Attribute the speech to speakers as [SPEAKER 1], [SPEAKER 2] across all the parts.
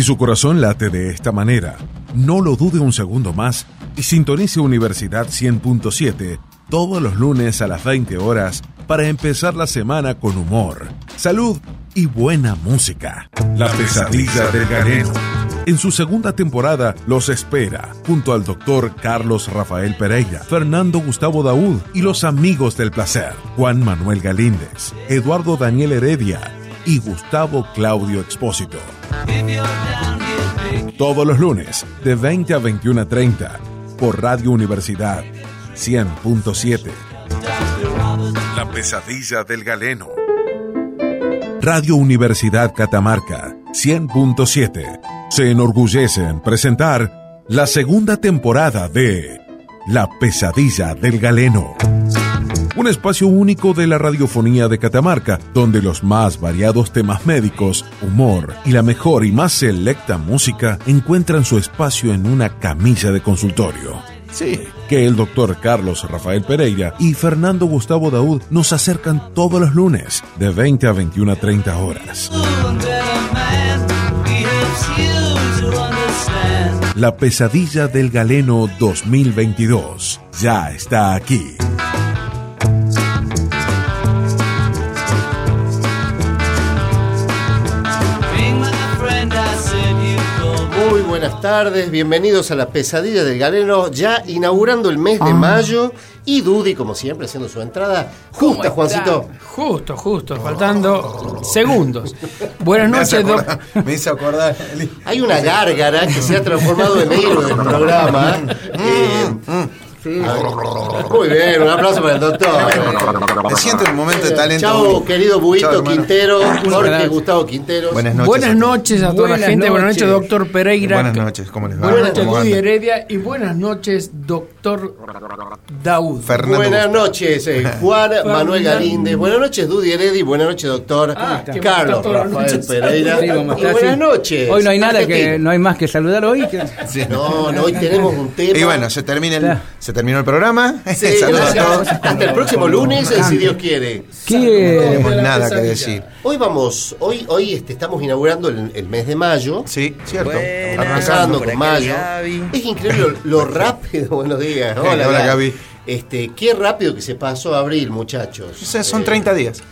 [SPEAKER 1] Si su corazón late de esta manera, no lo dude un segundo más y sintonice Universidad 100.7 todos los lunes a las 20 horas para empezar la semana con humor, salud y buena música. La pesadilla del galeno. En su segunda temporada los espera, junto al doctor Carlos Rafael Pereira, Fernando Gustavo Daúd y los amigos del placer, Juan Manuel Galíndez, Eduardo Daniel Heredia y Gustavo Claudio Expósito. Todos los lunes, de 20 a 21 a 30, por Radio Universidad 100.7. La pesadilla del galeno. Radio Universidad Catamarca 100.7 se enorgullece en presentar la segunda temporada de La pesadilla del galeno. Un espacio único de la radiofonía de Catamarca, donde los más variados temas médicos, humor y la mejor y más selecta música encuentran su espacio en una camilla de consultorio. Sí, que el doctor Carlos Rafael Pereira y Fernando Gustavo Daud nos acercan todos los lunes de 20 a 21 a 30 horas. La pesadilla del galeno 2022 ya está aquí.
[SPEAKER 2] Buenas tardes, bienvenidos a la pesadilla del galeno, ya inaugurando el mes de mayo y Dudy, como siempre, haciendo su entrada. Justa, Juancito.
[SPEAKER 3] Justo, justo, faltando segundos. Buenas noches,
[SPEAKER 4] me, me hizo acordar.
[SPEAKER 2] Hay una gárgara que se ha transformado en héroe del programa. Eh, sí. Muy bien, un aplauso para el doctor.
[SPEAKER 4] Me siento en un momento de talento.
[SPEAKER 2] Chao, querido Buito. Quintero, Jorge
[SPEAKER 3] gracias.
[SPEAKER 2] Gustavo Quintero.
[SPEAKER 4] Buenas noches.
[SPEAKER 3] Buenas noches a toda la gente, buenas noches, doctor Pereira.
[SPEAKER 4] Buenas noches, ¿cómo les va?
[SPEAKER 3] Buenas noches. Heredia. Y buenas noches, doctor Daud.
[SPEAKER 4] Fernando
[SPEAKER 2] Buenas
[SPEAKER 4] Gustavo.
[SPEAKER 2] noches, eh, Juan Manuel Galíndez. Buenas noches, Dudy Heredia. Buenas noches, doctor
[SPEAKER 3] Ah,
[SPEAKER 2] Carlos Rafael
[SPEAKER 3] noches.
[SPEAKER 2] Pereira.
[SPEAKER 5] Sí,
[SPEAKER 2] buenas noches.
[SPEAKER 5] Hoy no hay nada que no hay más que saludar hoy. que-
[SPEAKER 4] Sí.
[SPEAKER 2] No, no, hoy tenemos un tema.
[SPEAKER 4] Y bueno, se termina el,
[SPEAKER 5] Claro.
[SPEAKER 4] se terminó el programa.
[SPEAKER 2] Sí,
[SPEAKER 4] Saludos a todos.
[SPEAKER 2] Hasta el próximo lunes, eh, si Dios quiere.
[SPEAKER 4] No
[SPEAKER 5] ¿Qué?
[SPEAKER 4] tenemos
[SPEAKER 3] de la
[SPEAKER 4] nada que decir.
[SPEAKER 2] Hoy vamos, hoy, hoy este, estamos inaugurando el, el mes de mayo.
[SPEAKER 4] Sí, cierto.
[SPEAKER 2] Empezando con mayo. Es increíble lo, lo rápido. Buenos días. Hola,
[SPEAKER 4] Hola,
[SPEAKER 2] Gaby.
[SPEAKER 4] Gaby.
[SPEAKER 2] Este, qué rápido que se pasó abril, muchachos.
[SPEAKER 4] O sea, son
[SPEAKER 2] Eh,
[SPEAKER 4] 30 días.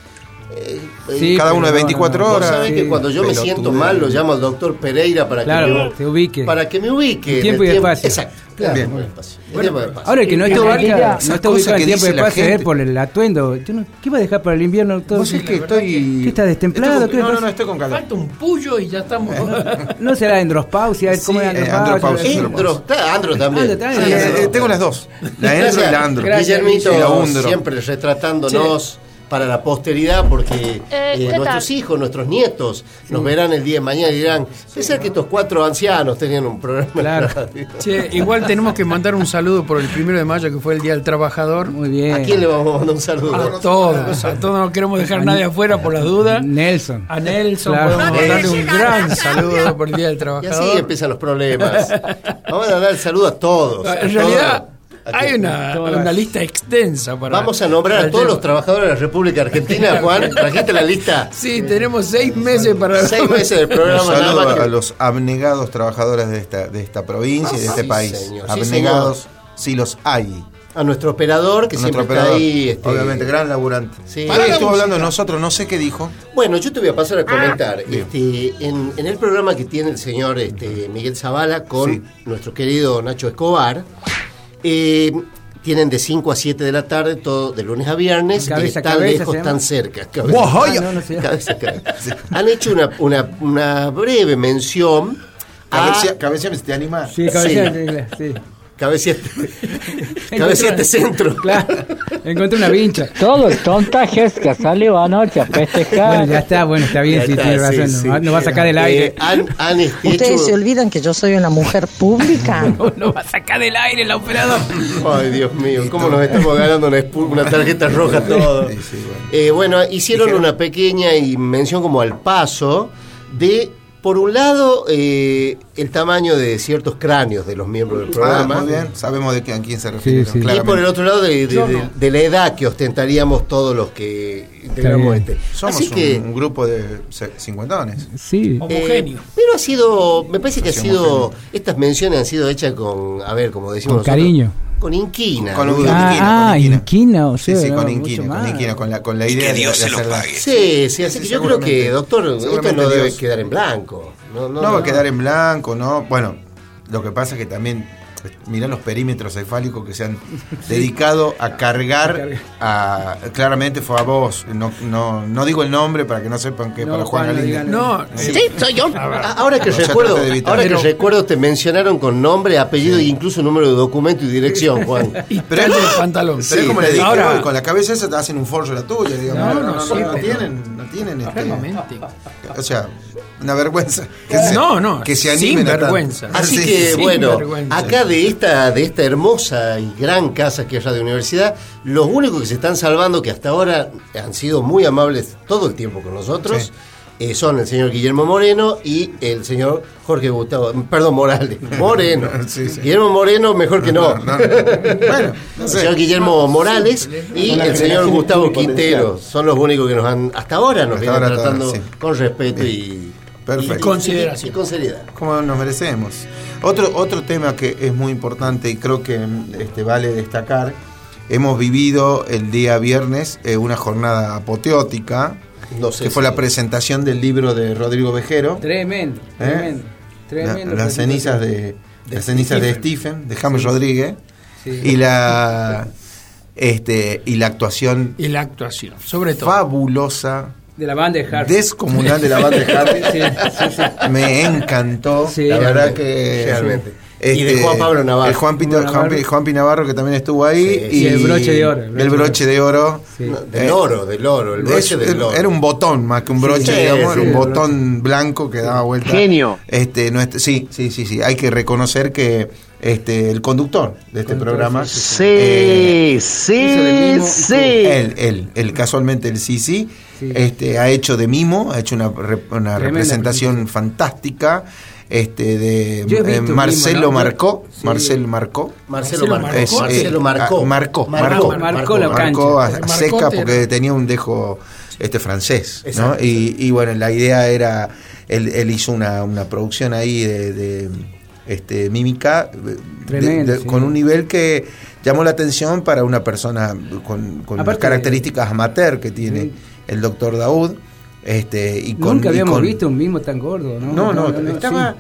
[SPEAKER 2] eh,
[SPEAKER 5] Sí,
[SPEAKER 4] Cada uno de
[SPEAKER 5] pero no,
[SPEAKER 4] 24
[SPEAKER 5] no, no.
[SPEAKER 2] Vos
[SPEAKER 4] horas.
[SPEAKER 2] sabés que cuando yo me siento mal lo llamo al doctor Pereira para
[SPEAKER 5] Claro,
[SPEAKER 2] que me,
[SPEAKER 5] te ubique.
[SPEAKER 2] Para que me ubique.
[SPEAKER 5] En tiempo
[SPEAKER 2] el
[SPEAKER 5] y espacio.
[SPEAKER 2] Exacto. Claro,
[SPEAKER 4] Bien.
[SPEAKER 2] tiempo y espacio. El tiempo y espacio.
[SPEAKER 5] Ahora el que no está, ubicado, no está ubicado
[SPEAKER 4] que
[SPEAKER 5] en tiempo
[SPEAKER 4] la
[SPEAKER 5] paz es
[SPEAKER 4] gente.
[SPEAKER 5] por el atuendo. Yo no- ¿Qué va a dejar para el invierno? doctor?
[SPEAKER 4] Vos es que estoy.
[SPEAKER 5] ¿Qué está destemplado?
[SPEAKER 4] Estoy
[SPEAKER 5] ¿Qué
[SPEAKER 4] con-
[SPEAKER 5] le
[SPEAKER 4] no, no,
[SPEAKER 5] pasa?
[SPEAKER 4] no, estoy con calor.
[SPEAKER 3] Falta un puyo y ya estamos.
[SPEAKER 5] No será andropausia, ¿cómo
[SPEAKER 4] Sí,
[SPEAKER 5] era
[SPEAKER 4] eh,
[SPEAKER 5] andropausia?
[SPEAKER 4] andropausia.
[SPEAKER 2] Endro, está Andro también.
[SPEAKER 5] Andro también.
[SPEAKER 2] Sí,
[SPEAKER 4] Eh, eh, tengo las dos. La Endro y la Andro.
[SPEAKER 5] Gracias,
[SPEAKER 2] Guillermito
[SPEAKER 4] Y la Undro.
[SPEAKER 2] siempre retratándonos para la posteridad porque
[SPEAKER 6] Eh,
[SPEAKER 2] eh,
[SPEAKER 6] ¿qué
[SPEAKER 2] nuestros
[SPEAKER 6] tal?
[SPEAKER 2] hijos, nuestros nietos nos verán el día de mañana y dirán, pensar que estos cuatro ancianos tenían un programa en
[SPEAKER 5] Claro.
[SPEAKER 2] radio".
[SPEAKER 3] Che, igual tenemos que mandar un saludo por el primero de mayo, que fue el Día del Trabajador.
[SPEAKER 5] Muy bien.
[SPEAKER 2] ¿A quién le vamos a mandar un saludo?
[SPEAKER 3] A todos, a todos no queremos dejar nadie afuera por las dudas.
[SPEAKER 5] Nelson.
[SPEAKER 3] A Nelson
[SPEAKER 5] Claro.
[SPEAKER 3] podemos mandarle un gran saludo por el Día del
[SPEAKER 2] Y
[SPEAKER 3] Trabajador.
[SPEAKER 2] así empiezan los problemas. Vamos a dar el saludo a todos. a
[SPEAKER 3] En realidad
[SPEAKER 2] todos.
[SPEAKER 3] Hay una, una lista extensa para.
[SPEAKER 2] Vamos a nombrar a todos
[SPEAKER 3] tema.
[SPEAKER 2] los trabajadores de la República Argentina, Juan. ¿Trajiste la lista?
[SPEAKER 3] Sí, tenemos seis meses para.
[SPEAKER 2] Seis meses del programa nada
[SPEAKER 4] saludo
[SPEAKER 2] más que-
[SPEAKER 4] a los abnegados trabajadores de esta, de esta provincia y de
[SPEAKER 2] Ah,
[SPEAKER 4] este
[SPEAKER 2] sí,
[SPEAKER 4] país.
[SPEAKER 2] señor. Sí,
[SPEAKER 4] abnegados, sí los hay.
[SPEAKER 2] a nuestro operador que
[SPEAKER 4] Nuestro
[SPEAKER 2] siempre
[SPEAKER 4] operador,
[SPEAKER 2] está ahí. este,
[SPEAKER 4] obviamente, gran laburante.
[SPEAKER 2] Sí. Para la
[SPEAKER 4] estuvo
[SPEAKER 2] música.
[SPEAKER 4] hablando de nosotros, no sé qué dijo.
[SPEAKER 2] Bueno, yo te voy a pasar a comentar.
[SPEAKER 4] bien.
[SPEAKER 2] Este, en, en el programa que tiene el señor este, Miguel Zavala con
[SPEAKER 4] Sí.
[SPEAKER 2] nuestro querido Nacho Escobar, eh, tienen de 5 a 7 de la tarde, todo de lunes a viernes,
[SPEAKER 5] Cabeza
[SPEAKER 2] y
[SPEAKER 5] a
[SPEAKER 2] tan
[SPEAKER 5] cabeza
[SPEAKER 2] lejos, tan cerca. Cabeza.
[SPEAKER 5] Ah, no, no
[SPEAKER 2] cabeza a cabeza. Han hecho una, una, una breve mención a
[SPEAKER 4] Cabecea, cabecea, ¿te anima?
[SPEAKER 5] Sí, en inglés, sí.
[SPEAKER 2] Cabeciente, Cabeciente Centro.
[SPEAKER 5] Claro, encontré una vincha.
[SPEAKER 7] Todo el tontaje que salió anoche a festejar.
[SPEAKER 5] Bueno, ya está, bueno, está bien, sí,
[SPEAKER 2] está,
[SPEAKER 5] tiene razón.
[SPEAKER 2] sí.
[SPEAKER 5] No, va- no va a sacar del
[SPEAKER 2] Eh,
[SPEAKER 5] aire.
[SPEAKER 2] han, han,
[SPEAKER 8] Ustedes
[SPEAKER 2] hecho-
[SPEAKER 8] se olvidan que yo soy una mujer pública.
[SPEAKER 5] No, no va a sacar del aire el operador.
[SPEAKER 2] Ay, Dios mío, cómo nos estamos ganando una, tarjeta roja todo. Eh, bueno, hicieron una pequeña y mención como al paso de Por un lado, eh, el tamaño de ciertos cráneos de los miembros del
[SPEAKER 4] Ah,
[SPEAKER 2] programa.
[SPEAKER 4] muy bien, sabemos de qué, a quién se refiere.
[SPEAKER 5] sí.
[SPEAKER 2] Y
[SPEAKER 4] claramente.
[SPEAKER 2] por el otro lado, de, de- de- de la edad que ostentaríamos todos los que integramos este.
[SPEAKER 4] Somos
[SPEAKER 2] Así
[SPEAKER 4] un,
[SPEAKER 2] que,
[SPEAKER 4] un grupo de cincuentones.
[SPEAKER 5] Sí.
[SPEAKER 2] eh,
[SPEAKER 3] Homogéneo.
[SPEAKER 2] pero ha sido, me parece que ha
[SPEAKER 4] Sí,
[SPEAKER 2] sido,
[SPEAKER 4] homogéneo.
[SPEAKER 2] estas menciones han sido hechas con, a ver, como decimos
[SPEAKER 5] Con
[SPEAKER 2] nosotros,
[SPEAKER 5] cariño.
[SPEAKER 2] Con inquina.
[SPEAKER 4] Con
[SPEAKER 2] ¿no?
[SPEAKER 4] un-
[SPEAKER 5] Ah,
[SPEAKER 4] inquina,
[SPEAKER 5] ah,
[SPEAKER 4] con inquina.
[SPEAKER 5] inquina, o
[SPEAKER 4] Sí,
[SPEAKER 5] sea,
[SPEAKER 4] sí,
[SPEAKER 5] no,
[SPEAKER 4] con
[SPEAKER 5] mucho
[SPEAKER 4] inquina, con
[SPEAKER 5] más.
[SPEAKER 4] inquina, con la, con la idea de, de hacerla.
[SPEAKER 2] Sí, sí, así
[SPEAKER 4] Sí,
[SPEAKER 2] que yo creo que, doctor, esto no debe
[SPEAKER 4] Dios.
[SPEAKER 2] quedar en blanco. No,
[SPEAKER 4] No, va a quedar en blanco, ¿no? Bueno, lo que pasa es que también, mirá los perímetros cefálicos que se han dedicado a cargar a. Claramente fue a vos. No, no, no digo el nombre para que no sepan que
[SPEAKER 5] No,
[SPEAKER 4] para Juan
[SPEAKER 5] no
[SPEAKER 4] Galindo.
[SPEAKER 5] digan-
[SPEAKER 3] No,
[SPEAKER 2] Sí, soy yo. Ah, Ahora que
[SPEAKER 4] No,
[SPEAKER 2] recuerdo, ahora que recuerdo te mencionaron con nombre, apellido e incluso número de documento y dirección, Juan.
[SPEAKER 3] y
[SPEAKER 4] Pero es-
[SPEAKER 3] de pantalón.
[SPEAKER 4] Pero es como le dije,
[SPEAKER 3] Ahora-
[SPEAKER 4] "Oye, con la cabeza esa te hacen un forro la tuya, digamos.
[SPEAKER 3] No,
[SPEAKER 4] No,
[SPEAKER 3] no,
[SPEAKER 4] no, no,
[SPEAKER 3] sí,
[SPEAKER 4] no tienen, no tienen este. O sea, una vergüenza. Que se,
[SPEAKER 3] No, no,
[SPEAKER 4] que se
[SPEAKER 3] sin
[SPEAKER 4] animen a tanto.
[SPEAKER 3] vergüenza.
[SPEAKER 2] Así
[SPEAKER 4] Sí,
[SPEAKER 2] que
[SPEAKER 3] sin
[SPEAKER 2] bueno,
[SPEAKER 3] vergüenza.
[SPEAKER 2] acá de esta, de esta hermosa y gran casa que es Radio Universidad, los únicos que se están salvando, que hasta ahora han sido muy amables todo el tiempo con nosotros,
[SPEAKER 4] Sí.
[SPEAKER 2] eh, son el señor Guillermo Moreno y el señor Jorge Gustavo, perdón, Morales, Moreno.
[SPEAKER 4] Sí, sí.
[SPEAKER 2] Guillermo Moreno, mejor que no.
[SPEAKER 4] No, no. Bueno, no
[SPEAKER 2] El
[SPEAKER 4] sé.
[SPEAKER 2] señor Guillermo Morales y el señor Gustavo. Quintero son los únicos que nos han, hasta ahora nos
[SPEAKER 4] Hasta
[SPEAKER 2] vienen
[SPEAKER 4] ahora,
[SPEAKER 2] tratando
[SPEAKER 4] sí.
[SPEAKER 2] con respeto y,
[SPEAKER 4] Perfecto.
[SPEAKER 2] y-
[SPEAKER 3] Consideración.
[SPEAKER 2] y con seriedad.
[SPEAKER 4] como nos merecemos. Otro, otro tema que es muy importante y creo que este, vale destacar, hemos vivido el día viernes eh, una jornada apoteótica,
[SPEAKER 2] No sé
[SPEAKER 4] que fue la presentación del libro de Rodrigo Vejero,
[SPEAKER 5] Tremendo,
[SPEAKER 4] ¿Eh?
[SPEAKER 5] tremendo.
[SPEAKER 4] la-
[SPEAKER 5] tremendo
[SPEAKER 4] las cenizas de, las cenizas de Stephen, de James Rodríguez,
[SPEAKER 5] Sí.
[SPEAKER 4] y la este y la actuación
[SPEAKER 3] Y la actuación, sobre todo.
[SPEAKER 4] fabulosa,
[SPEAKER 5] De la banda de Hart.
[SPEAKER 4] descomunal de la banda de Harry.
[SPEAKER 5] Sí, sí, sí.
[SPEAKER 4] Me encantó,
[SPEAKER 5] Sí,
[SPEAKER 4] la verdad que
[SPEAKER 2] realmente.
[SPEAKER 4] Este,
[SPEAKER 2] Y de Juan Pablo Navarro.
[SPEAKER 4] el Juan, Pito-
[SPEAKER 5] Juan, Navarro.
[SPEAKER 4] Juan que también estuvo ahí
[SPEAKER 2] Sí,
[SPEAKER 5] y el broche de oro, el
[SPEAKER 4] broche de oro
[SPEAKER 5] Sí.
[SPEAKER 2] No, del
[SPEAKER 4] Eh,
[SPEAKER 2] oro, del oro, el broche
[SPEAKER 4] Es-
[SPEAKER 2] del oro.
[SPEAKER 4] era un botón más que un broche,
[SPEAKER 2] sí,
[SPEAKER 4] digamos,
[SPEAKER 2] sí,
[SPEAKER 4] era un botón blanco que daba vuelta.
[SPEAKER 7] Genio.
[SPEAKER 4] Este, no sí, sí, sí, sí. Hay que reconocer que este, el conductor de este
[SPEAKER 5] Conductor,
[SPEAKER 4] programa,
[SPEAKER 7] Sí,
[SPEAKER 4] eh,
[SPEAKER 7] sí,
[SPEAKER 5] mimo,
[SPEAKER 7] sí.
[SPEAKER 4] él, él, él, casualmente el sí, sí,
[SPEAKER 5] Sí.
[SPEAKER 4] este, ha hecho de mimo, ha hecho una, una representación fantástica. Este de eh, Marcelo
[SPEAKER 5] mimo, ¿no?
[SPEAKER 4] Marcó,
[SPEAKER 5] Sí.
[SPEAKER 4] Marcelo Marcó.
[SPEAKER 2] Marcelo Marcó.
[SPEAKER 3] Marcó.
[SPEAKER 2] Marcelo
[SPEAKER 4] eh,
[SPEAKER 2] Marcó.
[SPEAKER 4] ah, marcó, marcó.
[SPEAKER 5] Marcó la
[SPEAKER 4] Marcó a-
[SPEAKER 5] cancha.
[SPEAKER 3] Marcó
[SPEAKER 4] seca porque tenía un dejo este francés, ¿no? Y, y bueno, la idea era, él, él hizo una, una producción ahí de, de, este, mímica de-
[SPEAKER 5] Tremendo,
[SPEAKER 4] de-
[SPEAKER 5] sí.
[SPEAKER 4] con un nivel que llamó la atención para una persona con, con las características amateur que tiene
[SPEAKER 5] Sí.
[SPEAKER 4] El doctor Daud. Este, y con,
[SPEAKER 5] Nunca
[SPEAKER 4] y
[SPEAKER 5] habíamos
[SPEAKER 4] con-
[SPEAKER 5] visto un mismo tan gordo, ¿no?
[SPEAKER 4] no, no, estaba.
[SPEAKER 5] sí.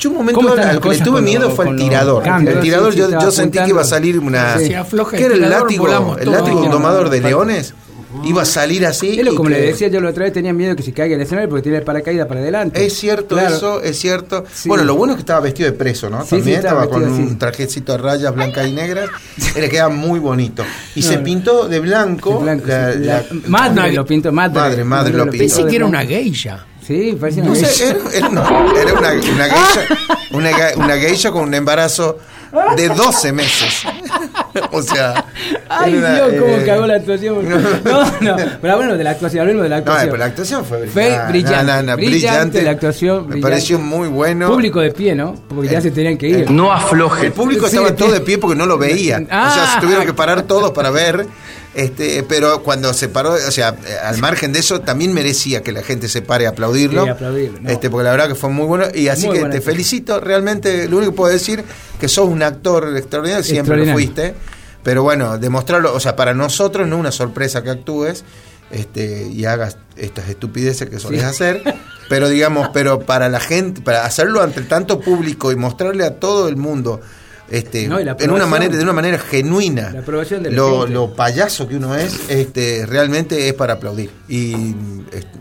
[SPEAKER 4] Yo un momento
[SPEAKER 5] ¿Cómo están
[SPEAKER 4] al que le tuve miedo
[SPEAKER 5] los-
[SPEAKER 4] fue
[SPEAKER 5] los
[SPEAKER 4] tirador.
[SPEAKER 5] cambios?
[SPEAKER 4] el tirador
[SPEAKER 5] Sí,
[SPEAKER 4] yo, sentí que iba a salir una.
[SPEAKER 3] Sí.
[SPEAKER 4] ¿Qué era el látigo? El látigo
[SPEAKER 5] No,
[SPEAKER 4] domador de leones. Iba a salir así.
[SPEAKER 5] Es lo
[SPEAKER 4] y
[SPEAKER 5] como
[SPEAKER 4] que-
[SPEAKER 5] le decía yo la otra vez, tenía miedo que se caiga el escenario porque tiene el paracaídas para adelante.
[SPEAKER 4] Es cierto
[SPEAKER 5] Claro.
[SPEAKER 4] eso, es cierto.
[SPEAKER 5] Sí.
[SPEAKER 4] Bueno, lo bueno es que estaba vestido de preso, ¿no?
[SPEAKER 5] Sí,
[SPEAKER 4] También
[SPEAKER 5] sí, estaba
[SPEAKER 4] estaba, con un trajecito de rayas blancas y negras. le quedaba muy bonito. Y
[SPEAKER 5] No,
[SPEAKER 4] se
[SPEAKER 5] no.
[SPEAKER 4] pintó de blanco.
[SPEAKER 5] De blanco,
[SPEAKER 4] la-
[SPEAKER 5] sí.
[SPEAKER 4] la-
[SPEAKER 5] La- madre lo pintó, madre.
[SPEAKER 4] Madre, madre lo
[SPEAKER 5] lo
[SPEAKER 4] pintó.
[SPEAKER 3] Pensé que era una geisha.
[SPEAKER 5] Sí, parecía
[SPEAKER 4] No
[SPEAKER 5] una
[SPEAKER 4] sé, era, era- no, era una, una geisha, una, ga- una geisha con un embarazo de 12 meses. O sea.
[SPEAKER 5] Ay,
[SPEAKER 4] una,
[SPEAKER 5] Dios, cómo
[SPEAKER 4] eh,
[SPEAKER 5] cagó la actuación. No, no. Pero bueno, de la actuación, hablemos de la
[SPEAKER 4] No,
[SPEAKER 5] actuación.
[SPEAKER 4] pero la actuación fue
[SPEAKER 5] Fue
[SPEAKER 4] brillante.
[SPEAKER 5] brillante,
[SPEAKER 4] No, no, no,
[SPEAKER 5] brillante la actuación,
[SPEAKER 4] Me
[SPEAKER 5] brillante.
[SPEAKER 4] pareció muy bueno.
[SPEAKER 5] Público de pie, ¿no? Porque ya se tenían que ir.
[SPEAKER 7] No afloje.
[SPEAKER 4] El público
[SPEAKER 5] Sí,
[SPEAKER 4] estaba todo de pie porque no lo veía. o sea,
[SPEAKER 5] Ah.
[SPEAKER 4] se tuvieron que parar todos para ver. Este, pero cuando se paró, o sea, eh, al margen de eso, también merecía que la gente se pare a aplaudirlo.
[SPEAKER 5] Sí, aplaudirlo, no.
[SPEAKER 4] Este, porque la verdad que fue muy bueno. Y así
[SPEAKER 5] Muy
[SPEAKER 4] que te felicito. Realmente, lo único que puedo decir que sos un actor extraordinario, siempre lo fuiste. Pero bueno, demostrarlo, o sea, para nosotros no es una sorpresa que actúes este, y hagas estas estupideces que solés
[SPEAKER 5] Sí.
[SPEAKER 4] hacer. Pero digamos, pero para la gente, para hacerlo ante tanto público y mostrarle a todo el mundo este,
[SPEAKER 5] No,
[SPEAKER 4] en una manera, de una manera genuina,
[SPEAKER 5] La aprobación de la
[SPEAKER 4] lo,
[SPEAKER 5] gente.
[SPEAKER 4] lo payaso que uno es, este, realmente es para aplaudir. Y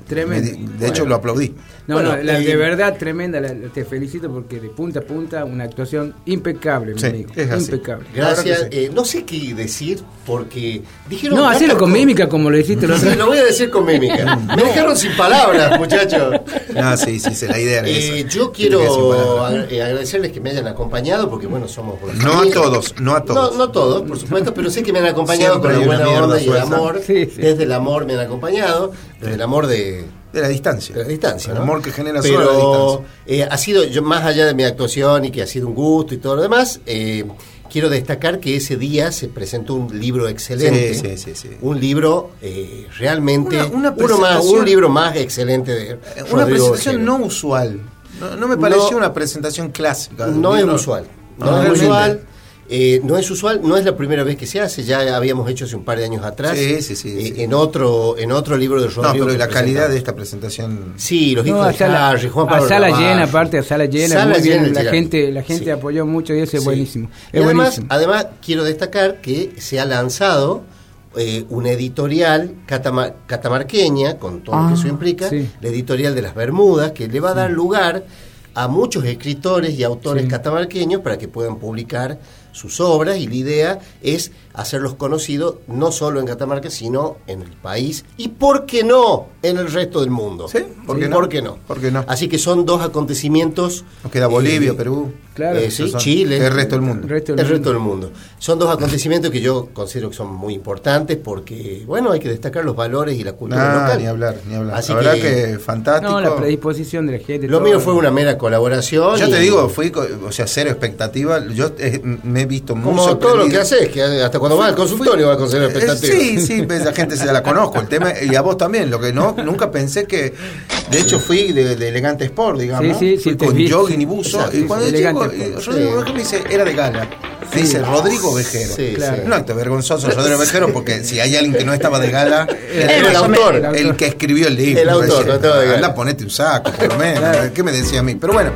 [SPEAKER 5] Tremendo.
[SPEAKER 4] de hecho
[SPEAKER 5] Bueno.
[SPEAKER 4] lo aplaudí.
[SPEAKER 5] No,
[SPEAKER 2] Bueno,
[SPEAKER 5] no, la,
[SPEAKER 2] y-
[SPEAKER 5] de verdad tremenda, la- te felicito porque de punta a punta una actuación impecable, mi
[SPEAKER 4] Sí,
[SPEAKER 5] amigo.
[SPEAKER 4] es así.
[SPEAKER 5] Impecable.
[SPEAKER 2] Gracias. Eh, no sé qué decir porque dijeron.
[SPEAKER 5] No, hacelo
[SPEAKER 2] tantas
[SPEAKER 5] con mímica como lo
[SPEAKER 2] Sí,
[SPEAKER 5] vez.
[SPEAKER 2] lo voy a decir con mímica. Me dejaron sin palabras, muchachos.
[SPEAKER 4] No, sí, sí, sí, la idea era
[SPEAKER 2] Eh,
[SPEAKER 4] esa.
[SPEAKER 2] yo quiero eh, agradecerles que me hayan acompañado porque bueno somos por
[SPEAKER 4] No a todos, no a todos.
[SPEAKER 2] No, no todos, por supuesto, pero sé que me han acompañado
[SPEAKER 4] Siempre
[SPEAKER 2] con la buena onda y el amor.
[SPEAKER 5] Sí, sí.
[SPEAKER 2] Desde el amor me han acompañado, desde el amor de,
[SPEAKER 4] De la distancia.
[SPEAKER 2] de la distancia.
[SPEAKER 4] El
[SPEAKER 2] ¿no?
[SPEAKER 4] amor que genera solo la distancia.
[SPEAKER 2] eh, ha sido, yo, más allá de mi actuación y que ha sido un gusto y todo lo demás, eh, quiero destacar que ese día se presentó un libro excelente.
[SPEAKER 4] Sí, sí, sí, sí.
[SPEAKER 2] Un libro eh, realmente.
[SPEAKER 4] Una- una
[SPEAKER 2] uno más,
[SPEAKER 4] presentación-
[SPEAKER 2] un libro más excelente de.
[SPEAKER 4] Una presentación no usual. No, no me pareció
[SPEAKER 2] No.
[SPEAKER 4] una presentación clásica.
[SPEAKER 2] No es usual.
[SPEAKER 4] No,
[SPEAKER 2] No, es usual. eh, no es usual, no es la primera vez que se hace, ya habíamos hecho hace un par de años atrás.
[SPEAKER 4] Sí, sí, sí,
[SPEAKER 2] eh. En otro, en otro libro de
[SPEAKER 4] No,
[SPEAKER 2] Rodrigo.
[SPEAKER 4] pero
[SPEAKER 2] que
[SPEAKER 4] la calidad de esta presentación.
[SPEAKER 2] Sí, los
[SPEAKER 5] No,
[SPEAKER 2] hijos
[SPEAKER 5] a
[SPEAKER 2] de
[SPEAKER 5] sala,
[SPEAKER 2] Harry, Juan
[SPEAKER 5] a sala llena, aparte a sala llena,
[SPEAKER 2] Sala
[SPEAKER 5] muy bien,
[SPEAKER 2] llena
[SPEAKER 5] la gente, la gente
[SPEAKER 2] Sí.
[SPEAKER 5] apoyó mucho y eso es
[SPEAKER 2] Sí.
[SPEAKER 5] buenísimo.
[SPEAKER 2] Y además,
[SPEAKER 5] buenísimo.
[SPEAKER 2] además, quiero destacar que se ha lanzado eh, una editorial catama- catamarqueña, con todo lo que
[SPEAKER 5] Ah,
[SPEAKER 2] eso implica,
[SPEAKER 5] sí.
[SPEAKER 2] la editorial de las Bermudas, que le va a dar lugar a muchos escritores y autores
[SPEAKER 5] Sí.
[SPEAKER 2] catamarqueños para que puedan publicar sus obras y la idea es hacerlos conocidos no solo en Catamarca, sino en el país y, ¿por qué no?, en el resto del mundo.
[SPEAKER 4] Sí, ¿por qué no?
[SPEAKER 2] ¿Por qué no?
[SPEAKER 4] ¿Por qué no?
[SPEAKER 2] Así que son dos acontecimientos.
[SPEAKER 4] Nos queda Bolivia,
[SPEAKER 2] eh,
[SPEAKER 4] Perú.
[SPEAKER 5] Claro.
[SPEAKER 2] eh, sí,
[SPEAKER 4] son
[SPEAKER 2] Chile.
[SPEAKER 4] El resto del mundo.
[SPEAKER 5] El resto del
[SPEAKER 2] El
[SPEAKER 5] mundo.
[SPEAKER 2] resto del mundo. Son dos acontecimientos que yo considero que son muy importantes porque, bueno, hay que destacar los valores y la cultura
[SPEAKER 4] Ah,
[SPEAKER 2] local.
[SPEAKER 4] ni hablar, ni hablar.
[SPEAKER 2] Así
[SPEAKER 4] la verdad
[SPEAKER 2] que,
[SPEAKER 4] que, fantástico.
[SPEAKER 5] No, la predisposición de la gente.
[SPEAKER 2] lo
[SPEAKER 5] todo.
[SPEAKER 2] mío fue una mera colaboración.
[SPEAKER 4] Yo
[SPEAKER 2] y-
[SPEAKER 4] te digo, fui, o sea, cero expectativa. Yo eh, me he visto muy
[SPEAKER 2] Como todo lo que haces, que hasta cuando vas al consultorio vas con cero
[SPEAKER 4] Eh,
[SPEAKER 2] expectativas.
[SPEAKER 4] Sí, sí, pues, esa gente se la conozco. El tema, y a vos también. Lo que no, nunca pensé que. De hecho, fui de, de elegante sport, digamos.
[SPEAKER 5] Sí, sí,
[SPEAKER 4] fui con jogging y buzo.
[SPEAKER 2] Exacto,
[SPEAKER 4] y cuando
[SPEAKER 5] sí,
[SPEAKER 4] llego,
[SPEAKER 5] elegante
[SPEAKER 4] eh,
[SPEAKER 5] sport.
[SPEAKER 4] Rodrigo. Vejero me dice, era de gala. Dice Rodrigo Vejero.
[SPEAKER 2] Sí,
[SPEAKER 5] Claro.
[SPEAKER 4] Un acto vergonzoso, Rodrigo Vejero, porque si hay alguien que no estaba de gala,
[SPEAKER 2] Era el autor.
[SPEAKER 5] el autor.
[SPEAKER 4] el que escribió el libro.
[SPEAKER 2] El autor,
[SPEAKER 4] Me decía,
[SPEAKER 2] no estaba de gala.
[SPEAKER 4] Anda, ponete un saco, por lo menos. ¿Qué me decía a mí? Pero bueno,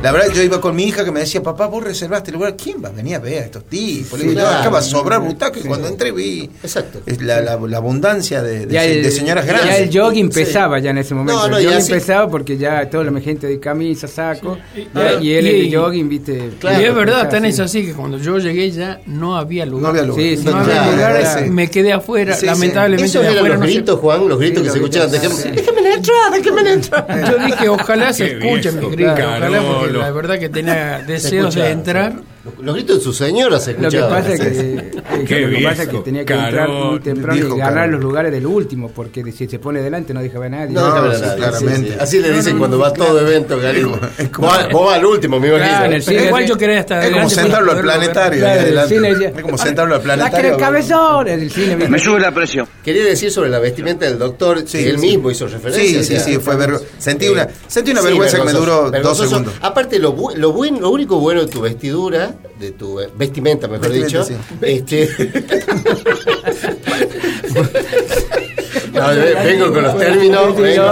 [SPEAKER 4] la verdad, yo iba con mi hija que me decía, papá, vos reservaste el lugar. ¿Quién va a venir a ver a estos tipos? Le digo,
[SPEAKER 2] claro.
[SPEAKER 4] acá va a sobrar butaca. Y cuando entré vi
[SPEAKER 2] Exacto.
[SPEAKER 4] es la, la- la abundancia de, de,
[SPEAKER 5] Ya
[SPEAKER 4] se-
[SPEAKER 5] el,
[SPEAKER 4] de señoras
[SPEAKER 5] ya
[SPEAKER 4] grandes.
[SPEAKER 5] el jogging
[SPEAKER 2] Sí.
[SPEAKER 5] pesaba ya en ese momento.
[SPEAKER 2] No, no,
[SPEAKER 5] el
[SPEAKER 2] ya
[SPEAKER 5] jogging
[SPEAKER 2] sí.
[SPEAKER 5] pesaba porque ya toda la gente de camisa, saco,
[SPEAKER 3] Sí.
[SPEAKER 5] ya-
[SPEAKER 3] Ah,
[SPEAKER 5] y él
[SPEAKER 3] y-
[SPEAKER 5] el jogging, viste.
[SPEAKER 2] Claro,
[SPEAKER 3] y es verdad, tan
[SPEAKER 5] así.
[SPEAKER 3] es así que cuando yo llegué ya no había lugar.
[SPEAKER 4] No había lugar.
[SPEAKER 5] Sí, sí,
[SPEAKER 3] No había lugar,
[SPEAKER 4] sí.
[SPEAKER 3] me quedé afuera, lamentablemente
[SPEAKER 2] Esos
[SPEAKER 3] de
[SPEAKER 2] eran los
[SPEAKER 3] no se-
[SPEAKER 2] gritos, Juan, los gritos
[SPEAKER 5] Sí,
[SPEAKER 2] que se escuchaban. Déjame, entrar.
[SPEAKER 3] Yo dije, ojalá se escuchen mis gritos, ojalá, porque la verdad que tenía deseos de entrar.
[SPEAKER 2] Los gritos de su señora se
[SPEAKER 5] Lo que
[SPEAKER 2] escuchaban.
[SPEAKER 5] pasa es que, eh, lo que pasa es que tenía que entrar muy temprano y ganar los lugares del último, porque si se pone delante no deja ver a nadie.
[SPEAKER 2] No,
[SPEAKER 4] No,
[SPEAKER 2] déjame
[SPEAKER 4] sí,
[SPEAKER 2] entrar,
[SPEAKER 4] claramente.
[SPEAKER 2] sí, sí. Así le dicen cuando va a todo evento,
[SPEAKER 4] como-
[SPEAKER 2] Vos, vos vas al último, imagino.
[SPEAKER 5] Claro, en el
[SPEAKER 3] Pero
[SPEAKER 5] cine
[SPEAKER 3] igual yo quería estar
[SPEAKER 4] Es como sentarlo al planetario.
[SPEAKER 5] Claro,
[SPEAKER 4] es como sentarlo al
[SPEAKER 5] ¡La
[SPEAKER 4] planetario.
[SPEAKER 5] cre- cabezón! En el cine, ¿viste?
[SPEAKER 9] Me sube la presión.
[SPEAKER 2] Quería decir sobre la vestimenta del doctor, que él mismo hizo referencia.
[SPEAKER 4] Sí, sí, sí, fue sentí
[SPEAKER 2] eh,
[SPEAKER 4] una- sentí una
[SPEAKER 2] sí,
[SPEAKER 4] vergüenza que me duró dos segundos.
[SPEAKER 2] Aparte, lo único bueno de tu vestidura, de tu vestimenta, mejor
[SPEAKER 4] Vestimenta,
[SPEAKER 2] dicho,
[SPEAKER 4] sí.
[SPEAKER 2] este... No, vengo con los términos. Vengo.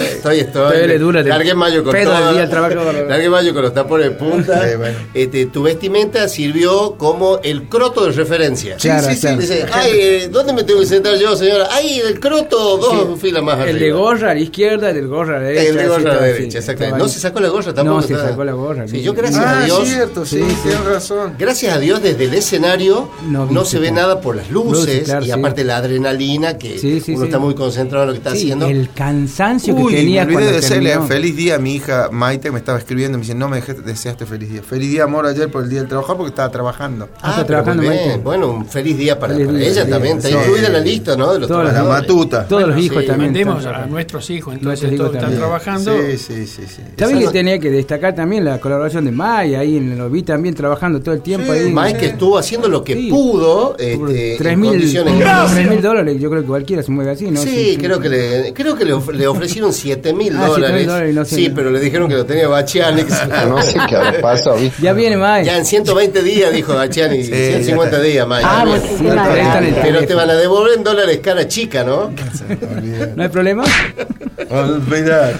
[SPEAKER 2] Estoy, estoy. Largué mayo con todo. Largué mayo con los tapones de punta.
[SPEAKER 4] Sí, bueno.
[SPEAKER 2] Este, tu vestimenta sirvió como el croto de referencia.
[SPEAKER 4] Sí,
[SPEAKER 5] Claro,
[SPEAKER 4] sí, sí.
[SPEAKER 5] claro.
[SPEAKER 2] Dice, ay, eh, ¿dónde me tengo que sentar yo, señora? Ay, el croto, dos filas más arriba.
[SPEAKER 5] El de gorra a la izquierda, el de gorra a la derecha.
[SPEAKER 2] El de gorra a la derecha, exactamente. No se sacó la gorra tampoco.
[SPEAKER 5] No se sacó la gorra,
[SPEAKER 2] Sí, yo gracias a
[SPEAKER 4] Ah,
[SPEAKER 2] Dios.
[SPEAKER 4] cierto, sí, tienes razón.
[SPEAKER 2] Gracias a Dios desde el escenario
[SPEAKER 5] No
[SPEAKER 2] se ve nada por las luces, y aparte la adrenalina que
[SPEAKER 5] Sí, sí,
[SPEAKER 2] uno
[SPEAKER 5] sí.
[SPEAKER 2] está muy concentrado en lo que está
[SPEAKER 5] Sí,
[SPEAKER 2] haciendo.
[SPEAKER 5] el cansancio
[SPEAKER 4] Uy,
[SPEAKER 5] que tenía
[SPEAKER 4] me olvidé
[SPEAKER 5] cuando
[SPEAKER 4] de decirle
[SPEAKER 5] terminó.
[SPEAKER 4] feliz día a mi hija Maite, me estaba escribiendo, me dice, no me dejaste, deseaste feliz día. Feliz día, amor, ayer por el día del trabajador porque estaba trabajando.
[SPEAKER 5] Ah, está
[SPEAKER 2] pero
[SPEAKER 5] trabajando. Maite.
[SPEAKER 2] Bueno, un feliz día para,
[SPEAKER 5] Feliz
[SPEAKER 2] para
[SPEAKER 5] día,
[SPEAKER 2] ella también. Está incluida en la lista, ¿no? De los
[SPEAKER 5] Todos los-
[SPEAKER 4] La
[SPEAKER 2] trabajadores.
[SPEAKER 4] matuta.
[SPEAKER 5] Todos los hijos
[SPEAKER 2] sí,
[SPEAKER 5] también.
[SPEAKER 3] Mandemos a nuestros hijos, entonces todos están
[SPEAKER 5] también.
[SPEAKER 3] trabajando.
[SPEAKER 4] Sí, sí, sí, sí.
[SPEAKER 5] También
[SPEAKER 2] Esa-
[SPEAKER 5] que tenía que destacar también la colaboración de Maya, ahí en- lo vi también trabajando todo el tiempo ahí.
[SPEAKER 2] Mike estuvo haciendo lo que pudo este,
[SPEAKER 5] Tres
[SPEAKER 2] en
[SPEAKER 5] mil
[SPEAKER 2] condiciones
[SPEAKER 5] tres mil dólares, yo creo que cualquiera se mueve así, ¿no?
[SPEAKER 2] Sí, creo que le, creo que le, of- le ofrecieron 7 mil
[SPEAKER 5] Ah, 7.000
[SPEAKER 2] dólares.
[SPEAKER 5] dólares y no sé,
[SPEAKER 2] sí,
[SPEAKER 5] no.
[SPEAKER 2] pero le dijeron que lo tenía Bachiani. que se-
[SPEAKER 10] No sé qué habrá pasado, ¿viste?
[SPEAKER 5] Ya viene Maya.
[SPEAKER 2] ya en 120 días, dijo Bachiani.
[SPEAKER 4] Sí,
[SPEAKER 2] 150
[SPEAKER 4] ya
[SPEAKER 2] días, Mike.
[SPEAKER 8] Ah,
[SPEAKER 2] Bien.
[SPEAKER 8] pues,
[SPEAKER 5] No,
[SPEAKER 8] una
[SPEAKER 5] pero
[SPEAKER 2] te van a devolver en dólares cara chica, ¿no?
[SPEAKER 5] ¿No hay problema?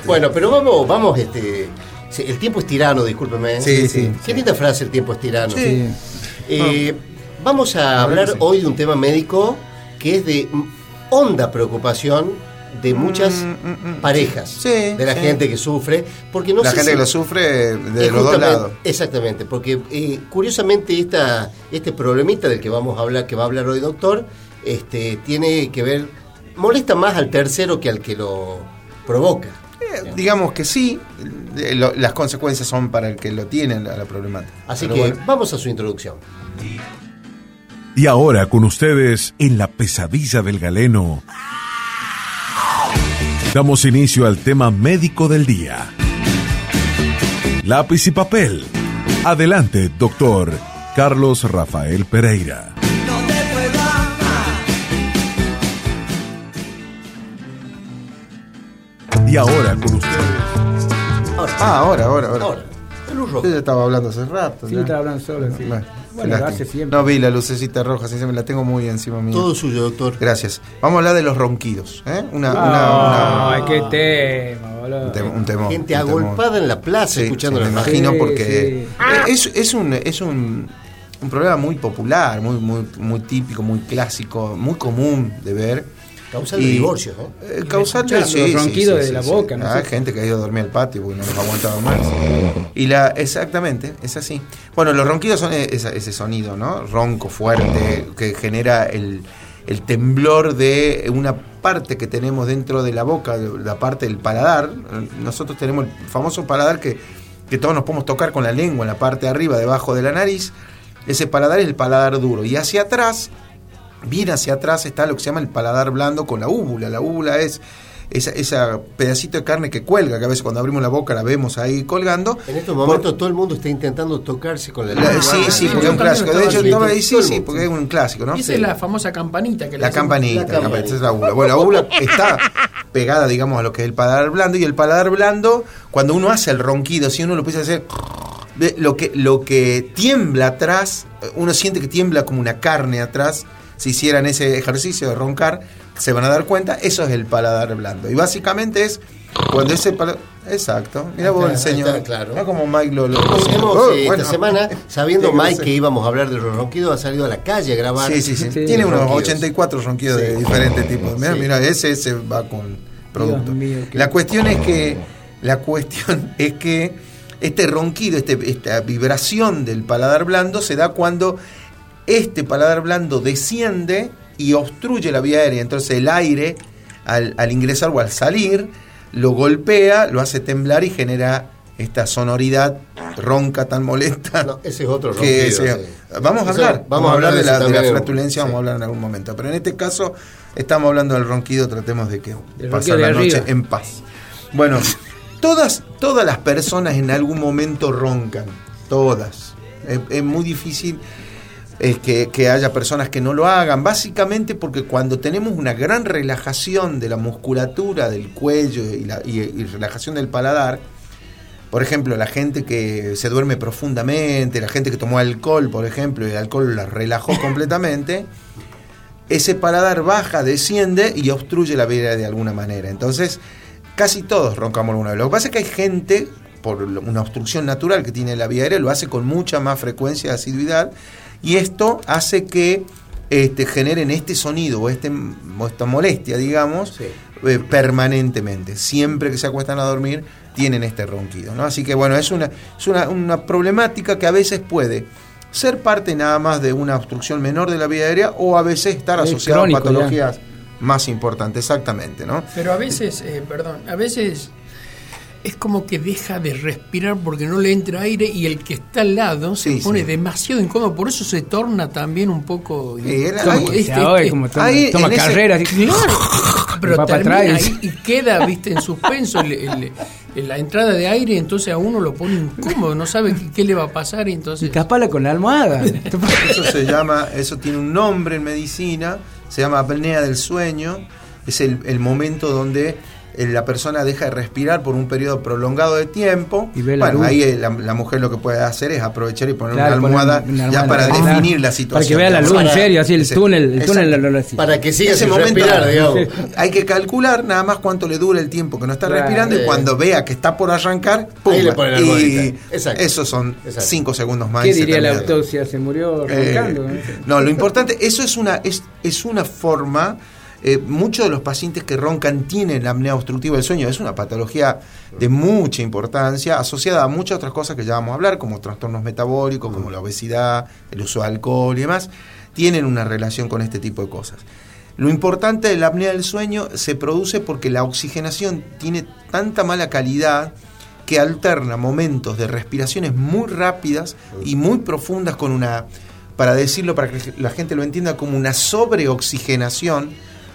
[SPEAKER 2] Bueno, pero vamos, vamos, este. sí, El tiempo es tirano, discúlpeme.
[SPEAKER 4] Sí, sí.
[SPEAKER 2] Qué linda frase, el tiempo es tirano.
[SPEAKER 5] Sí.
[SPEAKER 2] Eh, vamos a hablar hoy de un tema médico que es de honda preocupación de muchas parejas,
[SPEAKER 4] Sí,
[SPEAKER 2] de la
[SPEAKER 4] sí.
[SPEAKER 2] gente que sufre, porque no
[SPEAKER 4] la
[SPEAKER 2] sé
[SPEAKER 4] gente
[SPEAKER 2] si-
[SPEAKER 4] que lo sufre de los dos lados.
[SPEAKER 2] Exactamente, porque eh, curiosamente esta, este problemita del que vamos a hablar, que va a hablar hoy doctor, este, tiene que ver, molesta más al tercero que al que lo provoca.
[SPEAKER 4] Eh, digamos que sí, eh, lo- las consecuencias son para el que lo tiene la, la problemática.
[SPEAKER 2] Así
[SPEAKER 4] Pero
[SPEAKER 2] que
[SPEAKER 4] bueno.
[SPEAKER 2] vamos a su introducción.
[SPEAKER 1] Y ahora con ustedes en la pesadilla del galeno. Damos inicio al tema médico del día. Lápiz y papel. Adelante, doctor Carlos Rafael Pereira. Y ahora con ustedes.
[SPEAKER 4] Ah, ahora, ahora, ahora.
[SPEAKER 2] Ahora,
[SPEAKER 4] Yo
[SPEAKER 2] roja.
[SPEAKER 4] ya estaba hablando hace rato.
[SPEAKER 5] Sí,
[SPEAKER 4] ya.
[SPEAKER 5] estaba hablando solo, sí.
[SPEAKER 4] Bueno,
[SPEAKER 5] Bueno, lo hace siempre.
[SPEAKER 4] No vi la lucecita roja, así se me la tengo muy encima mío.
[SPEAKER 2] Todo suyo, doctor.
[SPEAKER 4] Gracias. Vamos a hablar de los ronquidos. ¿eh? Una, una-
[SPEAKER 5] Ah,
[SPEAKER 4] una-
[SPEAKER 5] qué tema, boludo.
[SPEAKER 4] un, tema, un
[SPEAKER 2] Gente
[SPEAKER 4] un
[SPEAKER 2] agolpada en la plaza
[SPEAKER 4] Sí,
[SPEAKER 2] escuchando
[SPEAKER 4] sí, me imagino
[SPEAKER 5] Sí,
[SPEAKER 4] porque
[SPEAKER 5] sí.
[SPEAKER 4] es, es un es un, un problema muy popular, muy muy muy típico, muy clásico, muy común de ver.
[SPEAKER 2] Causal de
[SPEAKER 4] Y-
[SPEAKER 2] divorcios, ¿no?
[SPEAKER 4] Eh, causal de
[SPEAKER 5] escuchar los ronquidos de la boca, no
[SPEAKER 4] Ah, gente que ha ido a dormir al patio porque no los aguantaba más. Y la, exactamente, es así. Bueno, los ronquidos son e- ese sonido, ¿no? Ronco, fuerte, que genera el, el temblor de una parte que tenemos dentro de la boca, la parte del paladar. Nosotros tenemos el famoso paladar que, que todos nos podemos tocar con la lengua en la parte de arriba, debajo de la nariz. Ese paladar es el paladar duro. Y hacia atrás bien hacia atrás está lo que se llama el paladar blando con la úvula. La úvula es esa, esa pedacito de carne que cuelga, que a veces cuando abrimos la boca la vemos ahí colgando.
[SPEAKER 2] En estos momentos todo el mundo está intentando tocarse con la
[SPEAKER 4] La-
[SPEAKER 2] lengua.
[SPEAKER 4] sí, sí, porque es un clásico. De hecho, ahí, sí, sí, porque es un clásico, ¿no?
[SPEAKER 3] Y esa
[SPEAKER 4] Sí.
[SPEAKER 3] es la famosa campanita que le
[SPEAKER 4] La campanita,
[SPEAKER 2] La
[SPEAKER 4] la campanita, esa es la úvula. Bueno, la úvula está pegada, digamos, a lo que es el paladar blando. Y el paladar blando, cuando uno hace el ronquido, si uno lo empieza a hacer, ve, lo que, lo que tiembla atrás, uno siente que tiembla como una carne atrás. Si hicieran ese ejercicio de roncar, se van a dar cuenta, eso es el paladar blando. Y básicamente es cuando ese paladar. Exacto. Mira vos el señor.
[SPEAKER 2] claro.
[SPEAKER 4] Mira como Mike lo. lo- Oh,
[SPEAKER 2] eh,
[SPEAKER 4] bueno.
[SPEAKER 2] esta semana, sabiendo Mike que íbamos a hablar de los ronquidos, ha salido a la calle a grabar.
[SPEAKER 4] Sí, sí, sí.
[SPEAKER 5] Sí,
[SPEAKER 4] Tiene unos
[SPEAKER 2] ronquidos.
[SPEAKER 4] 84 ronquidos de diferentes tipos. Mira,
[SPEAKER 2] Sí.
[SPEAKER 4] mira, ese se va con producto.
[SPEAKER 5] mío,
[SPEAKER 4] La cuestión es que la cuestión es que este ronquido, este, esta vibración del paladar blando se da cuando este paladar blando desciende y obstruye la vía aérea. Entonces el aire al, al ingresar o al salir lo golpea, lo hace temblar y genera esta sonoridad ronca tan molesta.
[SPEAKER 2] No, ese es otro
[SPEAKER 4] que
[SPEAKER 2] ronquido. sí.
[SPEAKER 4] Vamos a
[SPEAKER 2] Eso-
[SPEAKER 4] hablar, vamos a hablar de la, de la flatulencia, vamos a hablar en algún momento. Pero en este caso estamos hablando del ronquido, tratemos de que
[SPEAKER 5] de
[SPEAKER 4] la noche
[SPEAKER 5] arriba.
[SPEAKER 4] en paz. Bueno, todas, todas las personas en algún momento roncan, todas. Es, es muy difícil eh, que, que haya personas que no lo hagan, básicamente porque cuando tenemos una gran relajación de la musculatura del cuello y, la, y- y relajación del paladar, por ejemplo, la gente que se duerme profundamente, la gente que tomó alcohol, por ejemplo, y el alcohol la relajó completamente, ese paladar baja, desciende y obstruye la vida de alguna manera. Entonces, casi todos roncamos alguna vez. Lo que pasa es que hay gente, por una obstrucción natural que tiene la vía aérea, lo hace con mucha más frecuencia y asiduidad, y esto hace que este, generen este sonido o, este, o esta molestia, digamos,
[SPEAKER 2] Sí.
[SPEAKER 4] eh, permanentemente. Siempre que se acuestan a dormir, tienen este ronquido. ¿no? Así que bueno, es una, es una, una problemática que a veces puede ser parte nada más de una obstrucción menor de la vía aérea o a veces estar
[SPEAKER 5] Es
[SPEAKER 4] asociado a
[SPEAKER 5] ya.
[SPEAKER 4] patologías más importantes, exactamente, ¿no?
[SPEAKER 3] Pero a veces, eh, perdón, a veces es como que deja de respirar porque no le entra aire y el que está al lado se
[SPEAKER 4] Sí,
[SPEAKER 3] pone
[SPEAKER 4] sí.
[SPEAKER 3] demasiado incómodo, por eso se torna también un poco...
[SPEAKER 4] Eh, era-
[SPEAKER 3] como
[SPEAKER 4] ahí-
[SPEAKER 3] este-
[SPEAKER 5] y como toma,
[SPEAKER 4] ahí,
[SPEAKER 5] toma
[SPEAKER 4] en ese-
[SPEAKER 5] carrera. así.
[SPEAKER 3] Claro, pero
[SPEAKER 5] Va para
[SPEAKER 3] termina
[SPEAKER 5] atrás.
[SPEAKER 3] ahí y queda, viste, en suspenso el- el- el- la entrada de aire, entonces a uno lo pone incómodo, no sabe qué, qué le va a pasar y
[SPEAKER 5] Y
[SPEAKER 3] entonces...
[SPEAKER 5] tapala con la almohada.
[SPEAKER 4] Eso se llama, eso tiene un nombre en medicina, se llama apnea del sueño. Es el, el momento donde eh, la persona deja de respirar por un periodo prolongado de tiempo.
[SPEAKER 5] Y ve la
[SPEAKER 4] bueno,
[SPEAKER 5] luz.
[SPEAKER 4] ahí eh, la, la mujer lo que puede hacer es aprovechar y poner
[SPEAKER 5] Claro,
[SPEAKER 4] una
[SPEAKER 5] poner
[SPEAKER 4] almohada
[SPEAKER 5] una
[SPEAKER 4] ya para definir la
[SPEAKER 5] Para
[SPEAKER 4] situación.
[SPEAKER 5] que vea la luz en
[SPEAKER 2] Para-
[SPEAKER 5] serio, así el
[SPEAKER 4] ese-
[SPEAKER 5] túnel, el túnel lo, lo- así.
[SPEAKER 2] Para que siga
[SPEAKER 4] Ese
[SPEAKER 2] sin
[SPEAKER 4] momento
[SPEAKER 2] respirar, digamos.
[SPEAKER 4] hay que calcular nada más cuánto le dura el tiempo que no está
[SPEAKER 5] Claro.
[SPEAKER 4] respirando y cuando vea que está por arrancar, ¡pum!
[SPEAKER 2] Ahí le ponen la
[SPEAKER 4] y.
[SPEAKER 2] Exacto.
[SPEAKER 4] esos son
[SPEAKER 2] Exacto.
[SPEAKER 4] 5 segundos más.
[SPEAKER 5] ¿Qué diría la autopsia? Se murió
[SPEAKER 4] Eh,
[SPEAKER 5] roncando. ¿no?
[SPEAKER 4] no, lo importante, eso es una, es, es una forma. Eh, muchos de los pacientes que roncan tienen apnea obstructiva del sueño. Es una patología de mucha importancia, asociada a muchas otras cosas que ya vamos a hablar, como trastornos metabólicos, como la obesidad, el uso de alcohol y demás. Tienen una relación con este tipo de cosas. Lo importante de la apnea del sueño se produce porque la oxigenación tiene tanta mala calidad que alterna momentos de respiraciones muy rápidas y muy profundas con una, para decirlo, para que la gente lo entienda, como una sobreoxigenación,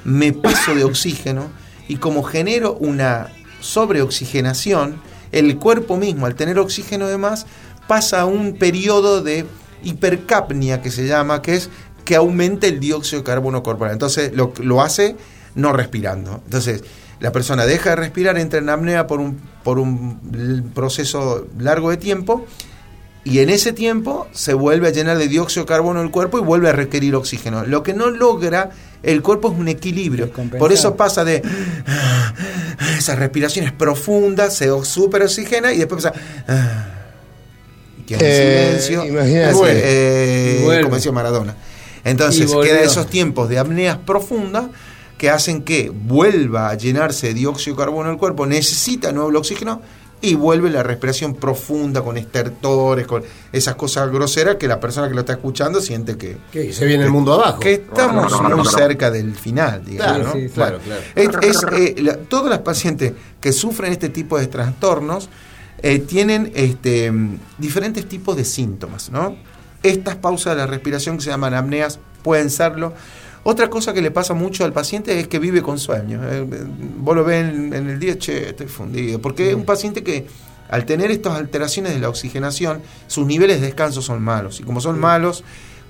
[SPEAKER 4] me paso de oxígeno y como genero una sobreoxigenación, el cuerpo mismo, al tener oxígeno de más, pasa a un periodo de hipercapnia que se llama, que es que aumente el dióxido de carbono corporal. Entonces lo, hace no respirando. Entonces la persona deja de respirar, entra en apnea por un, por un proceso largo de tiempo y en ese tiempo se vuelve a llenar de dióxido de carbono el cuerpo y vuelve a requerir oxígeno. Lo que no logra el cuerpo es un equilibrio. Por eso pasa de esas respiraciones profundas, se super oxigena y después pasa... Y queda en
[SPEAKER 2] Eh,
[SPEAKER 4] silencio.
[SPEAKER 2] imagínate.
[SPEAKER 4] Eh, como decía Maradona. Entonces queda esos tiempos de apneas profundas que hacen que vuelva a llenarse de dióxido de carbono el cuerpo, necesita nuevo el oxígeno y vuelve la respiración profunda con estertores, con esas cosas groseras que la persona que lo está escuchando siente que,
[SPEAKER 2] Que se viene el mundo abajo.
[SPEAKER 4] que estamos muy cerca del final, digamos.
[SPEAKER 2] Claro,
[SPEAKER 4] ¿no?
[SPEAKER 5] sí,
[SPEAKER 2] claro, claro.
[SPEAKER 4] Es, es, eh, la- todas las pacientes que sufren este tipo de trastornos eh, tienen este, diferentes tipos de síntomas, ¿no? Estas pausas de la respiración que se llaman apneas pueden serlo. Otra cosa que le pasa mucho al paciente es que vive con sueño. Eh, vos lo ves en, en el día, che, estoy fundido. Porque es un paciente que al tener estas alteraciones de la oxigenación, sus niveles de descanso son malos. Y como son malos,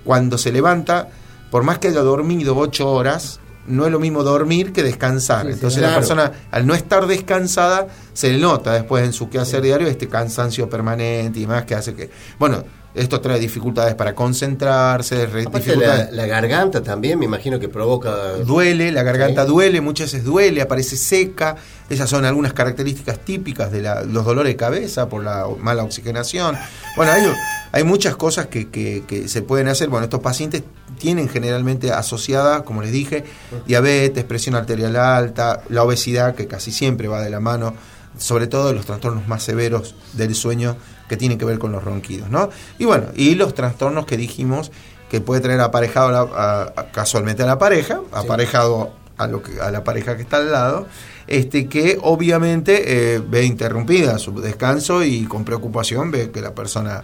[SPEAKER 4] cuando se levanta, por más que haya dormido ocho horas, no es lo mismo dormir que descansar.
[SPEAKER 5] Sí,
[SPEAKER 4] Entonces
[SPEAKER 2] claro.
[SPEAKER 4] la persona, al no estar descansada, se le nota después en su quehacer diario este cansancio permanente y demás que hace que, bueno, esto trae dificultades para concentrarse, dificultades
[SPEAKER 2] la, la garganta también, me imagino que provoca...
[SPEAKER 4] duele, la garganta
[SPEAKER 2] Sí.
[SPEAKER 4] duele, muchas veces duele, aparece seca. Esas son algunas características típicas de la- los dolores de cabeza por la mala oxigenación. Bueno, hay, hay muchas cosas que, que- que se pueden hacer. Bueno, estos pacientes tienen generalmente asociada, como les dije, diabetes, presión arterial alta, la obesidad, que casi siempre va de la mano, sobre todo los trastornos más severos del sueño que tienen que ver con los ronquidos, ¿no? Y bueno, y los trastornos que dijimos que puede traer aparejado a la- a- a- casualmente a la pareja, aparejado a, lo que, a la pareja que está al lado, este que obviamente eh, ve interrumpida su descanso y con preocupación ve que la persona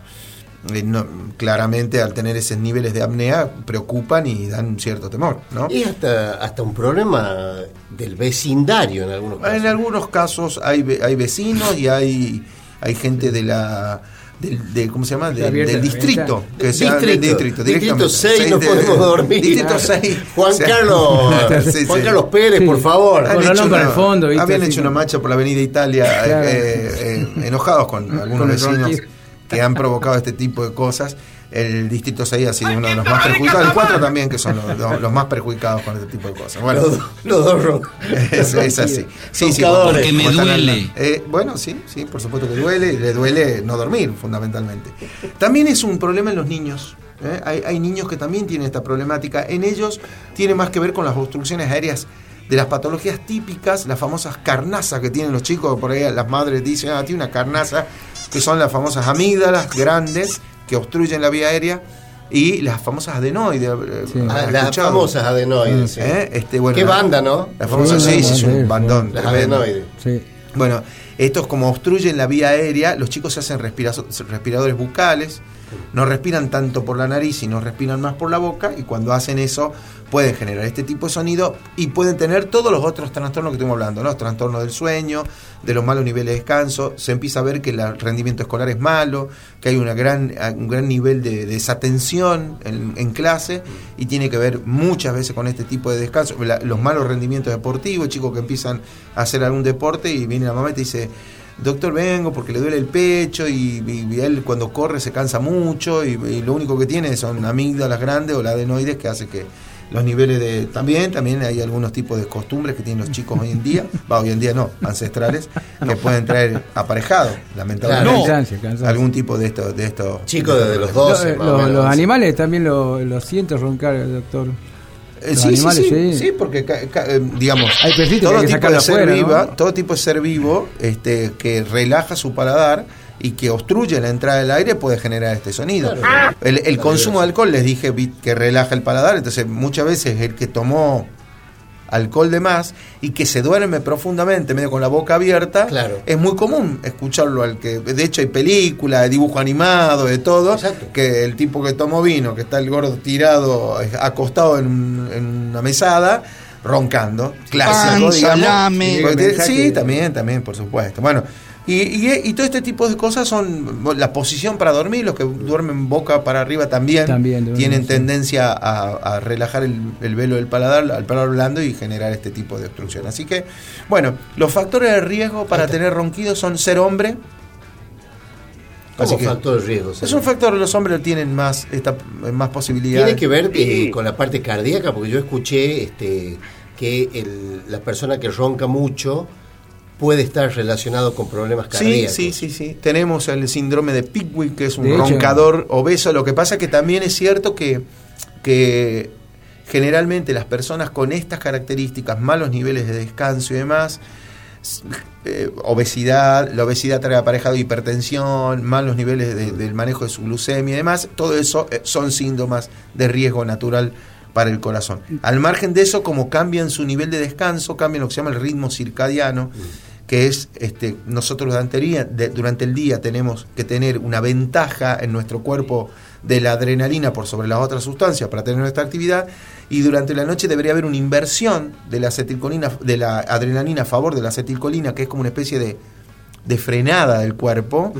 [SPEAKER 4] no- claramente al tener esos niveles de apnea preocupan y dan un cierto temor, ¿no?
[SPEAKER 2] Y hasta, hasta un problema del vecindario en algunos casos.
[SPEAKER 4] En algunos casos hay, hay vecinos y hay, hay gente de la del, de- ¿cómo se llama?
[SPEAKER 5] Está
[SPEAKER 4] Del,
[SPEAKER 5] abierta
[SPEAKER 4] del
[SPEAKER 5] la
[SPEAKER 4] distrito. Que sea del distrito,
[SPEAKER 2] Distrito
[SPEAKER 4] directamente.
[SPEAKER 2] 6 no
[SPEAKER 4] de-
[SPEAKER 2] podemos dormir.
[SPEAKER 4] Distrito 6.
[SPEAKER 2] Juan
[SPEAKER 4] O sea,
[SPEAKER 2] Carlos,
[SPEAKER 4] sí,
[SPEAKER 2] Juan. Carlos Pérez,
[SPEAKER 5] Sí.
[SPEAKER 2] por favor.
[SPEAKER 4] Han hecho una-
[SPEAKER 5] al fondo, ¿viste?
[SPEAKER 4] Habían
[SPEAKER 5] Así
[SPEAKER 4] hecho una marcha por la Avenida Italia eh,
[SPEAKER 5] Claro.
[SPEAKER 4] eh, eh, enojados con algunos
[SPEAKER 5] Con el
[SPEAKER 4] vecinos. Que han provocado este tipo de cosas. El distrito 6 ha sido uno de los más perjudicados. El 4 también, que son los, los- los más perjudicados con este tipo de cosas. Bueno,
[SPEAKER 2] Los, los dos ron-
[SPEAKER 4] es, es así. Sí, sí.
[SPEAKER 6] Porque me duele.
[SPEAKER 4] Eh, bueno, sí, sí, por supuesto que duele. Le duele no dormir, fundamentalmente. También es un problema en los niños. ¿eh? Hay, hay niños que también tienen esta problemática. En ellos tiene más que ver con las obstrucciones aéreas de las patologías típicas, las famosas carnazas que tienen los chicos. Por ahí las madres dicen, ah, tiene una carnaza, que son las famosas amígdalas grandes que obstruyen la vía aérea. Y las famosas adenoides. eh,
[SPEAKER 5] Sí.
[SPEAKER 4] ¿han
[SPEAKER 2] Ah, las
[SPEAKER 4] escuchado?
[SPEAKER 2] famosas adenoides. sí.
[SPEAKER 4] ¿Eh? Este, bueno,
[SPEAKER 2] Qué
[SPEAKER 4] la-
[SPEAKER 2] banda, ¿no?
[SPEAKER 4] La famosa,
[SPEAKER 5] Sí,
[SPEAKER 4] sí, sí, es
[SPEAKER 5] sí,
[SPEAKER 4] un bandón.
[SPEAKER 2] Las
[SPEAKER 4] tremendo.
[SPEAKER 2] adenoides.
[SPEAKER 5] Sí.
[SPEAKER 4] Bueno, estos como obstruyen la vía aérea, los chicos se hacen respira- respiradores bucales, no respiran tanto por la nariz, sino respiran más por la boca, y cuando hacen eso pueden generar este tipo de sonido y pueden tener todos los otros trastornos que estuvimos hablando, ¿no? Los trastornos del sueño, de los malos niveles de descanso, se empieza a ver que el rendimiento escolar es malo, que hay una gran, un gran nivel de desatención en, clase y tiene que ver muchas veces con este tipo de descanso, los malos rendimientos deportivos, chicos que empiezan a hacer algún deporte y viene la mamá y te dice, doctor vengo porque le duele el pecho y, y- y él cuando corre se cansa mucho y, y lo único que tiene son amígdalas grandes o la adenoides que hace que los niveles de también también hay algunos tipos de costumbres que tienen los chicos hoy en día va hoy en día no ancestrales que pueden traer aparejado lamentablemente
[SPEAKER 5] No. Cansancio, cansancio.
[SPEAKER 4] algún tipo de estos de estos
[SPEAKER 2] Chicos desde los
[SPEAKER 5] Lo-
[SPEAKER 2] 12.
[SPEAKER 5] eh, los, animales también lo, lo siento roncar, doctor.
[SPEAKER 4] Eh,
[SPEAKER 5] Los
[SPEAKER 4] sí, sí,
[SPEAKER 5] animales,
[SPEAKER 4] sí,
[SPEAKER 5] sí.
[SPEAKER 4] sí, porque eh, digamos,
[SPEAKER 5] Hay
[SPEAKER 4] todo
[SPEAKER 5] que hay que
[SPEAKER 4] tipo de ser
[SPEAKER 5] afuera,
[SPEAKER 4] viva,
[SPEAKER 5] ¿no?
[SPEAKER 4] todo tipo de ser vivo, este, que relaja su paladar y que obstruye la entrada del aire puede generar este sonido.
[SPEAKER 2] Claro.
[SPEAKER 4] El, el consumo de alcohol, les dije que relaja el paladar, entonces muchas veces el que tomó alcohol de más y que se duerme profundamente, medio con la boca abierta,
[SPEAKER 2] Claro.
[SPEAKER 4] es muy común escucharlo al que, de hecho hay películas, de dibujo animado, de todo,
[SPEAKER 2] Exacto.
[SPEAKER 4] que el tipo que tomó vino, que está el gordo tirado, eh, acostado en, un- en una mesada, roncando. Clásico,
[SPEAKER 6] Pan,
[SPEAKER 4] digamos.
[SPEAKER 6] salame.
[SPEAKER 4] Sí, también, también, por supuesto. Bueno, y, y- y todo este tipo de cosas son la posición para dormir, los que duermen boca para arriba también,
[SPEAKER 5] También duermen,
[SPEAKER 4] tienen
[SPEAKER 5] sí.
[SPEAKER 4] tendencia a, a relajar el, el velo del paladar, al paladar blando y generar este tipo de obstrucción. Así que, bueno, los factores de riesgo para tener ronquidos son ser hombre. Así que-
[SPEAKER 2] factor de riesgo.
[SPEAKER 4] es un factor, los hombres tienen más, esta, más posibilidades.
[SPEAKER 2] Tiene que ver eh, con la parte cardíaca, porque yo escuché este, que el- la persona que ronca mucho puede estar relacionado con problemas
[SPEAKER 4] Sí,
[SPEAKER 2] cardíacos.
[SPEAKER 4] sí, sí, sí. Tenemos el síndrome de Pickwick, que es un
[SPEAKER 5] De hecho-
[SPEAKER 4] roncador obeso. Lo que pasa que también es cierto que, que generalmente las personas con estas características, malos niveles de descanso y demás, eh, obesidad, la obesidad trae aparejado hipertensión, malos niveles de- del manejo de su glucemia y demás, todo eso eh, son síntomas de riesgo natural para el corazón. Al margen de eso, como cambian su nivel de descanso, cambian lo que se llama el ritmo circadiano, que es este, nosotros durante el, día, de- durante el día tenemos que tener una ventaja en nuestro cuerpo de la adrenalina por sobre las otras sustancias para tener nuestra actividad y durante la noche debería haber una inversión de la acetilcolina de la adrenalina a favor de la acetilcolina que es como una especie de, de frenada del cuerpo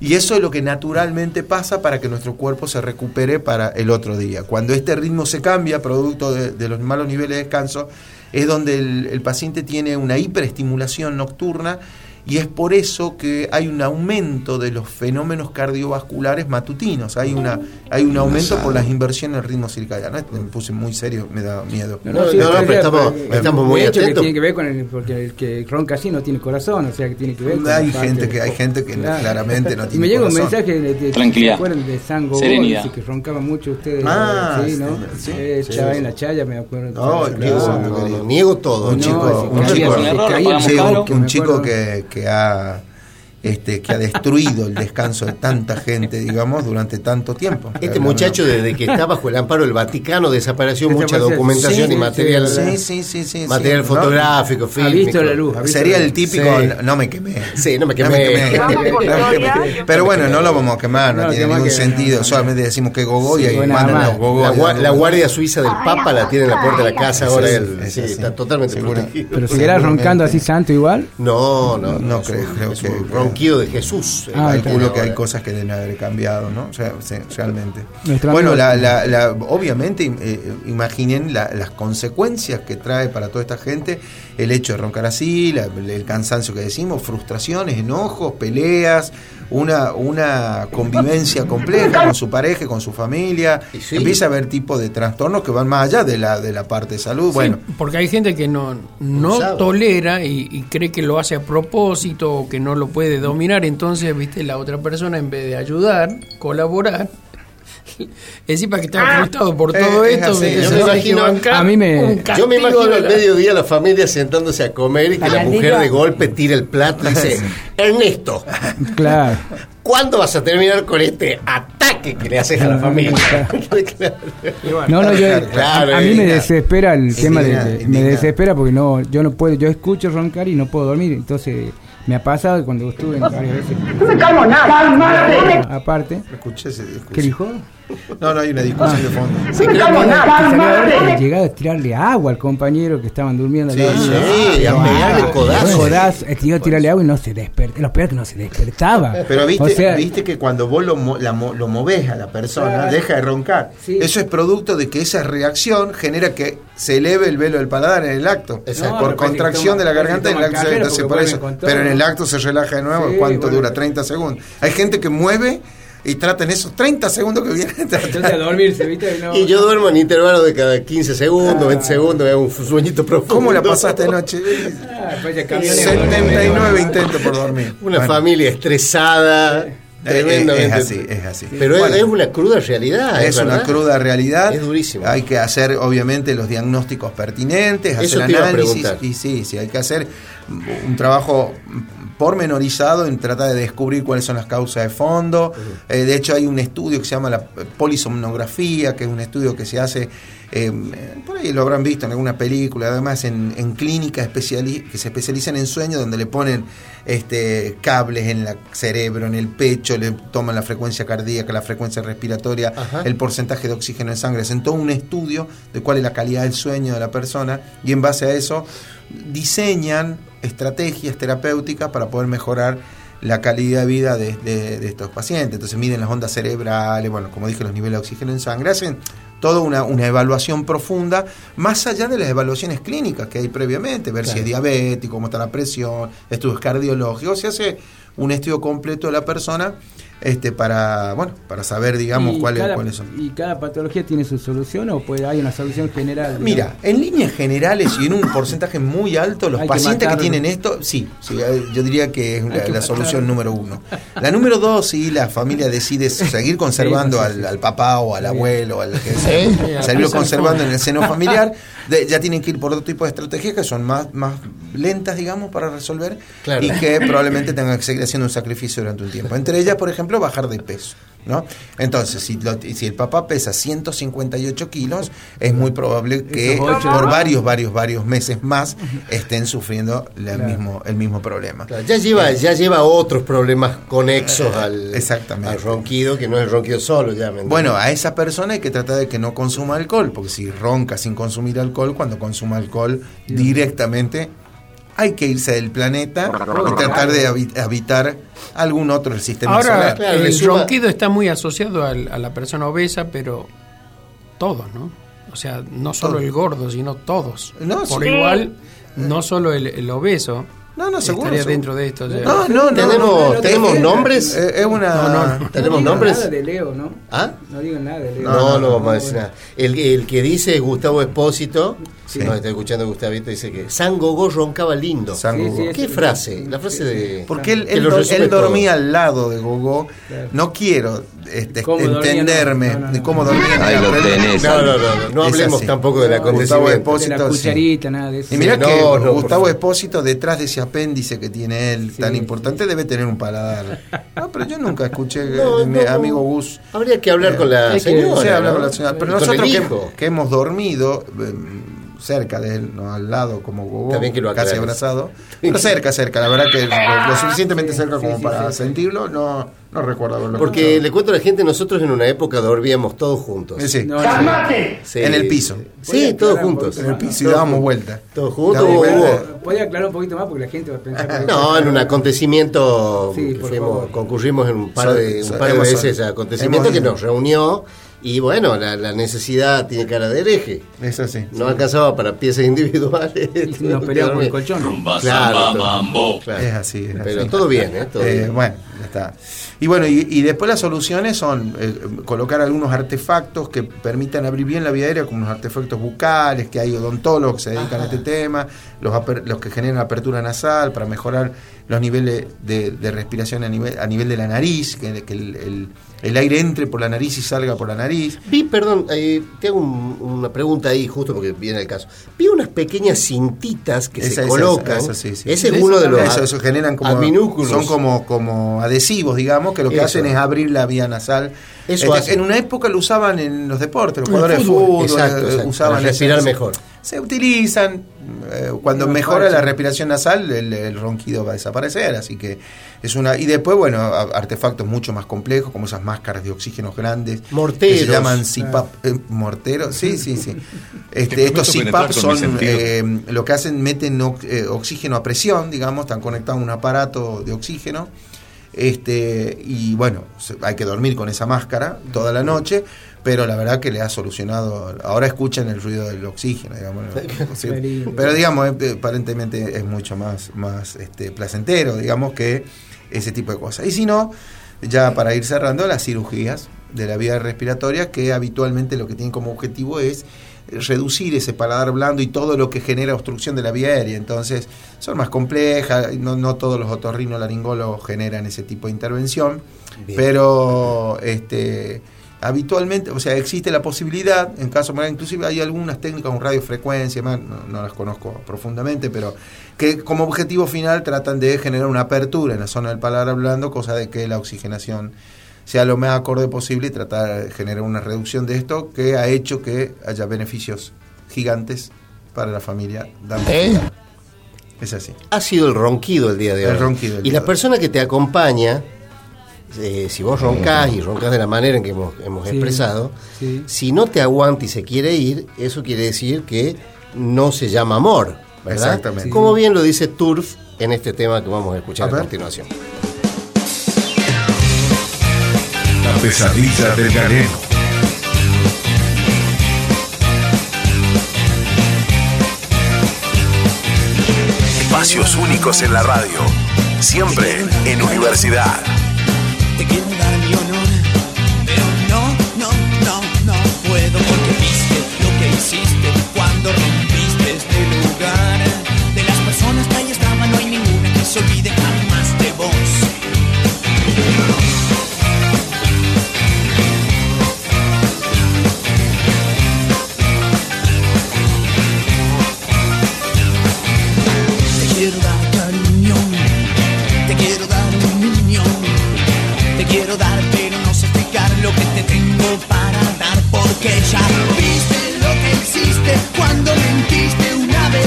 [SPEAKER 4] y eso es lo que naturalmente pasa para que nuestro cuerpo se recupere para el otro día. Cuando este ritmo se cambia producto de, de los malos niveles de descanso es donde el, el paciente tiene una hiperestimulación nocturna y es por eso que hay un aumento de los fenómenos cardiovasculares matutinos. Hay una hay un aumento por las inversiones del ritmo circadiano. Me puse muy serio, me da miedo.
[SPEAKER 2] No, no, no, pero estamos- estamos muy
[SPEAKER 5] hecho,
[SPEAKER 2] atentos.
[SPEAKER 5] que tiene que ver con el, porque el que ronca así no tiene corazón, o sea que tiene que ver con
[SPEAKER 4] Hay gente que hay gente que
[SPEAKER 5] Claro.
[SPEAKER 4] claramente no
[SPEAKER 5] Y
[SPEAKER 4] tiene
[SPEAKER 5] me llega un
[SPEAKER 4] corazón.
[SPEAKER 5] mensaje de, de
[SPEAKER 6] Tranquilidad.
[SPEAKER 5] ¿se acuerdan de San Gogol, que roncaba mucho ustedes,
[SPEAKER 4] Ah,
[SPEAKER 5] sí, ¿no?
[SPEAKER 4] sí,
[SPEAKER 5] Eh,
[SPEAKER 4] sí,
[SPEAKER 5] estaba
[SPEAKER 4] sí.
[SPEAKER 5] en la chaya, me acuerdo.
[SPEAKER 4] No,
[SPEAKER 2] No, no, no, niego todo.
[SPEAKER 4] un
[SPEAKER 5] No,
[SPEAKER 4] chico, un chico,
[SPEAKER 5] en
[SPEAKER 4] que, que ha este, que ha destruido el descanso de tanta gente, digamos, durante tanto tiempo.
[SPEAKER 2] Este muchacho, desde que está bajo el amparo del Vaticano, desapareció mucha documentación
[SPEAKER 5] Sí,
[SPEAKER 2] y material,
[SPEAKER 4] Sí, sí, sí, sí.
[SPEAKER 2] material
[SPEAKER 4] sí,
[SPEAKER 2] fotográfico,
[SPEAKER 5] Ha
[SPEAKER 2] fílmico.
[SPEAKER 5] visto la luz. ha
[SPEAKER 4] ¿no?
[SPEAKER 5] visto
[SPEAKER 4] Sería
[SPEAKER 5] la
[SPEAKER 4] el típico,
[SPEAKER 2] Sí.
[SPEAKER 4] no me quemé.
[SPEAKER 2] Sí, no me
[SPEAKER 4] No
[SPEAKER 2] quemé.
[SPEAKER 4] me quemé. Pero bueno, no lo vamos a quemar, no,
[SPEAKER 5] No,
[SPEAKER 4] tiene ningún
[SPEAKER 5] que-
[SPEAKER 4] sentido.
[SPEAKER 5] no, no.
[SPEAKER 4] Solamente decimos que Gogoy y mandan los
[SPEAKER 5] más.
[SPEAKER 4] Gogoy.
[SPEAKER 2] La, gua- la Guardia Suiza del Papa la tiene en la puerta de la casa ahora.
[SPEAKER 4] Sí,
[SPEAKER 2] él, está totalmente
[SPEAKER 4] Seguro.
[SPEAKER 2] protegido.
[SPEAKER 5] Pero seguirá roncando así santo igual.
[SPEAKER 2] No, no,
[SPEAKER 4] No creo, que-
[SPEAKER 2] ronquido de Jesús.
[SPEAKER 5] Ah,
[SPEAKER 4] Calculo que hay cosas que deben haber cambiado, ¿no? O sea, sí, realmente. Bueno, la, la- la- obviamente, eh, imaginen la- las consecuencias que trae para toda esta gente el hecho de roncar así, la- el cansancio que decimos, frustraciones, enojos, peleas, una, una convivencia compleja con su pareja, con su familia.
[SPEAKER 2] Y sí.
[SPEAKER 4] Empieza a haber tipos de trastornos que van más allá de la, de la parte de salud.
[SPEAKER 3] Sí,
[SPEAKER 4] Bueno,
[SPEAKER 3] porque hay gente que no, no tolera y, y cree que lo hace a propósito o que no lo puede dominar, entonces, viste, la otra persona en vez de ayudar, colaborar, encima que está frustrado por
[SPEAKER 4] Eh,
[SPEAKER 3] todo
[SPEAKER 4] es
[SPEAKER 3] esto,
[SPEAKER 4] así,
[SPEAKER 3] viste,
[SPEAKER 2] yo
[SPEAKER 3] se
[SPEAKER 2] me imagino-
[SPEAKER 5] a mí me-
[SPEAKER 2] Yo me imagino al mediodía la familia sentándose a comer y que la mujer de golpe tira el plato y dice, Ernesto,
[SPEAKER 5] Claro.
[SPEAKER 2] ¿cuándo vas a terminar con este ataque que le haces a la familia?
[SPEAKER 5] No, no, yo,
[SPEAKER 2] Claro,
[SPEAKER 5] a, a mí me
[SPEAKER 2] eh,
[SPEAKER 5] desespera el tema de, me desespera porque no, yo no puedo, yo escucho roncar y no puedo dormir, entonces me ha pasado cuando estuve en varias veces. Aparte,
[SPEAKER 4] escuché ese discurso.
[SPEAKER 5] ¿qué dijo?
[SPEAKER 4] No, no hay una discusión de fondo.
[SPEAKER 2] Sí, que-
[SPEAKER 5] salió a tirarle agua al compañero que estaban durmiendo.
[SPEAKER 4] Sí,
[SPEAKER 2] sí, a pegarle codazo.
[SPEAKER 5] codazo, a tirarle agua y no se despertaba. Los peores que no se despertaba.
[SPEAKER 4] Pero viste,
[SPEAKER 5] O sea,
[SPEAKER 4] viste que cuando vos lo, mo- la mo- lo movés a la persona,
[SPEAKER 5] Claro.
[SPEAKER 4] deja de roncar.
[SPEAKER 5] Sí.
[SPEAKER 4] Eso es producto de que esa reacción genera que se eleve el velo del paladar en el acto.
[SPEAKER 2] Exacto.
[SPEAKER 5] No,
[SPEAKER 4] por contracción
[SPEAKER 5] toma-
[SPEAKER 4] de la garganta en el acto se- por eso. Pero en el acto se relaja de nuevo.
[SPEAKER 5] Sí,
[SPEAKER 4] ¿Cuánto
[SPEAKER 5] bueno.
[SPEAKER 4] dura? 30 segundos. Hay gente que mueve y trata en esos 30 segundos que vienen.
[SPEAKER 5] a dormirse, ¿viste? No,
[SPEAKER 2] Y yo duermo en intervalos de cada 15 segundos, 20 segundos, me hago un sueñito profundo.
[SPEAKER 4] ¿Cómo la pasaste anoche?
[SPEAKER 5] Ah, de-
[SPEAKER 4] 79 intentos por dormir.
[SPEAKER 2] Una
[SPEAKER 4] Bueno,
[SPEAKER 2] familia estresada, tremendamente.
[SPEAKER 4] Es así, es así.
[SPEAKER 2] Pero es-
[SPEAKER 4] Bueno.
[SPEAKER 2] es, una cruda realidad.
[SPEAKER 4] Es una cruda realidad.
[SPEAKER 2] Es durísimo.
[SPEAKER 4] Hay que hacer, obviamente, los diagnósticos pertinentes,
[SPEAKER 2] Eso
[SPEAKER 4] hacer
[SPEAKER 2] te iba a
[SPEAKER 4] análisis. Y sí, sí, hay que hacer un trabajo pormenorizado en tratar de descubrir cuáles son las causas de fondo. Eh, de hecho, hay un estudio que se llama la polisomnografía, que es un estudio que se hace eh, por ahí lo habrán visto en alguna película, además en, en clínicas que se especializan en sueño, donde le ponen este, cables en el cerebro, en el pecho, le toman la frecuencia cardíaca, la frecuencia respiratoria,
[SPEAKER 2] Ajá.
[SPEAKER 4] el porcentaje de oxígeno en sangre, hacen todo un estudio de cuál es la calidad del sueño de la persona y en base a eso diseñan estrategias terapéuticas para poder mejorar la calidad de vida de, de- de estos pacientes. Entonces miden las ondas cerebrales, bueno, como dije, los niveles de oxígeno en sangre, hacen toda una, una evaluación profunda, más allá de las evaluaciones clínicas que hay previamente, ver si es diabético, cómo está la presión, estudios cardiológicos, se hace un estudio completo de la persona este para bueno para saber digamos cuáles
[SPEAKER 5] cada-
[SPEAKER 4] cuáles son
[SPEAKER 5] ¿Y cada patología tiene su solución o puede, hay una solución general?
[SPEAKER 4] Mira, en líneas generales y en un porcentaje muy alto, los
[SPEAKER 5] Hay
[SPEAKER 4] pacientes que, tienen esto, sí, sí, eh, yo diría que es la,
[SPEAKER 5] Hay que
[SPEAKER 4] la solución número uno. La número dos, si la familia decide seguir conservando
[SPEAKER 5] Sí,
[SPEAKER 4] al,
[SPEAKER 5] sí.
[SPEAKER 4] al papá o al
[SPEAKER 5] Bien.
[SPEAKER 4] abuelo, o al que
[SPEAKER 3] Sí,
[SPEAKER 4] sea, seguirlo conservando en el seno familiar, de- ya tienen que ir por otro tipo de estrategias que son más, más lentas, digamos, para resolver
[SPEAKER 2] Claro.
[SPEAKER 4] y que probablemente tengan que seguir haciendo un sacrificio durante un tiempo. Entre ellas, por ejemplo, bajar de peso. ¿No? Entonces, si, lo- si el papá pesa 158 kilos, es muy probable que por varios, varios, varios meses más estén sufriendo la
[SPEAKER 5] Claro.
[SPEAKER 4] mismo, el mismo problema.
[SPEAKER 2] Claro, ya lleva, ya lleva otros problemas conexos al,
[SPEAKER 4] Exactamente.
[SPEAKER 2] al ronquido, que no es el ronquido solo, ya.
[SPEAKER 4] Bueno, a esa persona hay que tratar de que no consuma alcohol, porque si ronca sin consumir alcohol, cuando consuma alcohol directamente hay que irse del planeta y tratar de habi- habitar algún otro sistema
[SPEAKER 3] Ahora,
[SPEAKER 4] solar.
[SPEAKER 2] Claro,
[SPEAKER 3] el
[SPEAKER 2] suma-
[SPEAKER 3] ronquido está muy asociado al- a la persona obesa, pero todos, ¿no? O sea, no solo
[SPEAKER 4] Todos.
[SPEAKER 3] el gordo, sino todos.
[SPEAKER 4] No,
[SPEAKER 3] Por
[SPEAKER 4] sí.
[SPEAKER 3] igual, no solo el, el obeso
[SPEAKER 4] No, no, seguro.
[SPEAKER 3] estaría
[SPEAKER 4] seguro.
[SPEAKER 3] dentro de esto.
[SPEAKER 4] No, no, no.
[SPEAKER 2] ¿Tenemos,
[SPEAKER 4] no,
[SPEAKER 2] ¿tenemos
[SPEAKER 4] es-
[SPEAKER 2] nombres?
[SPEAKER 4] Es, una.
[SPEAKER 3] No, no, no.
[SPEAKER 2] ¿Tenemos
[SPEAKER 5] no
[SPEAKER 2] nombres?
[SPEAKER 5] Nada de Leo, ¿no?
[SPEAKER 2] ¿Ah?
[SPEAKER 5] No digan nada de Leo.
[SPEAKER 2] No, no, vamos a decir nada. El, el que dice es Gustavo Espósito,
[SPEAKER 4] Sí.
[SPEAKER 2] si nos está escuchando Gustavito, dice que San Gogó roncaba lindo.
[SPEAKER 4] San
[SPEAKER 5] Sí,
[SPEAKER 4] Gogó.
[SPEAKER 5] sí,
[SPEAKER 2] ¿Qué
[SPEAKER 5] es-
[SPEAKER 2] frase? La frase de...
[SPEAKER 4] Porque él, él do- él
[SPEAKER 2] todo.
[SPEAKER 4] dormía al lado de Gogó.
[SPEAKER 5] Claro.
[SPEAKER 4] No quiero este,
[SPEAKER 5] ¿Cómo dormía?
[SPEAKER 4] entenderme
[SPEAKER 5] No, no, no.
[SPEAKER 4] de cómo dormía.
[SPEAKER 10] Ahí lo tenés.
[SPEAKER 2] No, no, no, no, hablemos tampoco del
[SPEAKER 5] No,
[SPEAKER 4] Gustavo
[SPEAKER 2] acontecimiento.
[SPEAKER 4] Espósito.
[SPEAKER 5] de la
[SPEAKER 4] sí.
[SPEAKER 5] cucharita, nada de eso.
[SPEAKER 4] Y mira
[SPEAKER 2] Sí,
[SPEAKER 4] que
[SPEAKER 2] no, no,
[SPEAKER 4] Gustavo Espósito, detrás de ese apéndice que tiene él
[SPEAKER 5] Sí.
[SPEAKER 4] tan importante, debe tener un paladar. No, pero yo nunca escuché
[SPEAKER 2] No,
[SPEAKER 4] de mi
[SPEAKER 2] no,
[SPEAKER 4] amigo Gus.
[SPEAKER 2] Habría que hablar con la
[SPEAKER 5] que-
[SPEAKER 2] señora.
[SPEAKER 4] Sí, habla
[SPEAKER 2] ¿no?
[SPEAKER 4] con la señora. Pero nosotros que, hemos dormido eh, cerca de él, no al lado como Gogó,
[SPEAKER 2] bien que lo
[SPEAKER 4] casi abrazado. Pero cerca, cerca, la verdad que lo, lo suficientemente cerca
[SPEAKER 5] sí,
[SPEAKER 4] como
[SPEAKER 5] sí,
[SPEAKER 4] para
[SPEAKER 5] sí, sí.
[SPEAKER 4] sentirlo, no, no recuerdo haberlo
[SPEAKER 2] Porque
[SPEAKER 4] escuchado.
[SPEAKER 2] le cuento a la gente, nosotros en una época dormíamos todos juntos.
[SPEAKER 4] Eh, sí,
[SPEAKER 5] No, no,
[SPEAKER 2] Sí.
[SPEAKER 4] en el piso.
[SPEAKER 2] Sí,
[SPEAKER 5] Voy
[SPEAKER 2] todos juntos.
[SPEAKER 4] en el piso y dábamos vuelta.
[SPEAKER 2] Todos juntos.
[SPEAKER 5] Podía aclarar un poquito más porque la gente va a pensar que...
[SPEAKER 2] No, en un acontecimiento
[SPEAKER 5] Sí,
[SPEAKER 2] que
[SPEAKER 5] por
[SPEAKER 2] fuimos- concurrimos en un par de,
[SPEAKER 4] so-
[SPEAKER 2] un par de veces a acontecimiento que nos reunió y bueno, la, la necesidad tiene cara de hereje.
[SPEAKER 4] Eso sí.
[SPEAKER 2] No alcanzaba para piezas individuales.
[SPEAKER 5] Nos peleamos por el colchón.
[SPEAKER 2] Claro, todo- claro.
[SPEAKER 4] Es así. es
[SPEAKER 2] Pero
[SPEAKER 4] así.
[SPEAKER 2] todo bien, ¿eh? Todo
[SPEAKER 4] Eh,
[SPEAKER 2] bien.
[SPEAKER 4] bueno, ya está. Y bueno, y, y después las soluciones son eh, colocar algunos artefactos que permitan abrir bien la vía aérea, como unos artefactos bucales, que hay odontólogos que se dedican a este tema, los, aper- los que generan apertura nasal para mejorar los niveles de, de respiración a nivel, a nivel de la nariz, que, que el, el- el aire entre por la nariz y salga por la nariz.
[SPEAKER 2] Vi, perdón, eh, te hago un- una pregunta ahí, justo porque viene el caso. Vi unas pequeñas cintitas que
[SPEAKER 4] Esa-
[SPEAKER 2] se colocan.
[SPEAKER 4] esa, sí, sí.
[SPEAKER 2] Ese es uno de los
[SPEAKER 4] Eso, eso generan como. Son como, como adhesivos, digamos, que lo que
[SPEAKER 2] Eso.
[SPEAKER 4] hacen es abrir la vía nasal.
[SPEAKER 2] Eso
[SPEAKER 4] Este,
[SPEAKER 2] hace.
[SPEAKER 4] en una época lo usaban en los deportes, los jugadores de
[SPEAKER 3] fútbol.
[SPEAKER 2] Exacto,
[SPEAKER 4] eh,
[SPEAKER 2] exacto,
[SPEAKER 4] usaban
[SPEAKER 2] para respirar mejor.
[SPEAKER 4] Se utilizan. eh, cuando mejora la respiración nasal, el, el ronquido va a desaparecer. Así que es una. Y después, bueno, artefactos mucho más complejos, como esas máscaras de oxígeno grandes.
[SPEAKER 2] Morteros.
[SPEAKER 4] Que se llaman CPAP. eh, morteros, sí, sí, sí. Este, estos CPAP son. eh, lo que hacen, meten ox- oxígeno a presión, digamos, están conectados a un aparato de oxígeno. Este, y bueno, hay que dormir con esa máscara toda la noche, pero la verdad que le ha solucionado. Ahora escuchan el ruido del oxígeno, digamos. ¿no? Sí, pero digamos, eh, aparentemente es mucho más, más este, placentero, digamos, que ese tipo de cosas. Y si no, ya para ir cerrando, las cirugías de la vía respiratoria, que habitualmente lo que tienen como objetivo es reducir ese paladar blando y todo lo que genera obstrucción de la vía aérea. Entonces, son más complejas, no, no todos los otorrinolaringólogos generan ese tipo de intervención,
[SPEAKER 2] Bien.
[SPEAKER 4] pero este habitualmente, o sea, existe la posibilidad, en caso, inclusive hay algunas técnicas con radiofrecuencia, no, no las conozco profundamente, pero que como objetivo final tratan de generar una apertura en la zona del paladar blando, cosa de que la oxigenación sea lo más acorde posible y tratar de generar una reducción de esto que ha hecho que haya beneficios gigantes para la familia.
[SPEAKER 2] ¿Eh?
[SPEAKER 4] Es así.
[SPEAKER 2] Ha sido el ronquido el día de hoy.
[SPEAKER 4] El ronquido el
[SPEAKER 2] y la persona que te acompaña, eh, si vos roncás y roncás de la manera en que hemos, hemos
[SPEAKER 5] Sí,
[SPEAKER 2] expresado,
[SPEAKER 5] sí.
[SPEAKER 2] si no te aguanta y se quiere ir, eso quiere decir que no se llama amor, ¿verdad?
[SPEAKER 4] Exactamente.
[SPEAKER 2] Como bien lo dice Turf en este tema que vamos a escuchar
[SPEAKER 4] A
[SPEAKER 2] a, continuación.
[SPEAKER 1] La pesadilla del galeno. Espacios únicos en la radio. Siempre en universidad.
[SPEAKER 6] Te quiero dar mi honor, pero no, no, no, no puedo porque viste lo que hiciste cuando rompiste este lugar. De las personas que ahí estaban, no hay ninguna que se olvide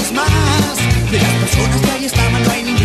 [SPEAKER 6] vez más. De las personas que ahí estaban, no hay ninguna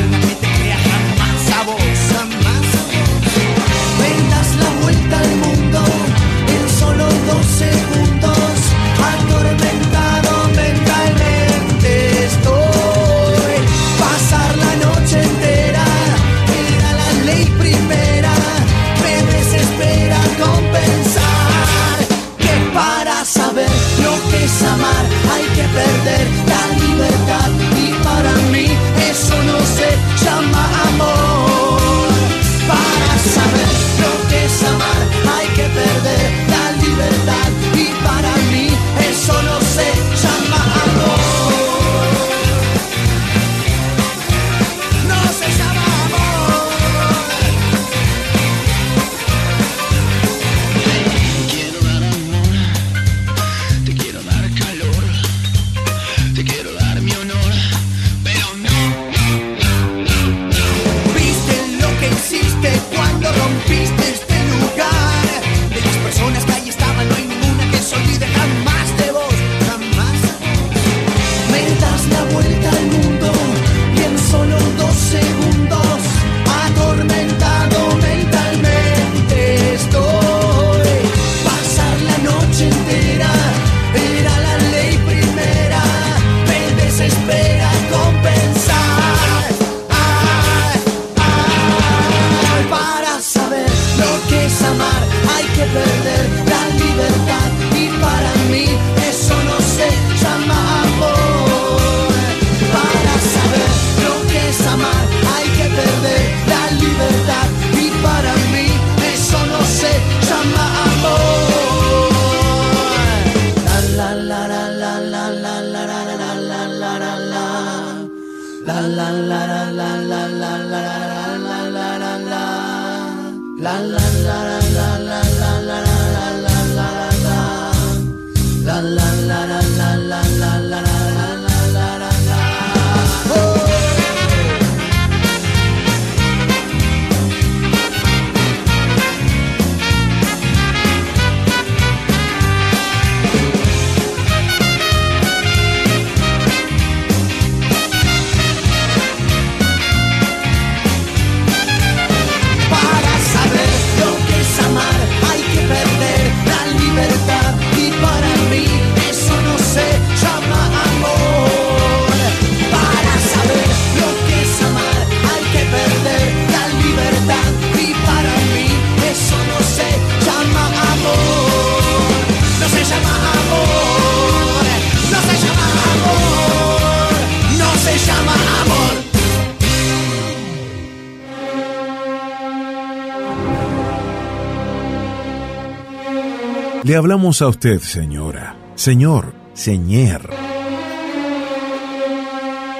[SPEAKER 1] Hablamos a usted, señora, señor, señor.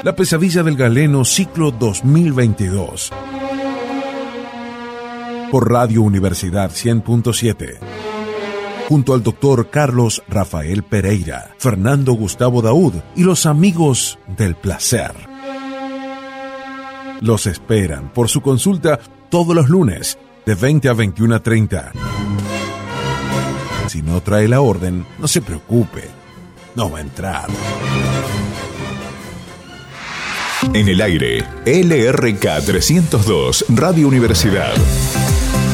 [SPEAKER 1] La pesadilla del galeno ciclo 2022. Por Radio Universidad 100.7. Junto al doctor Carlos Rafael Pereira, Fernando Gustavo Daud y los amigos del placer. Los esperan por su consulta todos los lunes de 20 a 21 a 30. Si no trae la orden, no se preocupe, no va a entrar.
[SPEAKER 9] En el aire, LRK 302, Radio Universidad.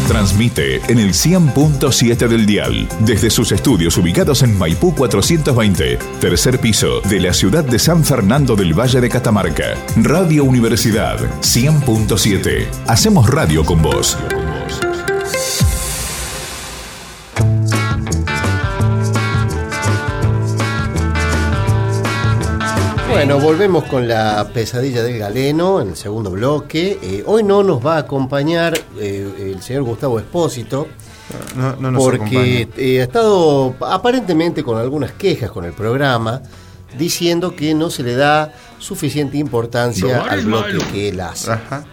[SPEAKER 9] Transmite en el 100.7 del dial, desde sus estudios ubicados en Maipú 420, tercer piso de la ciudad de San Fernando del Valle de Catamarca. Radio Universidad 100.7. Hacemos radio con vos.
[SPEAKER 2] Bueno, volvemos con la pesadilla del galeno en el segundo bloque. Eh, hoy no nos va a acompañar eh, el señor Gustavo Espósito.
[SPEAKER 4] No, no nos
[SPEAKER 2] porque
[SPEAKER 4] acompaña.
[SPEAKER 2] eh, ha estado aparentemente con algunas quejas con el programa, diciendo que no se le da suficiente importancia
[SPEAKER 3] No,
[SPEAKER 2] al bloque
[SPEAKER 3] malo.
[SPEAKER 2] que él hace.
[SPEAKER 4] Ajá.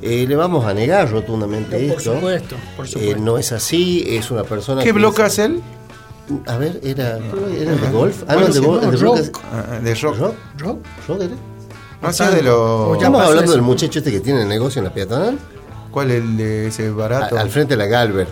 [SPEAKER 2] Eh, le vamos a negar rotundamente
[SPEAKER 3] Por
[SPEAKER 2] esto.
[SPEAKER 3] supuesto, por
[SPEAKER 2] Eh,
[SPEAKER 3] supuesto.
[SPEAKER 2] no es así, es una persona
[SPEAKER 4] ¿Qué
[SPEAKER 2] que
[SPEAKER 4] bloque hace él?
[SPEAKER 2] A ver, era, era el de golf. Ah, no,
[SPEAKER 3] Bueno,
[SPEAKER 2] el de,
[SPEAKER 3] no,
[SPEAKER 2] de
[SPEAKER 3] rock.
[SPEAKER 2] bloque-
[SPEAKER 4] Ah, De rock.
[SPEAKER 2] ¿Rock?
[SPEAKER 3] ¿Rock?
[SPEAKER 2] ¿Rock era?
[SPEAKER 4] No, sí, de los.
[SPEAKER 2] Estamos hablando
[SPEAKER 3] eso.
[SPEAKER 2] del muchacho este que tiene el negocio en la peatonal,
[SPEAKER 4] ¿Cuál es el de ese barato?
[SPEAKER 2] a- al frente de la Galver.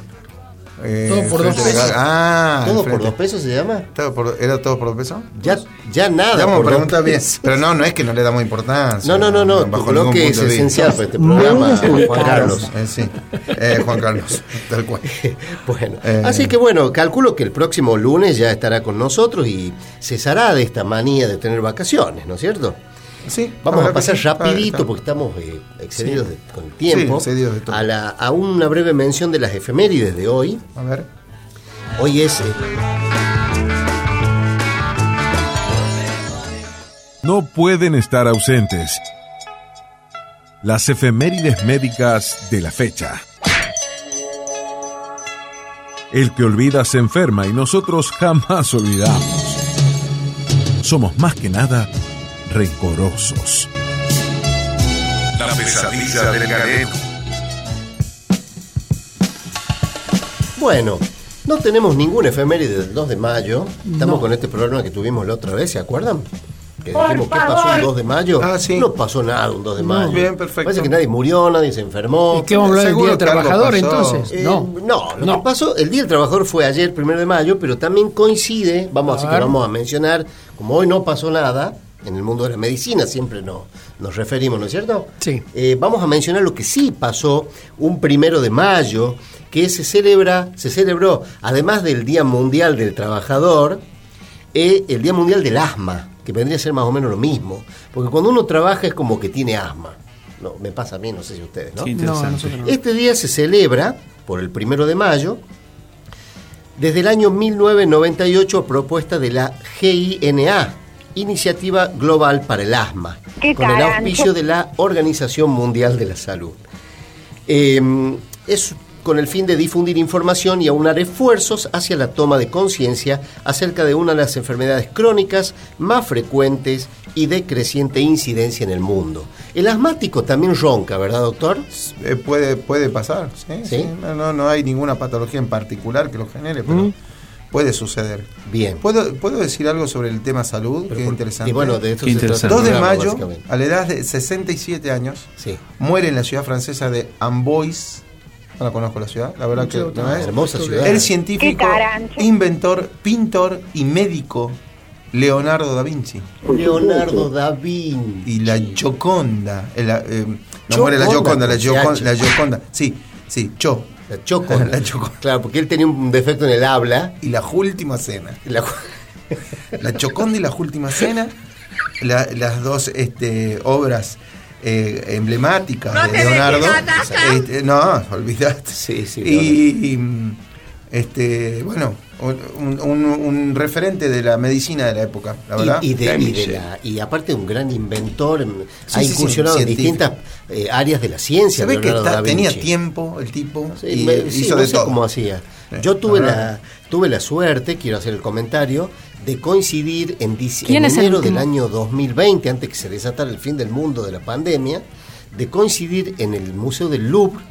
[SPEAKER 4] Eh,
[SPEAKER 3] Todo por dos pesos.
[SPEAKER 4] Ah,
[SPEAKER 2] ¿Todo por dos pesos se llama?
[SPEAKER 4] ¿Todo por- ¿Era todo por dos pesos?
[SPEAKER 2] Ya, ya nada.
[SPEAKER 4] Ya vamos a
[SPEAKER 2] por dos
[SPEAKER 4] preguntar bien. Pero no, no es que no le damos importancia.
[SPEAKER 2] No, no, no, no. Tu
[SPEAKER 4] bajo ningún
[SPEAKER 2] bloque es esencial para este programa, Juan Carlos.
[SPEAKER 4] Eh, sí, Eh, Juan Carlos, tal cual.
[SPEAKER 2] Bueno,
[SPEAKER 4] Eh.
[SPEAKER 2] así que bueno, calculo que el próximo lunes ya estará con nosotros y cesará de esta manía de tener vacaciones, ¿no es cierto?
[SPEAKER 4] Sí,
[SPEAKER 2] Vamos a pasar.
[SPEAKER 4] Ah,
[SPEAKER 2] rapidito
[SPEAKER 4] está.
[SPEAKER 2] porque estamos eh, excedidos
[SPEAKER 4] Sí.
[SPEAKER 2] de- con el tiempo
[SPEAKER 4] Sí, excedidos de todo.
[SPEAKER 2] a, la- a una breve mención de las efemérides de hoy.
[SPEAKER 4] A ver.
[SPEAKER 2] Hoy es... eh,
[SPEAKER 1] No pueden estar ausentes. Las efemérides médicas de la fecha. El que olvida se enferma y nosotros jamás olvidamos. Somos más que nada rencorosos.
[SPEAKER 9] La pesadilla del galeno.
[SPEAKER 2] Bueno, no tenemos ninguna efeméride del 2 de mayo. Estamos
[SPEAKER 3] No.
[SPEAKER 2] con este programa que tuvimos la otra vez, ¿se acuerdan? Que dijimos, ¿qué pasó un 2 de mayo?
[SPEAKER 4] Ah, sí.
[SPEAKER 2] No pasó nada un 2 de mayo.
[SPEAKER 4] bien, perfecto.
[SPEAKER 2] Parece que nadie murió, nadie se enfermó.
[SPEAKER 3] ¿Y qué vamos a hablar del Día del
[SPEAKER 4] que
[SPEAKER 3] Trabajador entonces?
[SPEAKER 2] Eh,
[SPEAKER 3] no.
[SPEAKER 2] no, lo
[SPEAKER 3] No.
[SPEAKER 2] que pasó, el Día del Trabajador fue ayer, primero de mayo, pero también coincide, vamos
[SPEAKER 3] A
[SPEAKER 2] así que
[SPEAKER 3] ver.
[SPEAKER 2] vamos a mencionar, como hoy no pasó nada, en el mundo de la medicina siempre no, nos referimos, ¿no es cierto?
[SPEAKER 3] Sí.
[SPEAKER 2] Eh, vamos a mencionar lo que sí pasó un primero de mayo, que se celebra, se celebró, además del Día Mundial del Trabajador, eh, el Día Mundial del Asma, que vendría a ser más o menos lo mismo, porque cuando uno trabaja es como que tiene asma. No, me pasa a mí, no sé si ustedes, ¿no?
[SPEAKER 3] No, nosotros no.
[SPEAKER 2] Este día se celebra por el primero de mayo desde el año 1998 a propuesta de la GINA, Iniciativa Global para el Asma,
[SPEAKER 11] ¡Qué
[SPEAKER 2] con el auspicio de la Organización Mundial de la Salud. Eh, es con el fin de difundir información y aunar esfuerzos hacia la toma de conciencia acerca de una de las enfermedades crónicas más frecuentes y de creciente incidencia en el mundo. El asmático también ronca, ¿verdad, doctor?
[SPEAKER 4] Eh, puede, puede pasar, ¿sí?
[SPEAKER 2] ¿Sí?
[SPEAKER 4] sí. No, no, no hay ninguna patología en particular que lo genere, pero puede suceder.
[SPEAKER 2] Bien.
[SPEAKER 4] ¿Puedo, ¿Puedo decir algo sobre el tema salud? que es interesante.
[SPEAKER 2] Y bueno, de esto el
[SPEAKER 4] 2 de
[SPEAKER 2] programa,
[SPEAKER 4] mayo, a la edad de 67 años,
[SPEAKER 2] Sí.
[SPEAKER 4] muere en la ciudad francesa de Amboise. No la conozco la ciudad, la verdad que no es.
[SPEAKER 2] Hermosa ciudad.
[SPEAKER 4] El científico, inventor, pintor y médico Leonardo da Vinci.
[SPEAKER 2] Leonardo da Vinci.
[SPEAKER 4] Y la Gioconda. eh, la, eh, no
[SPEAKER 2] Gioconda,
[SPEAKER 4] muere la Gioconda, la
[SPEAKER 2] con
[SPEAKER 4] Gioconda, la Gioconda. Sí, sí, Cho.
[SPEAKER 2] La Choconda.
[SPEAKER 4] La Choconda.
[SPEAKER 2] Claro, porque él tenía un defecto en el habla.
[SPEAKER 4] Y la última cena.
[SPEAKER 2] La-
[SPEAKER 4] La Choconda y la última cena. la- las dos este, obras eh, emblemáticas de Leonardo. Este, no, olvidaste.
[SPEAKER 2] Sí, sí.
[SPEAKER 4] Y, y, este, bueno, un, un- un referente de la medicina de la época, la verdad.
[SPEAKER 2] Y, y de- y de la- y aparte un gran inventor,
[SPEAKER 4] Sí,
[SPEAKER 2] ha
[SPEAKER 4] sí, sí,
[SPEAKER 2] incursionado en distintas eh, áreas de la ciencia.
[SPEAKER 4] Se ve que está- tenía tiempo el tipo
[SPEAKER 2] Sí,
[SPEAKER 4] y
[SPEAKER 2] me- sí,
[SPEAKER 4] hizo
[SPEAKER 2] no
[SPEAKER 4] de
[SPEAKER 2] sé
[SPEAKER 4] todo.
[SPEAKER 2] cómo hacía. Yo tuve
[SPEAKER 4] la
[SPEAKER 2] tuve la suerte, quiero hacer el comentario, de coincidir en, dic-
[SPEAKER 8] ¿Quién
[SPEAKER 2] en enero del año 2020, antes que se desatara el fin del mundo de la pandemia, de coincidir en el Museo del Louvre,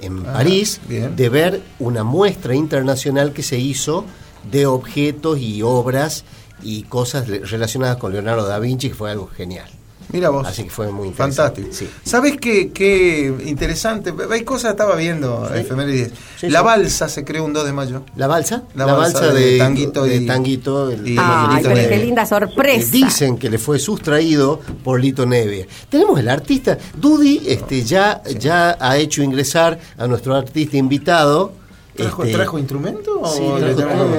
[SPEAKER 2] en
[SPEAKER 4] Ah,
[SPEAKER 2] París,
[SPEAKER 4] bien.
[SPEAKER 2] de ver una muestra internacional que se hizo de objetos y obras y cosas relacionadas con Leonardo da Vinci, que fue algo genial.
[SPEAKER 4] Mira vos.
[SPEAKER 2] Así que fue muy interesante.
[SPEAKER 4] Fantástico.
[SPEAKER 2] Sí.
[SPEAKER 4] ¿Sabés qué, qué interesante? Hay cosas, estaba viendo,
[SPEAKER 2] Sí.
[SPEAKER 4] efemérides.
[SPEAKER 2] Sí,
[SPEAKER 4] la
[SPEAKER 2] sí.
[SPEAKER 4] balsa se creó un 2 de mayo.
[SPEAKER 2] ¿La balsa?
[SPEAKER 4] La
[SPEAKER 2] La,
[SPEAKER 4] balsa
[SPEAKER 2] balsa,
[SPEAKER 4] de
[SPEAKER 2] de,
[SPEAKER 4] Tanguito
[SPEAKER 2] de
[SPEAKER 4] y-
[SPEAKER 2] Tanguito, el-
[SPEAKER 4] y-
[SPEAKER 11] pero qué linda sorpresa.
[SPEAKER 2] Dicen que le fue sustraído por Lito Nevia. Tenemos el artista. Dudy este, ya, ya ha hecho ingresar a nuestro artista invitado.
[SPEAKER 4] ¿Trajo,
[SPEAKER 2] este,
[SPEAKER 4] trajo instrumento?
[SPEAKER 2] Sí,
[SPEAKER 4] o
[SPEAKER 2] trajo
[SPEAKER 4] trajo-
[SPEAKER 2] todo.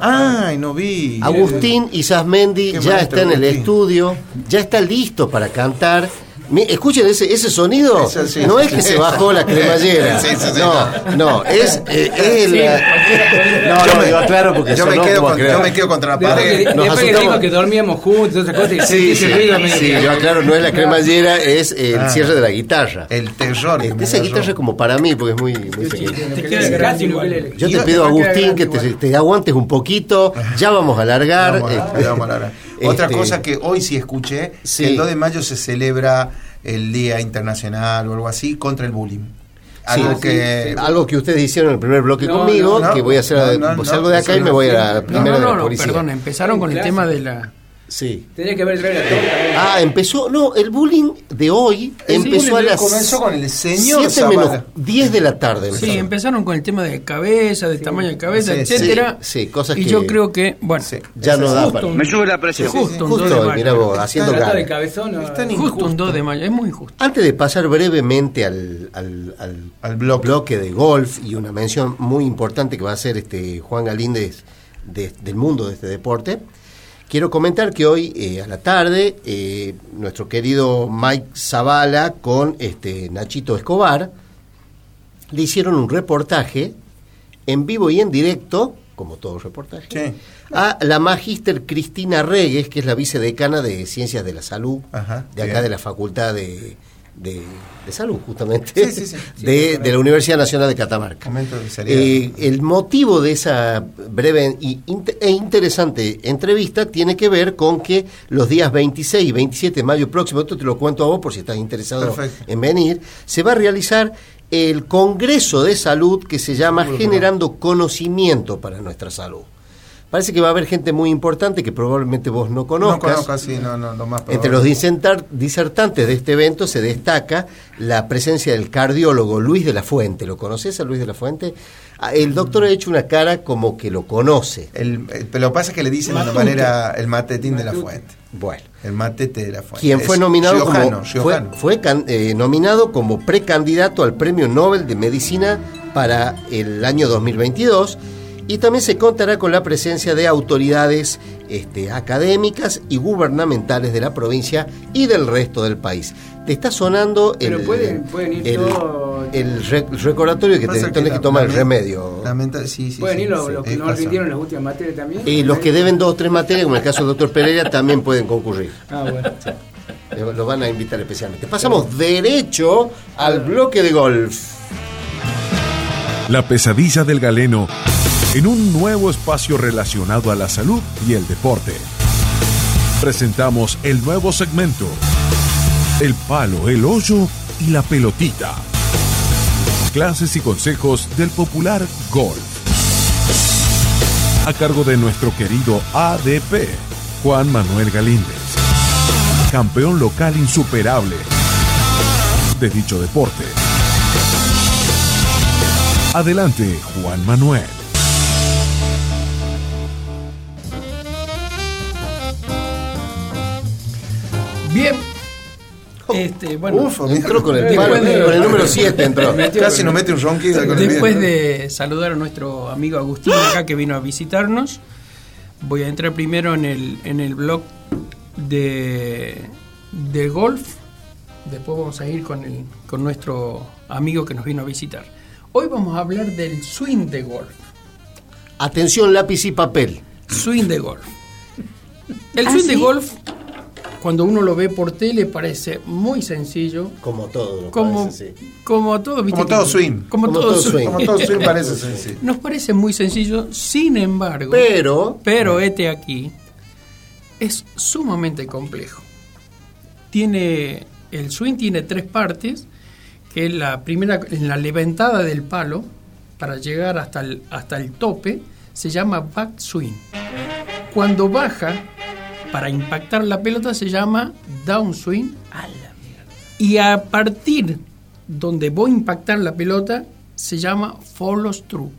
[SPEAKER 4] Ay, no vi.
[SPEAKER 2] Agustín Isasmendi
[SPEAKER 4] Qué
[SPEAKER 2] ya está en el estudio, ya está listo para cantar. Escuchen ese, ese sonido,
[SPEAKER 4] sí.
[SPEAKER 2] no es que se bajó la cremallera,
[SPEAKER 4] Sí, sí, sí,
[SPEAKER 2] no, no, es, eh, es
[SPEAKER 3] Sí,
[SPEAKER 2] la- no,
[SPEAKER 4] Yo
[SPEAKER 2] no,
[SPEAKER 4] me-
[SPEAKER 2] digo, claro, porque
[SPEAKER 4] yo me, quedo con- yo me quedo contra la pared.
[SPEAKER 2] Nos
[SPEAKER 5] después que dijo que dormíamos juntos, esas cosas, y
[SPEAKER 2] Sí, sí, sí, yo aclaro, no es la cremallera, es el
[SPEAKER 4] Ah.
[SPEAKER 2] cierre de la guitarra.
[SPEAKER 4] El terror.
[SPEAKER 2] Este, esa guitarra es como para mí, porque es muy, muy pequeña. Yo te pido, Agustín, que te, te aguantes un poquito, ya vamos a alargar.
[SPEAKER 4] Vamos a-
[SPEAKER 2] este,
[SPEAKER 4] vamos a hablar. Otra
[SPEAKER 2] este,
[SPEAKER 4] cosa que hoy sí escuché,
[SPEAKER 2] Sí.
[SPEAKER 4] el 2 de mayo se celebra el Día Internacional o algo así contra el bullying. Algo
[SPEAKER 2] Sí,
[SPEAKER 4] que...
[SPEAKER 2] Algo que ustedes hicieron en el primer bloque
[SPEAKER 5] No,
[SPEAKER 2] conmigo,
[SPEAKER 4] no,
[SPEAKER 2] que voy a hacer,
[SPEAKER 4] No, no, no,
[SPEAKER 2] salgo de acá y me voy a la
[SPEAKER 3] No,
[SPEAKER 2] primera
[SPEAKER 3] no,
[SPEAKER 2] de
[SPEAKER 3] no, perdón, empezaron con el tema de la...
[SPEAKER 2] Sí.
[SPEAKER 5] Tenía que haber traído la torta.
[SPEAKER 2] Ah, empezó, no, el bullying de hoy
[SPEAKER 4] El
[SPEAKER 2] empezó a las
[SPEAKER 4] comenzó con el señor
[SPEAKER 2] 7 menos
[SPEAKER 4] Zavala.
[SPEAKER 2] 10 de la tarde.
[SPEAKER 3] Sí,
[SPEAKER 2] empezó.
[SPEAKER 3] empezaron con el tema de cabeza, del tamaño de cabeza,
[SPEAKER 4] Sí,
[SPEAKER 3] etcétera.
[SPEAKER 2] sí, sí, cosas
[SPEAKER 3] y
[SPEAKER 2] que-
[SPEAKER 3] yo creo que, bueno,
[SPEAKER 4] Sí.
[SPEAKER 2] Ya no da
[SPEAKER 3] justo
[SPEAKER 2] para.
[SPEAKER 3] un-
[SPEAKER 12] Me sube la presión.
[SPEAKER 3] Justo un 2
[SPEAKER 2] Justo
[SPEAKER 3] de
[SPEAKER 2] hoy,
[SPEAKER 3] mayo.
[SPEAKER 2] mirá vos, haciendo
[SPEAKER 5] de cabezón.
[SPEAKER 3] Justo un
[SPEAKER 4] injusto.
[SPEAKER 3] 2 de mayo, es muy justo.
[SPEAKER 2] Antes de pasar brevemente al, al, al-
[SPEAKER 4] Al bloque.
[SPEAKER 2] bloque de golf y una mención muy importante que va a hacer este Juan Galíndez de- del mundo de este deporte, quiero comentar que hoy eh, a la tarde eh, nuestro querido Mike Zavala con este Nachito Escobar le hicieron un reportaje en vivo y en directo, como todo reportaje,
[SPEAKER 4] Sí.
[SPEAKER 2] a la magíster Cristina Regues, que es la vicedecana de Ciencias de la Salud,
[SPEAKER 4] Ajá,
[SPEAKER 2] de acá
[SPEAKER 4] bien.
[SPEAKER 2] de la Facultad de, de- de Salud, justamente,
[SPEAKER 4] Sí, sí, sí.
[SPEAKER 2] De, de la Universidad Nacional de Catamarca. Eh, el motivo de esa breve e interesante entrevista tiene que ver con que los días 26 y 27 de mayo próximo, esto te lo cuento a vos por si estás interesado
[SPEAKER 4] Perfecto.
[SPEAKER 2] en venir, se va a realizar el Congreso de Salud que se llama Generando Conocimiento para nuestra Salud. Parece que va a haber gente muy importante que probablemente vos no
[SPEAKER 4] no
[SPEAKER 2] conozcas.
[SPEAKER 4] conozco así, no, no, lo más
[SPEAKER 2] Entre los disentar- disertantes de este evento se destaca la presencia del cardiólogo Luis de la Fuente. ¿Lo conoces a Luis de la Fuente? Ah, El doctor ha hecho una cara como que lo conoce.
[SPEAKER 4] El, el- pero lo que pasa es que le dicen de una manera el matetín de la fuente.
[SPEAKER 2] Bueno.
[SPEAKER 4] El matete de la fuente.
[SPEAKER 2] Quien fue nominado como fue,
[SPEAKER 4] riojano.
[SPEAKER 2] fue can- eh, nominado como precandidato al Premio Nobel de Medicina para el año 2022 y también se contará con la presencia de autoridades este, académicas y gubernamentales de la provincia y del resto del país. Te está sonando el,
[SPEAKER 5] Pero pueden- pueden ir
[SPEAKER 2] el,
[SPEAKER 5] todos-
[SPEAKER 2] el re- recordatorio que tenés que
[SPEAKER 4] la-
[SPEAKER 2] tomar el remedio.
[SPEAKER 4] sí, sí,
[SPEAKER 5] Pueden
[SPEAKER 4] sí,
[SPEAKER 5] ir los,
[SPEAKER 4] sí,
[SPEAKER 5] los que no rindieron las últimas materias también.
[SPEAKER 2] Y los que deben dos o tres materias, como el caso del doctor Pereira, también pueden concurrir.
[SPEAKER 5] Ah, bueno.
[SPEAKER 2] Le- Lo van a invitar especialmente. Pasamos derecho al bloque de golf.
[SPEAKER 1] La pesadilla del galeno en un nuevo espacio relacionado a la salud y el deporte. Presentamos el nuevo segmento. El palo, el hoyo y la pelotita. Clases y consejos del popular golf. A cargo de nuestro querido ADP, Juan Manuel Galíndez. Campeón local insuperable de dicho deporte. Adelante, Juan Manuel.
[SPEAKER 3] Bien. Este, bueno,
[SPEAKER 4] Uf,
[SPEAKER 2] Entró con el
[SPEAKER 3] Después
[SPEAKER 2] palo,
[SPEAKER 3] de-
[SPEAKER 2] con el número 7 entró.
[SPEAKER 4] Casi nos mete un ronquido con el
[SPEAKER 3] Después
[SPEAKER 4] video.
[SPEAKER 3] de saludar a nuestro amigo Agustín acá que vino a visitarnos, voy a entrar primero en el, en el blog de, de golf. Después vamos a ir con, el, con nuestro amigo que nos vino a visitar. Hoy vamos a hablar del swing de golf.
[SPEAKER 2] Atención, lápiz y papel.
[SPEAKER 3] Swing de golf. El
[SPEAKER 11] ¿Ah,
[SPEAKER 3] swing de
[SPEAKER 11] sí?
[SPEAKER 3] golf, cuando uno lo ve por tele, parece muy sencillo.
[SPEAKER 2] Como todo. lo
[SPEAKER 3] Como,
[SPEAKER 2] parece, sí.
[SPEAKER 3] como todo, ¿viste
[SPEAKER 4] Como todo swing.
[SPEAKER 3] Como,
[SPEAKER 2] Como
[SPEAKER 3] todo,
[SPEAKER 2] todo
[SPEAKER 3] swing.
[SPEAKER 2] swing.
[SPEAKER 4] Como todo swing parece sencillo.
[SPEAKER 3] Nos parece muy sencillo, sin embargo,
[SPEAKER 2] Pero,
[SPEAKER 3] pero este aquí es sumamente complejo. Tiene el swing tiene tres partes, que es la primera en la levantada del palo para llegar hasta el hasta el tope se llama back swing. Cuando baja para impactar la pelota se llama downswing. Y a partir donde voy a impactar la pelota se llama follows through.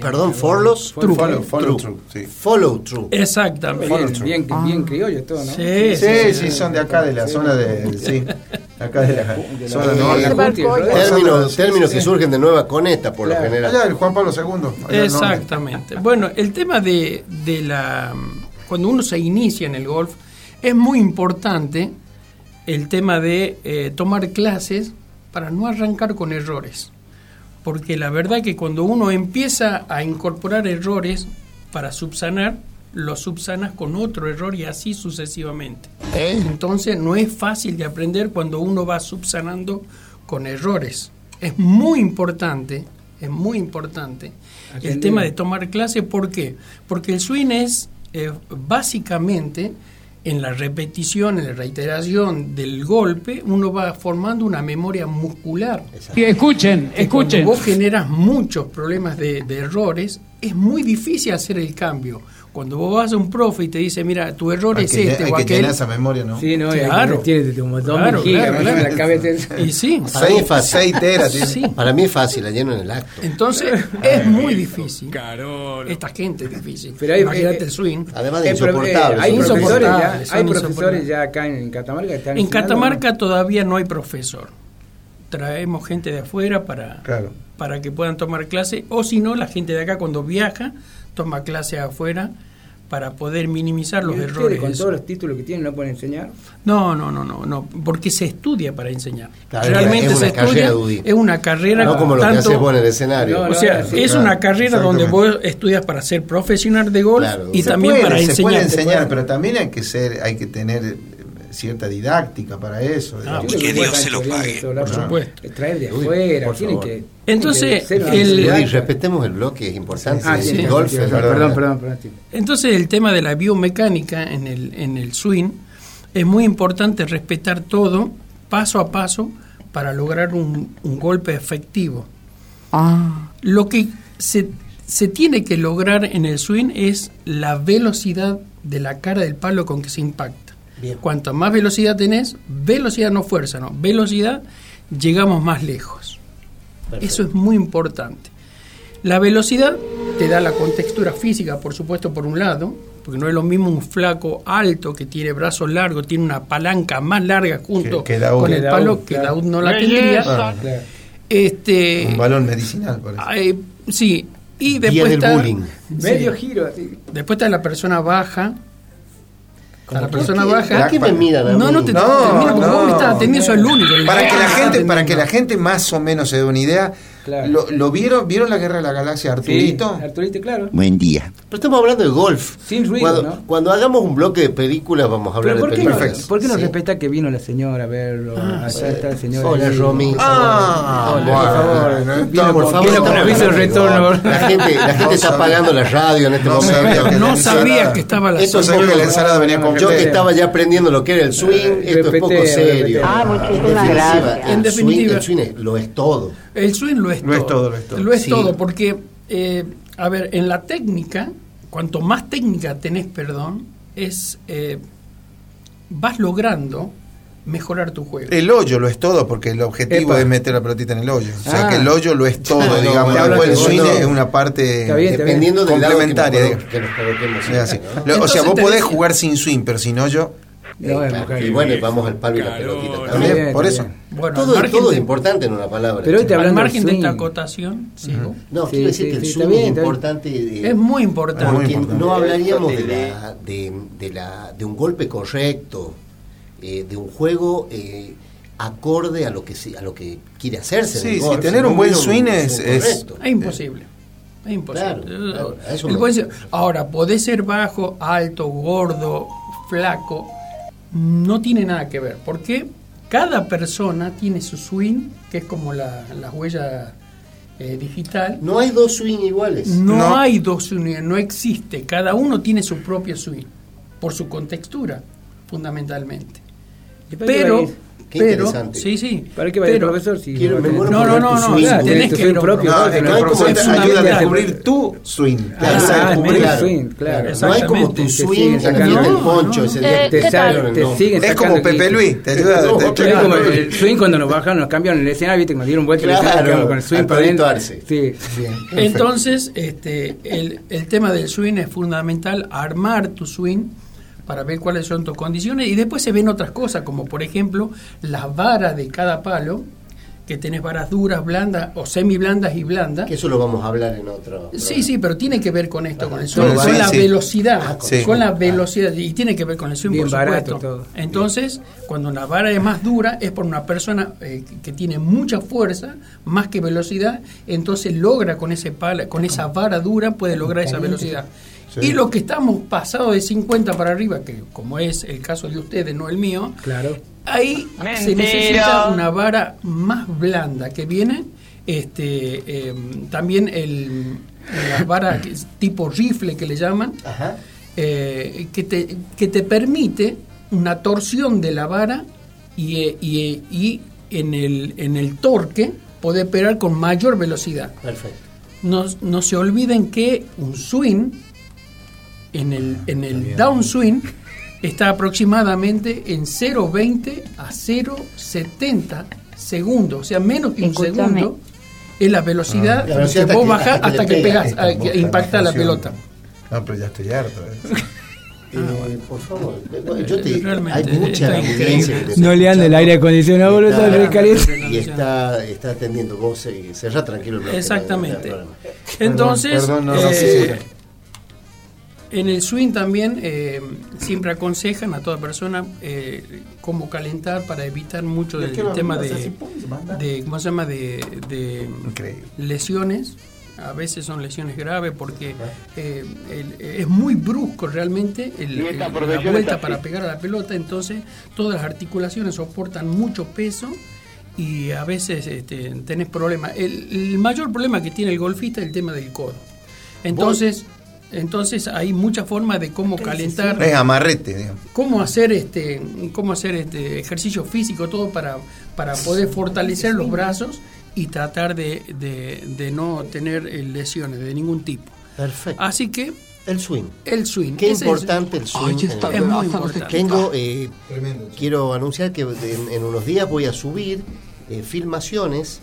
[SPEAKER 2] Perdón, follows
[SPEAKER 3] True.
[SPEAKER 4] Follow, follow
[SPEAKER 3] True.
[SPEAKER 4] through, sí.
[SPEAKER 2] Follow through.
[SPEAKER 3] Exactamente.
[SPEAKER 5] Bien, bien, bien criollo todo, ¿no?
[SPEAKER 3] Sí,
[SPEAKER 4] Sí, sí, son de acá, de la zona de. Sí, acá de la zona
[SPEAKER 5] de
[SPEAKER 4] norte.
[SPEAKER 5] la.
[SPEAKER 2] Términos, términos
[SPEAKER 5] sí.
[SPEAKER 2] que surgen de Nueva Coneta por lo general.
[SPEAKER 4] Allá el Juan Pablo II.
[SPEAKER 3] Exactamente. Bueno, el tema de, de la. Cuando uno se inicia en el golf, es muy importante el tema de eh, tomar clases para no arrancar con errores. Porque la verdad que cuando uno empieza a incorporar errores para subsanar, los subsanas con otro error y así sucesivamente. Entonces no es fácil de aprender cuando uno va subsanando con errores. Es muy importante, es muy importante el tema de tomar clase. ¿Por qué? Porque el swing es eh, básicamente en la repetición, en la reiteración del golpe, uno va formando una memoria muscular.
[SPEAKER 7] Y escuchen,
[SPEAKER 3] Que
[SPEAKER 7] escuchen.
[SPEAKER 3] Cuando vos generas muchos problemas de, de errores, es muy difícil hacer el cambio. Cuando vos vas a un profe y te dice, mira, tu error
[SPEAKER 4] Hay
[SPEAKER 3] es
[SPEAKER 4] que,
[SPEAKER 3] este
[SPEAKER 4] hay
[SPEAKER 3] o
[SPEAKER 4] que
[SPEAKER 3] aquel.
[SPEAKER 4] tener esa memoria, ¿no?
[SPEAKER 5] Sí, no,
[SPEAKER 3] Claro.
[SPEAKER 5] tiene como dos
[SPEAKER 3] Claro, claro, claro.
[SPEAKER 5] la cabeza.
[SPEAKER 3] Y sí,
[SPEAKER 2] Para mí es fácil.
[SPEAKER 4] Seis teras, sí.
[SPEAKER 3] sí.
[SPEAKER 2] Para mí es fácil, la lleno en el acto.
[SPEAKER 3] Entonces es muy difícil. Esta gente es difícil.
[SPEAKER 5] Pero hay-
[SPEAKER 3] Imagínate
[SPEAKER 5] eh,
[SPEAKER 3] el swing.
[SPEAKER 2] Además de
[SPEAKER 5] pero, eh,
[SPEAKER 2] insoportable.
[SPEAKER 5] hay profesores ya, hay profesores ya acá en Catamarca que están
[SPEAKER 3] En Catamarca todavía no hay profesor. Traemos gente de afuera para,
[SPEAKER 4] Claro.
[SPEAKER 3] para que puedan tomar clase. O si no, la gente de acá cuando viaja toma clase afuera para poder minimizar los
[SPEAKER 5] ¿Y
[SPEAKER 3] errores.
[SPEAKER 5] con todos los títulos que tienen no pueden enseñar?
[SPEAKER 3] No, no, no, no, no, porque se estudia para enseñar.
[SPEAKER 2] Claro,
[SPEAKER 3] Realmente
[SPEAKER 2] es una
[SPEAKER 3] se estudia,
[SPEAKER 2] carrera,
[SPEAKER 3] es una carrera
[SPEAKER 2] No como lo que haces vos en el escenario.
[SPEAKER 5] No,
[SPEAKER 3] O sea, es
[SPEAKER 2] claro,
[SPEAKER 3] una carrera donde vos estudias para ser profesional de golf
[SPEAKER 2] Claro.
[SPEAKER 3] y
[SPEAKER 4] Se
[SPEAKER 3] también
[SPEAKER 4] puede,
[SPEAKER 3] para
[SPEAKER 4] se
[SPEAKER 3] enseñar.
[SPEAKER 4] puede enseñar, pero también hay que ser, hay que tener cierta didáctica para eso.
[SPEAKER 3] Ah,
[SPEAKER 11] que Dios se lo pague.
[SPEAKER 3] Por supuesto.
[SPEAKER 5] Traer de
[SPEAKER 2] Uy,
[SPEAKER 5] afuera,
[SPEAKER 2] favor.
[SPEAKER 5] que...
[SPEAKER 3] Entonces,
[SPEAKER 5] que
[SPEAKER 3] el-
[SPEAKER 2] respetemos el bloque, es importante.
[SPEAKER 5] Ah,
[SPEAKER 2] el
[SPEAKER 5] sí,
[SPEAKER 2] golf
[SPEAKER 5] sí,
[SPEAKER 2] es
[SPEAKER 5] perdón,
[SPEAKER 2] verdad.
[SPEAKER 5] perdón, perdón, perdón, sí.
[SPEAKER 3] Entonces el tema de la biomecánica en el, en el swing es muy importante respetar todo paso a paso para lograr un, un golpe efectivo. Lo que se, se tiene que lograr en el swing es la velocidad de la cara del palo con que se impacta.
[SPEAKER 2] Bien.
[SPEAKER 3] Cuanto más velocidad tenés, velocidad no fuerza, no, velocidad, llegamos más lejos. Eso es muy importante. La velocidad te da la contextura física, por supuesto, por un lado, porque no es lo mismo un flaco alto que tiene brazos largos, tiene una palanca más larga junto
[SPEAKER 4] Que-
[SPEAKER 3] con el
[SPEAKER 5] Que
[SPEAKER 3] palo, que. Daoud no la tendría.
[SPEAKER 5] Claro.
[SPEAKER 3] Este,
[SPEAKER 4] Un balón medicinal, por eso.
[SPEAKER 3] eh, sí, y
[SPEAKER 2] Día
[SPEAKER 3] después
[SPEAKER 2] del
[SPEAKER 3] está,
[SPEAKER 2] bullying.
[SPEAKER 5] Medio
[SPEAKER 3] sí.
[SPEAKER 5] giro, así.
[SPEAKER 3] después está la persona baja. Está la
[SPEAKER 2] ¿Por
[SPEAKER 3] persona baja.
[SPEAKER 2] ¿Por qué me miran a
[SPEAKER 3] No,
[SPEAKER 2] mí?
[SPEAKER 3] no te
[SPEAKER 4] No,
[SPEAKER 3] termino porque
[SPEAKER 4] no.
[SPEAKER 3] vos me estás atendiendo, soy el único. el
[SPEAKER 4] Para que la gente, para que la gente más o menos se dé una idea,
[SPEAKER 5] Claro.
[SPEAKER 4] lo, lo vieron, vieron la guerra de la galaxia Arturito.
[SPEAKER 5] Sí, Arturito, claro.
[SPEAKER 10] Buen día.
[SPEAKER 2] Pero estamos hablando de golf.
[SPEAKER 5] Sin ruido,
[SPEAKER 2] cuando,
[SPEAKER 5] ¿no?
[SPEAKER 2] cuando hagamos un bloque de películas vamos a hablar
[SPEAKER 5] Pero ¿por
[SPEAKER 2] de
[SPEAKER 5] qué, no,
[SPEAKER 2] películas.
[SPEAKER 5] ¿por qué no
[SPEAKER 2] Sí.
[SPEAKER 5] respeta que vino la señora a verlo? Allá está el señor.
[SPEAKER 2] Hola,
[SPEAKER 5] ahí.
[SPEAKER 2] Romy.
[SPEAKER 4] Ah,
[SPEAKER 5] Hola,
[SPEAKER 4] bueno,
[SPEAKER 5] por favor.
[SPEAKER 4] no,
[SPEAKER 2] por
[SPEAKER 5] con-
[SPEAKER 2] favor,
[SPEAKER 5] vino con aviso retorno.
[SPEAKER 2] La gente, la gente
[SPEAKER 4] No
[SPEAKER 2] está apagando la radio en este
[SPEAKER 4] No
[SPEAKER 2] momento.
[SPEAKER 3] No
[SPEAKER 4] la
[SPEAKER 3] sabía que estaba la
[SPEAKER 2] Esto es
[SPEAKER 4] Sabía
[SPEAKER 2] poco-
[SPEAKER 4] que la ensalada venía con
[SPEAKER 2] Yo que estaba ya aprendiendo lo que era el swing, esto es poco serio.
[SPEAKER 8] Ah, muchísimas
[SPEAKER 2] En definitiva,
[SPEAKER 8] gracias.
[SPEAKER 2] el
[SPEAKER 3] En definitiva.
[SPEAKER 2] swing- el swing es- lo es todo.
[SPEAKER 3] El swing lo es
[SPEAKER 4] Lo es
[SPEAKER 3] todo.
[SPEAKER 4] todo, lo es todo.
[SPEAKER 3] Lo es
[SPEAKER 2] Sí.
[SPEAKER 3] todo, porque, eh, a ver, en la técnica, cuanto más técnica tenés, perdón, es eh, vas logrando mejorar tu juego.
[SPEAKER 4] El hoyo lo es todo, porque el objetivo
[SPEAKER 5] Epa.
[SPEAKER 4] es meter la pelotita en el hoyo. O sea
[SPEAKER 5] Ah.
[SPEAKER 4] que el hoyo lo es todo,
[SPEAKER 2] no,
[SPEAKER 4] digamos. Después el swing
[SPEAKER 2] no-
[SPEAKER 4] es una parte
[SPEAKER 5] bien.
[SPEAKER 2] Dependiendo del lado que,
[SPEAKER 4] complementaria.
[SPEAKER 2] nos, que nos
[SPEAKER 4] así.
[SPEAKER 2] ¿no?
[SPEAKER 4] O sea, vos podés
[SPEAKER 3] decía-
[SPEAKER 4] jugar sin swing, pero sin hoyo.
[SPEAKER 2] Eh,
[SPEAKER 5] No,
[SPEAKER 2] claro, y bueno, vamos al palo y la pelotita
[SPEAKER 4] También, por eso.
[SPEAKER 3] Bueno,
[SPEAKER 2] Todo, todo es importante en una palabra.
[SPEAKER 5] Pero hoy te
[SPEAKER 3] al margen de esta acotación, sigo.
[SPEAKER 2] No,
[SPEAKER 5] Sí,
[SPEAKER 2] quiero decir
[SPEAKER 5] sí,
[SPEAKER 2] que el
[SPEAKER 5] sí,
[SPEAKER 2] es importante. de-
[SPEAKER 3] Es muy importante.
[SPEAKER 4] Muy
[SPEAKER 2] porque
[SPEAKER 4] importante.
[SPEAKER 2] no hablaríamos de, la, de, de la, de un golpe correcto, eh, de un juego eh, acorde a lo que a lo que quiere hacerse.
[SPEAKER 4] Sí,
[SPEAKER 2] el
[SPEAKER 4] sí, tener un buen swing es- es-
[SPEAKER 3] imposible. Es imposible.
[SPEAKER 2] Claro, claro,
[SPEAKER 3] Ahora, podés ser bajo, alto, gordo, flaco. No tiene nada que ver. Porque cada persona tiene su swing, que es como la, la huella eh, digital.
[SPEAKER 2] No hay dos swing iguales.
[SPEAKER 3] No,
[SPEAKER 4] No.
[SPEAKER 3] hay dos swing, no existe. Cada uno tiene su propio swing, por su contextura, fundamentalmente. Pero,
[SPEAKER 2] Qué
[SPEAKER 3] pero,
[SPEAKER 2] interesante.
[SPEAKER 3] sí, sí.
[SPEAKER 5] ¿Para qué va el profesor? Si
[SPEAKER 2] Quiero-
[SPEAKER 3] No, no, no, no,
[SPEAKER 2] swing.
[SPEAKER 3] o sea, tenés
[SPEAKER 5] tu
[SPEAKER 3] que un
[SPEAKER 5] propio.
[SPEAKER 4] No, el
[SPEAKER 5] ¿no?
[SPEAKER 3] Es
[SPEAKER 4] te ayuda a
[SPEAKER 3] fundamental.
[SPEAKER 4] descubrir tu swing.
[SPEAKER 5] Ah,
[SPEAKER 2] Exactamente.
[SPEAKER 5] el
[SPEAKER 2] Claro.
[SPEAKER 5] swing, claro.
[SPEAKER 2] No hay como tu swing del
[SPEAKER 3] No,
[SPEAKER 2] poncho
[SPEAKER 3] no,
[SPEAKER 2] ese
[SPEAKER 3] no.
[SPEAKER 2] día.
[SPEAKER 5] Te, te
[SPEAKER 2] No.
[SPEAKER 5] siguen
[SPEAKER 4] Es como Pepe. Luis, te ayuda.
[SPEAKER 2] No,
[SPEAKER 4] te-
[SPEAKER 5] Es como el swing cuando nos bajaron, nos cambiaron el escenario, viste que nos dieron vuelta el
[SPEAKER 2] Claro,
[SPEAKER 5] con el swing para adentro. Sí.
[SPEAKER 3] Entonces, este, el, el tema del swing es fundamental, armar tu swing para ver cuáles son tus condiciones y después se ven otras cosas, como por ejemplo las varas de cada palo, que tenés varas duras, blandas o semi blandas y blandas.
[SPEAKER 2] Que eso lo vamos a hablar en otro.
[SPEAKER 3] Sí, sí, pero tiene que ver con esto, con el swing,
[SPEAKER 4] Con el
[SPEAKER 3] con
[SPEAKER 4] swing,
[SPEAKER 3] la
[SPEAKER 4] sí.
[SPEAKER 3] velocidad,
[SPEAKER 2] Ah,
[SPEAKER 3] con,
[SPEAKER 4] sí.
[SPEAKER 3] con la velocidad y tiene que ver con el swing,
[SPEAKER 5] Bien
[SPEAKER 3] por
[SPEAKER 5] barato
[SPEAKER 3] supuesto.
[SPEAKER 5] todo.
[SPEAKER 3] Entonces, cuando una vara es más dura es por una persona eh, que tiene mucha fuerza, más que velocidad, entonces logra con ese pala, con esa vara dura puede lograr esa velocidad. Y los que estamos pasados de 50 para arriba, que como es el caso de ustedes, no el mío,
[SPEAKER 5] Claro.
[SPEAKER 3] Ahí se necesita una vara más blanda que viene. Este, eh, también el, la vara que es tipo rifle que le llaman,
[SPEAKER 2] Ajá.
[SPEAKER 3] eh, que, te, que te permite una torsión de la vara y, eh, y, eh, y en, el, en el torque poder pegar con mayor velocidad.
[SPEAKER 2] Perfecto.
[SPEAKER 3] No, no se olviden que un swing, en el, en el downswing, está aproximadamente en 0,20 a 0,70 segundos, o sea, menos que un
[SPEAKER 8] Escúchame.
[SPEAKER 3] segundo es la velocidad,
[SPEAKER 2] Ah. La velocidad
[SPEAKER 3] que
[SPEAKER 2] hasta
[SPEAKER 3] vos
[SPEAKER 2] que-
[SPEAKER 3] bajás
[SPEAKER 2] hasta que
[SPEAKER 3] hasta pegas,
[SPEAKER 4] Esta
[SPEAKER 3] a- que impacta la
[SPEAKER 4] canción.
[SPEAKER 3] pelota.
[SPEAKER 4] No, pero ya estoy harto. ¿eh?
[SPEAKER 2] Eh, por favor, eh, yo te, hay mucha
[SPEAKER 3] increíble.
[SPEAKER 2] que
[SPEAKER 5] No le ande el aire acondicionado, boludo, está
[SPEAKER 2] Está-. Y está, está atendiendo vos cerrá tranquilo el bloque,
[SPEAKER 3] Exactamente.
[SPEAKER 2] no.
[SPEAKER 3] Entonces,
[SPEAKER 4] perdón, no, no,
[SPEAKER 3] eh,
[SPEAKER 4] sí, sí.
[SPEAKER 3] En el swing también eh, siempre aconsejan a toda persona eh, cómo calentar para evitar mucho del tema de, de ¿cómo se llama? de, lesiones. A veces son lesiones graves porque eh, el- es muy brusco realmente el- el- la vuelta para pegar a la pelota, entonces todas las articulaciones soportan mucho peso y a veces este, tenés problemas. El, el mayor problema que tiene el golfista es el tema del codo. Entonces, entonces hay muchas formas de cómo calentar,
[SPEAKER 4] Es amarrete, digamos.
[SPEAKER 3] cómo hacer este, cómo hacer este ejercicio físico, todo para, para poder fortalecer los brazos y tratar de, de- de no tener eh, lesiones de ningún tipo.
[SPEAKER 2] Perfecto.
[SPEAKER 3] Así que
[SPEAKER 2] El swing.
[SPEAKER 3] el swing.
[SPEAKER 2] Qué
[SPEAKER 3] ese es-
[SPEAKER 2] importante el swing. en el-
[SPEAKER 3] es muy importante.
[SPEAKER 2] Tengo, eh, quiero anunciar que en, en unos días voy a subir eh, filmaciones,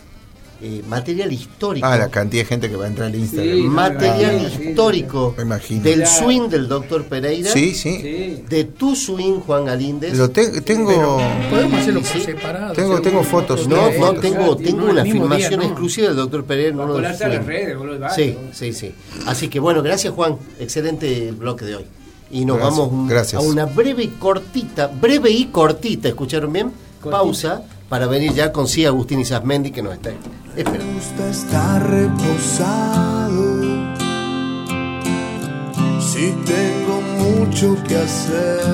[SPEAKER 2] eh, material histórico.
[SPEAKER 4] Ah, la cantidad de gente que va a entrar al Instagram.
[SPEAKER 5] Sí.
[SPEAKER 2] material
[SPEAKER 5] Ah, sí,
[SPEAKER 2] histórico
[SPEAKER 4] Me imagino.
[SPEAKER 2] del
[SPEAKER 5] Claro.
[SPEAKER 2] swing del doctor Pereira,
[SPEAKER 4] Sí, sí.
[SPEAKER 5] Sí.
[SPEAKER 2] de tu swing Juan Galíndez.
[SPEAKER 4] Lo te- tengo.
[SPEAKER 3] Podemos hacerlo por
[SPEAKER 2] Sí.
[SPEAKER 3] separado.
[SPEAKER 4] Tengo- tengo fotos.
[SPEAKER 2] No, no, tengo,
[SPEAKER 3] sí,
[SPEAKER 2] tengo una
[SPEAKER 3] mismo día,
[SPEAKER 2] filmación
[SPEAKER 3] no.
[SPEAKER 2] exclusiva del doctor Pereira en uno de
[SPEAKER 5] las redes,
[SPEAKER 2] Sí, sí, sí. Así que bueno, gracias Juan, excelente el bloque de hoy. Y nos
[SPEAKER 4] Gracias,
[SPEAKER 2] vamos
[SPEAKER 4] gracias.
[SPEAKER 2] a una breve y cortita, breve y cortita, ¿escucharon bien? Pausa para venir ya con sí Agustín Isasmendi que nos está esperando.
[SPEAKER 13] Me gusta estar reposado. Si tengo mucho que hacer.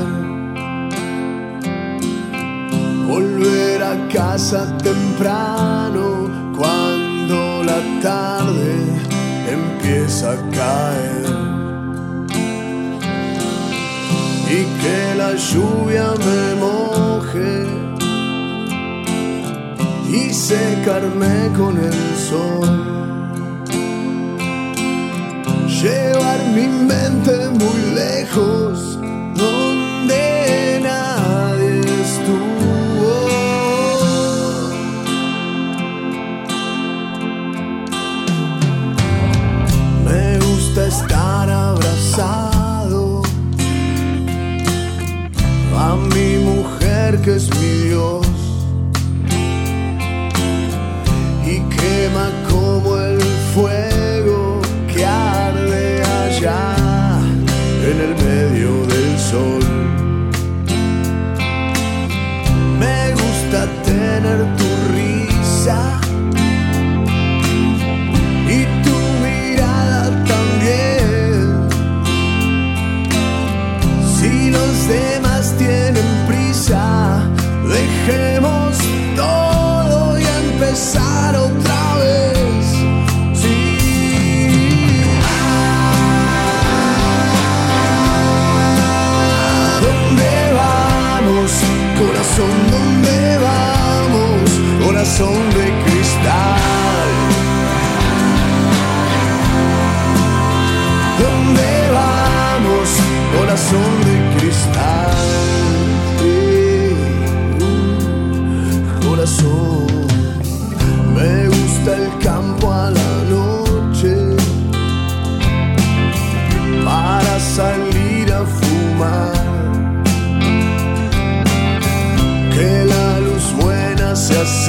[SPEAKER 13] Volver a casa temprano cuando la tarde empieza a caer. Y que la lluvia me moje y secarme con el sol. Llevar mi mente muy lejos, donde nadie estuvo. Me gusta estar abrazado a mi mujer que es mi Dios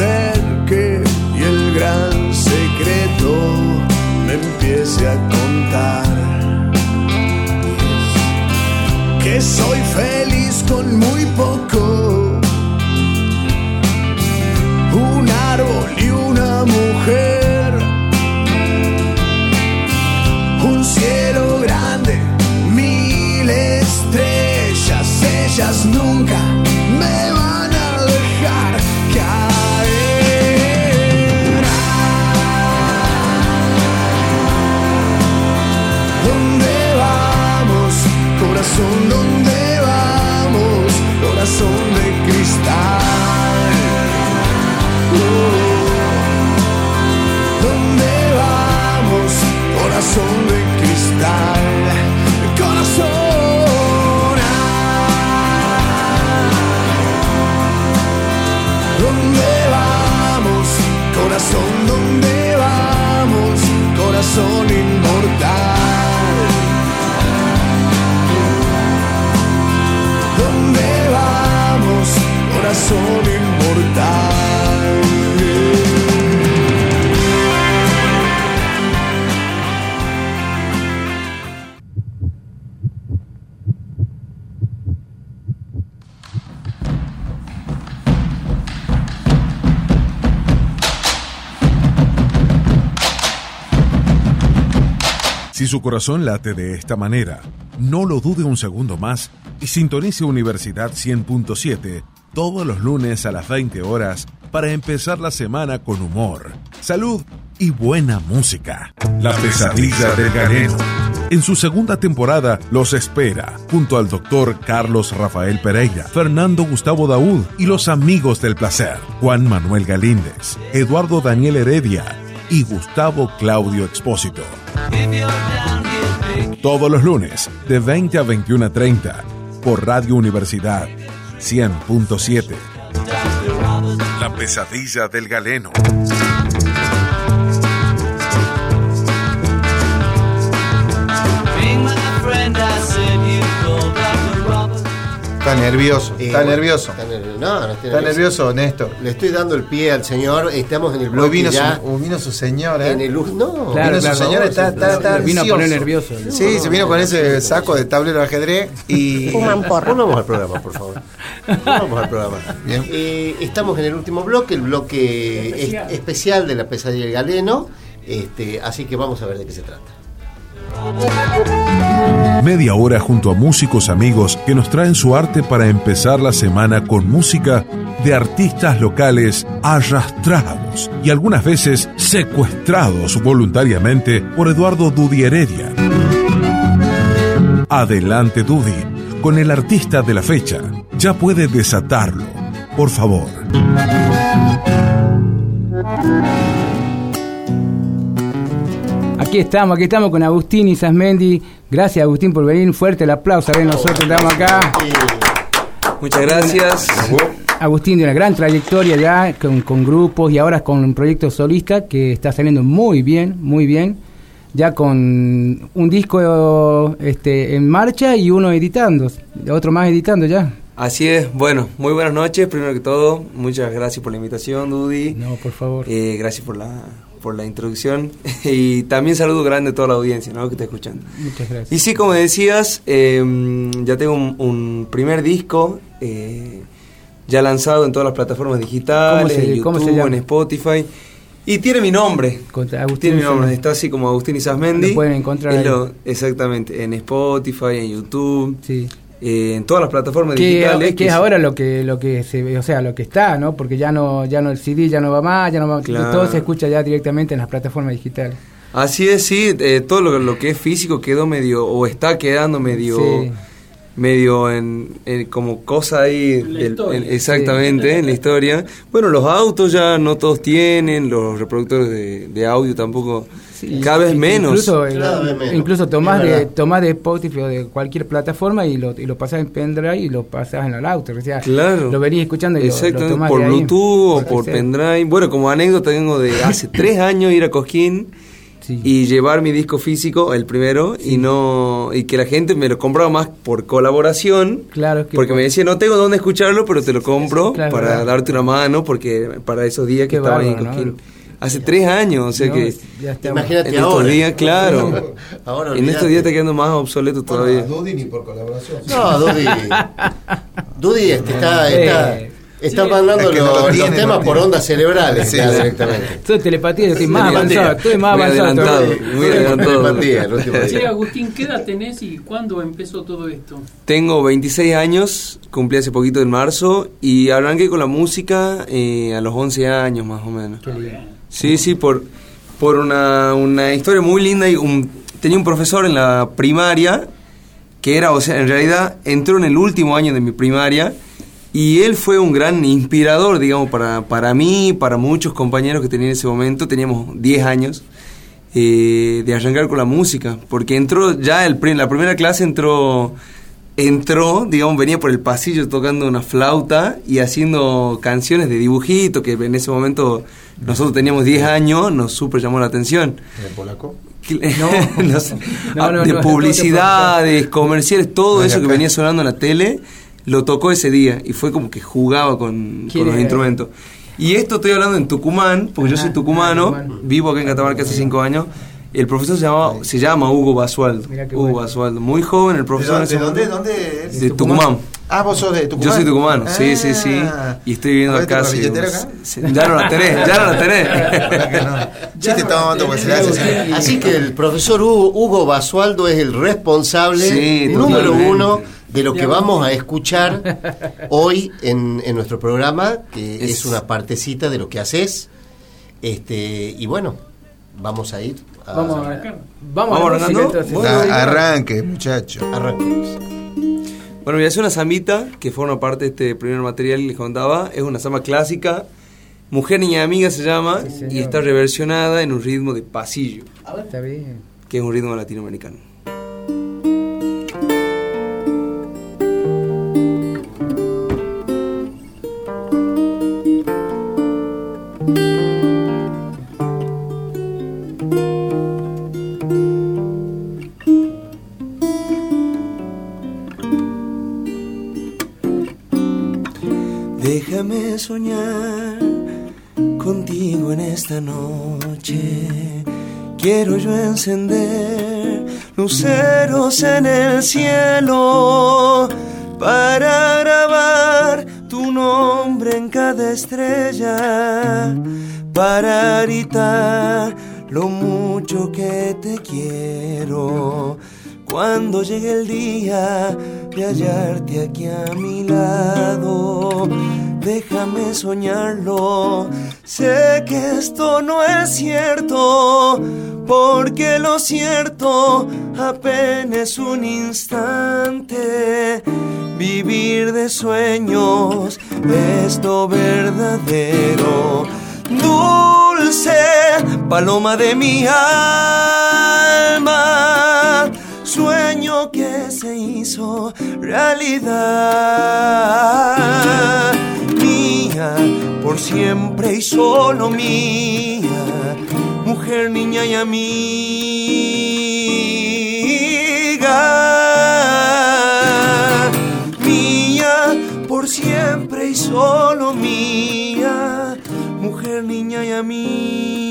[SPEAKER 13] y el gran secreto me empiece a contar. Que soy feliz con muy poco.
[SPEAKER 1] Corazón late de esta manera, no lo dude un segundo más y sintonice Universidad 100.7 todos los lunes a las 20 horas para empezar la semana con humor, salud y buena música. La pesadilla del galeno. En su segunda temporada los espera, junto al doctor Carlos Rafael Pereira, Fernando Gustavo Daúd y los amigos del placer, Juan Manuel Galíndez, Eduardo Daniel Heredia y Gustavo Claudio Expósito. Todos los lunes, de 20 a 21.30, por Radio Universidad 100.7. La pesadilla del galeno.
[SPEAKER 4] Está nervioso,
[SPEAKER 2] Eh,
[SPEAKER 4] está
[SPEAKER 2] bueno,
[SPEAKER 4] nervioso.
[SPEAKER 2] Está, nervioso. No, no estoy
[SPEAKER 4] Está nervioso, Néstor.
[SPEAKER 2] Le estoy dando el pie al señor. Estamos en el
[SPEAKER 4] Lo
[SPEAKER 2] bloque
[SPEAKER 4] vino,
[SPEAKER 2] ya.
[SPEAKER 4] su, vino su señora. ¿eh?
[SPEAKER 2] En el no,
[SPEAKER 5] Claro,
[SPEAKER 4] vino
[SPEAKER 5] claro,
[SPEAKER 4] su señora,
[SPEAKER 2] no,
[SPEAKER 4] está, está, está
[SPEAKER 5] Lo vino a poner nervioso.
[SPEAKER 4] Sí, se vino con ese saco de tablero de ajedrez y.
[SPEAKER 8] Fuman porra.
[SPEAKER 2] Volvamos al programa, por favor. Volvamos al programa.
[SPEAKER 4] Bien.
[SPEAKER 2] Eh, estamos en el último bloque, el bloque es- especial, de la pesadilla del galeno. Este, así que vamos a ver de qué se trata.
[SPEAKER 1] Media hora junto a músicos amigos que nos traen su arte para empezar la semana con música de artistas locales arrastrados y algunas veces secuestrados voluntariamente por Eduardo Dudi Heredia. Adelante Dudi, con el artista de la fecha. Ya puede desatarlo, por favor.
[SPEAKER 5] Aquí estamos, aquí estamos con Agustín y Sasmendi. Gracias Agustín por venir. Fuerte el aplauso. A ver, nosotros estamos acá.
[SPEAKER 11] Muchas gracias.
[SPEAKER 5] Agustín de una gran trayectoria ya con, con grupos y ahora con un proyecto solista que está saliendo muy bien, muy bien. Ya con un disco este, en marcha y uno editando, otro más editando ya.
[SPEAKER 11] Así es, bueno, muy buenas noches, primero que todo, muchas gracias por la invitación, Dudy.
[SPEAKER 5] No, por favor.
[SPEAKER 11] Eh, gracias por la, por la introducción y también saludo grande a toda la audiencia ¿no? que está escuchando.
[SPEAKER 5] Muchas gracias.
[SPEAKER 11] Y sí, como decías, eh, ya tengo un, un primer disco eh, ya lanzado en todas las plataformas digitales,
[SPEAKER 5] ¿Cómo se-
[SPEAKER 11] en YouTube, en Spotify. Y tiene mi nombre.
[SPEAKER 5] Agustín
[SPEAKER 11] Tiene mi nombre, está así como Agustín Isasmendi.
[SPEAKER 5] Lo pueden encontrar
[SPEAKER 11] Es
[SPEAKER 5] ahí.
[SPEAKER 11] lo- exactamente, en Spotify, en YouTube,
[SPEAKER 5] Sí.
[SPEAKER 11] Eh, en todas las plataformas
[SPEAKER 5] que,
[SPEAKER 11] digitales.
[SPEAKER 5] que es ahora lo que lo que se ve, o sea lo que está no porque ya no ya no el CD ya no va más ya no va,
[SPEAKER 11] Claro.
[SPEAKER 5] todo se escucha ya directamente en las plataformas digitales
[SPEAKER 11] Así es, sí, eh, todo lo, lo que es físico quedó medio, o está quedando medio,
[SPEAKER 5] Sí.
[SPEAKER 11] medio en, en como cosa ahí,
[SPEAKER 3] La
[SPEAKER 11] en- exactamente, en la historia. Bueno, los autos ya no todos tienen, los reproductores de, de audio tampoco
[SPEAKER 5] Sí,
[SPEAKER 11] Cada vez menos.
[SPEAKER 5] Incluso,
[SPEAKER 2] Cada vez menos.
[SPEAKER 5] incluso tomás de, tomás de Spotify o de cualquier plataforma y lo, y lo pasás en pendrive y lo pasás en el auto. O sea,
[SPEAKER 11] Claro.
[SPEAKER 5] lo venís escuchando y lo- lo, tomás
[SPEAKER 11] por
[SPEAKER 5] de ahí.
[SPEAKER 11] Bluetooth o
[SPEAKER 5] Por sea.
[SPEAKER 11] pendrive. Bueno, como anécdota tengo de hace tres años ir a Cosquín
[SPEAKER 5] Sí.
[SPEAKER 11] y llevar mi disco físico, el primero, y no y que la gente me lo compraba más por colaboración.
[SPEAKER 5] Claro, que
[SPEAKER 11] Porque
[SPEAKER 5] por-
[SPEAKER 11] me decía, no tengo dónde escucharlo, pero te lo compro
[SPEAKER 5] Claro,
[SPEAKER 11] para
[SPEAKER 5] verdad.
[SPEAKER 11] darte una mano, porque para esos días que
[SPEAKER 5] Qué
[SPEAKER 11] estaba ahí en
[SPEAKER 5] ¿no?
[SPEAKER 11] Hace tres años, o sea
[SPEAKER 5] No,
[SPEAKER 11] que.
[SPEAKER 2] Imagínate
[SPEAKER 11] en estos
[SPEAKER 2] ahora.
[SPEAKER 11] días, claro.
[SPEAKER 2] Ahora
[SPEAKER 11] en estos días está quedando más obsoleto todavía.
[SPEAKER 4] Dudy ni por colaboración.
[SPEAKER 2] No, Dudy. Dudy este, está, está, está
[SPEAKER 3] Sí.
[SPEAKER 2] mandando
[SPEAKER 4] Es que no
[SPEAKER 2] los,
[SPEAKER 4] lo
[SPEAKER 2] los temas
[SPEAKER 4] no
[SPEAKER 2] por ondas cerebrales
[SPEAKER 4] Sí,
[SPEAKER 2] directamente.
[SPEAKER 5] Soy telepatía, yo estoy más
[SPEAKER 2] Telepatía.
[SPEAKER 5] avanzado. Estoy más
[SPEAKER 11] Muy
[SPEAKER 5] avanzado.
[SPEAKER 11] adelantado. Muy adelantado.
[SPEAKER 2] Telepatía, el último
[SPEAKER 3] Sí,
[SPEAKER 2] día.
[SPEAKER 3] Agustín, ¿qué edad tenés y cuándo empezó todo esto?
[SPEAKER 11] Tengo 26 años, cumplí hace poquito en marzo y arranqué con la música eh, a los 11 años más o menos.
[SPEAKER 5] Qué lindo.
[SPEAKER 11] Sí, sí, por, por una, una historia muy linda. Y un- tenía un profesor en la primaria que era, o sea, en realidad entró en el último año de mi primaria y él fue un gran inspirador, digamos, para, para mí, para muchos compañeros que tenía en ese momento. Teníamos 10 años. eh, de arrancar con la música, porque entró ya el, la primera clase entró entró, digamos, venía por el pasillo tocando una flauta y haciendo canciones de dibujito, que en ese momento nosotros teníamos 10 años, nos súper llamó la atención.
[SPEAKER 4] ¿En polaco?
[SPEAKER 11] No, no sé.
[SPEAKER 5] No, no,
[SPEAKER 11] de
[SPEAKER 5] no,
[SPEAKER 11] publicidades, comerciales, todo
[SPEAKER 4] No, de
[SPEAKER 11] eso que venía sonando en la tele, lo tocó ese día y fue como que jugaba con,
[SPEAKER 5] ¿Quién
[SPEAKER 11] con los instrumentos. Y esto estoy hablando en Tucumán, porque yo soy
[SPEAKER 5] Ah,
[SPEAKER 11] tucumano,
[SPEAKER 5] ah, Tucumán.
[SPEAKER 11] vivo acá en Catamarca hace 5 años. El profesor se llama, se llama Hugo Basualdo. Hugo
[SPEAKER 5] bueno.
[SPEAKER 11] Basualdo, muy joven el
[SPEAKER 4] ¿De
[SPEAKER 11] profesor. en
[SPEAKER 4] dónde, dónde, es?
[SPEAKER 11] De Tucumán.
[SPEAKER 4] Ah, vos sos de Tucumán.
[SPEAKER 11] Yo soy tucumano, sí, sí, sí.
[SPEAKER 4] Ah.
[SPEAKER 11] Y estoy viviendo
[SPEAKER 4] ¿Abriste
[SPEAKER 11] acá. hace Ya no la tenés, ya no la tenés.
[SPEAKER 4] Sí, te estaba hace así.
[SPEAKER 2] Así que el profesor Hugo, Hugo Basualdo es el responsable
[SPEAKER 11] Sí,
[SPEAKER 2] número
[SPEAKER 11] totalmente.
[SPEAKER 2] uno de lo que vamos a escuchar hoy en, en nuestro programa, que es,
[SPEAKER 11] Es-
[SPEAKER 2] una partecita de lo que haces. Este, y bueno, vamos a ir a
[SPEAKER 5] Vamos a
[SPEAKER 3] arrancar.
[SPEAKER 5] Vamos,
[SPEAKER 11] Vamos
[SPEAKER 5] a música.
[SPEAKER 11] Bueno,
[SPEAKER 4] Ah, arranque, muchacho.
[SPEAKER 2] arranquemos.
[SPEAKER 11] Bueno, voy a hacer una zambita que forma parte de este primer material que les contaba. Es una samba clásica. Mujer, niña, amiga se llama.
[SPEAKER 5] Sí,
[SPEAKER 11] y está reversionada en un ritmo de pasillo,
[SPEAKER 5] Está bien.
[SPEAKER 11] que es un ritmo latinoamericano. Soñar contigo en esta noche. Quiero yo encender luceros en el cielo para grabar tu nombre en cada estrella, para gritar lo mucho que te quiero. Cuando llegue el día de hallarte aquí a mi lado, déjame soñarlo. Sé que esto no es cierto, porque lo cierto apenas un instante. Vivir de sueños, esto verdadero. Dulce paloma de mi alma sueño que se hizo realidad. Por siempre y solo mía, mujer, niña y amiga. Mía, por siempre y solo mía, mujer, niña y amiga.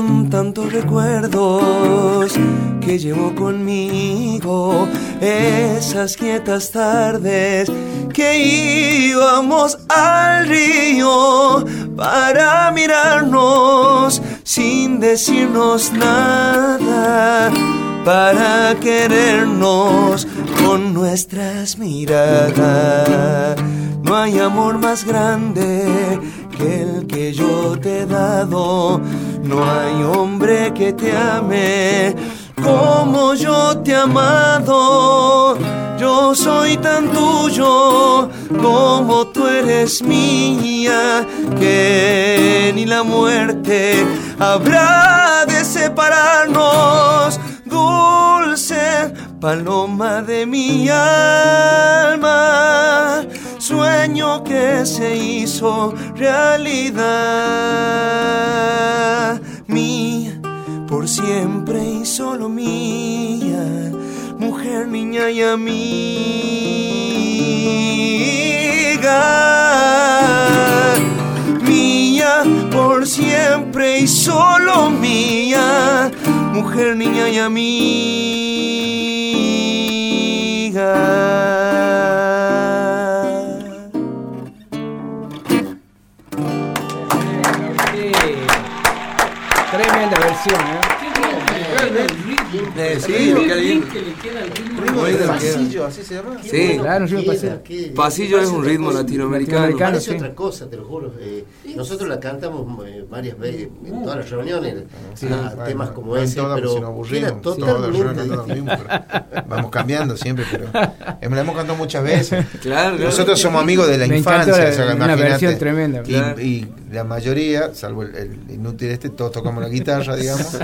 [SPEAKER 11] Son tantos recuerdos que llevo conmigo, esas quietas tardes que íbamos al río para mirarnos sin decirnos nada. para querernos con nuestras miradas. No hay amor más grande que el que yo te he dado. No hay hombre que te ame como yo te he amado. Yo soy tan tuyo como tú eres mía, que ni la muerte habrá de separarnos. Dulce paloma de mi alma, sueño que se hizo realidad. Mía por siempre y solo mía, mujer, niña y amiga. Mía por siempre y solo mía, mujer, niña y amiga.
[SPEAKER 5] Versión, ¿eh?
[SPEAKER 11] Eh, sí,
[SPEAKER 3] que ritmo.
[SPEAKER 4] Pasillo, así se llama.
[SPEAKER 11] Sí.
[SPEAKER 5] Claro, pasillo.
[SPEAKER 11] es un ritmo latinoamericano.
[SPEAKER 2] Parece otra cosa, te lo juro. Nosotros la cantamos eh, varias veces en todas las reuniones,
[SPEAKER 4] Sí,
[SPEAKER 2] a
[SPEAKER 4] bueno,
[SPEAKER 2] temas como
[SPEAKER 4] no
[SPEAKER 2] ese,
[SPEAKER 4] todas, porque
[SPEAKER 2] pero
[SPEAKER 4] si nos aburrimos,
[SPEAKER 2] queda
[SPEAKER 4] todas las mismo, pero vamos cambiando siempre, pero hemos- la hemos cantado muchas veces.
[SPEAKER 11] Claro, claro.
[SPEAKER 4] Nosotros somos amigos de la
[SPEAKER 5] Me
[SPEAKER 4] infancia,
[SPEAKER 5] la-
[SPEAKER 4] o sea,
[SPEAKER 5] una versión tremenda.
[SPEAKER 4] Y,
[SPEAKER 11] Claro.
[SPEAKER 4] y la mayoría, salvo el, el inútil este, todos tocamos la guitarra, digamos,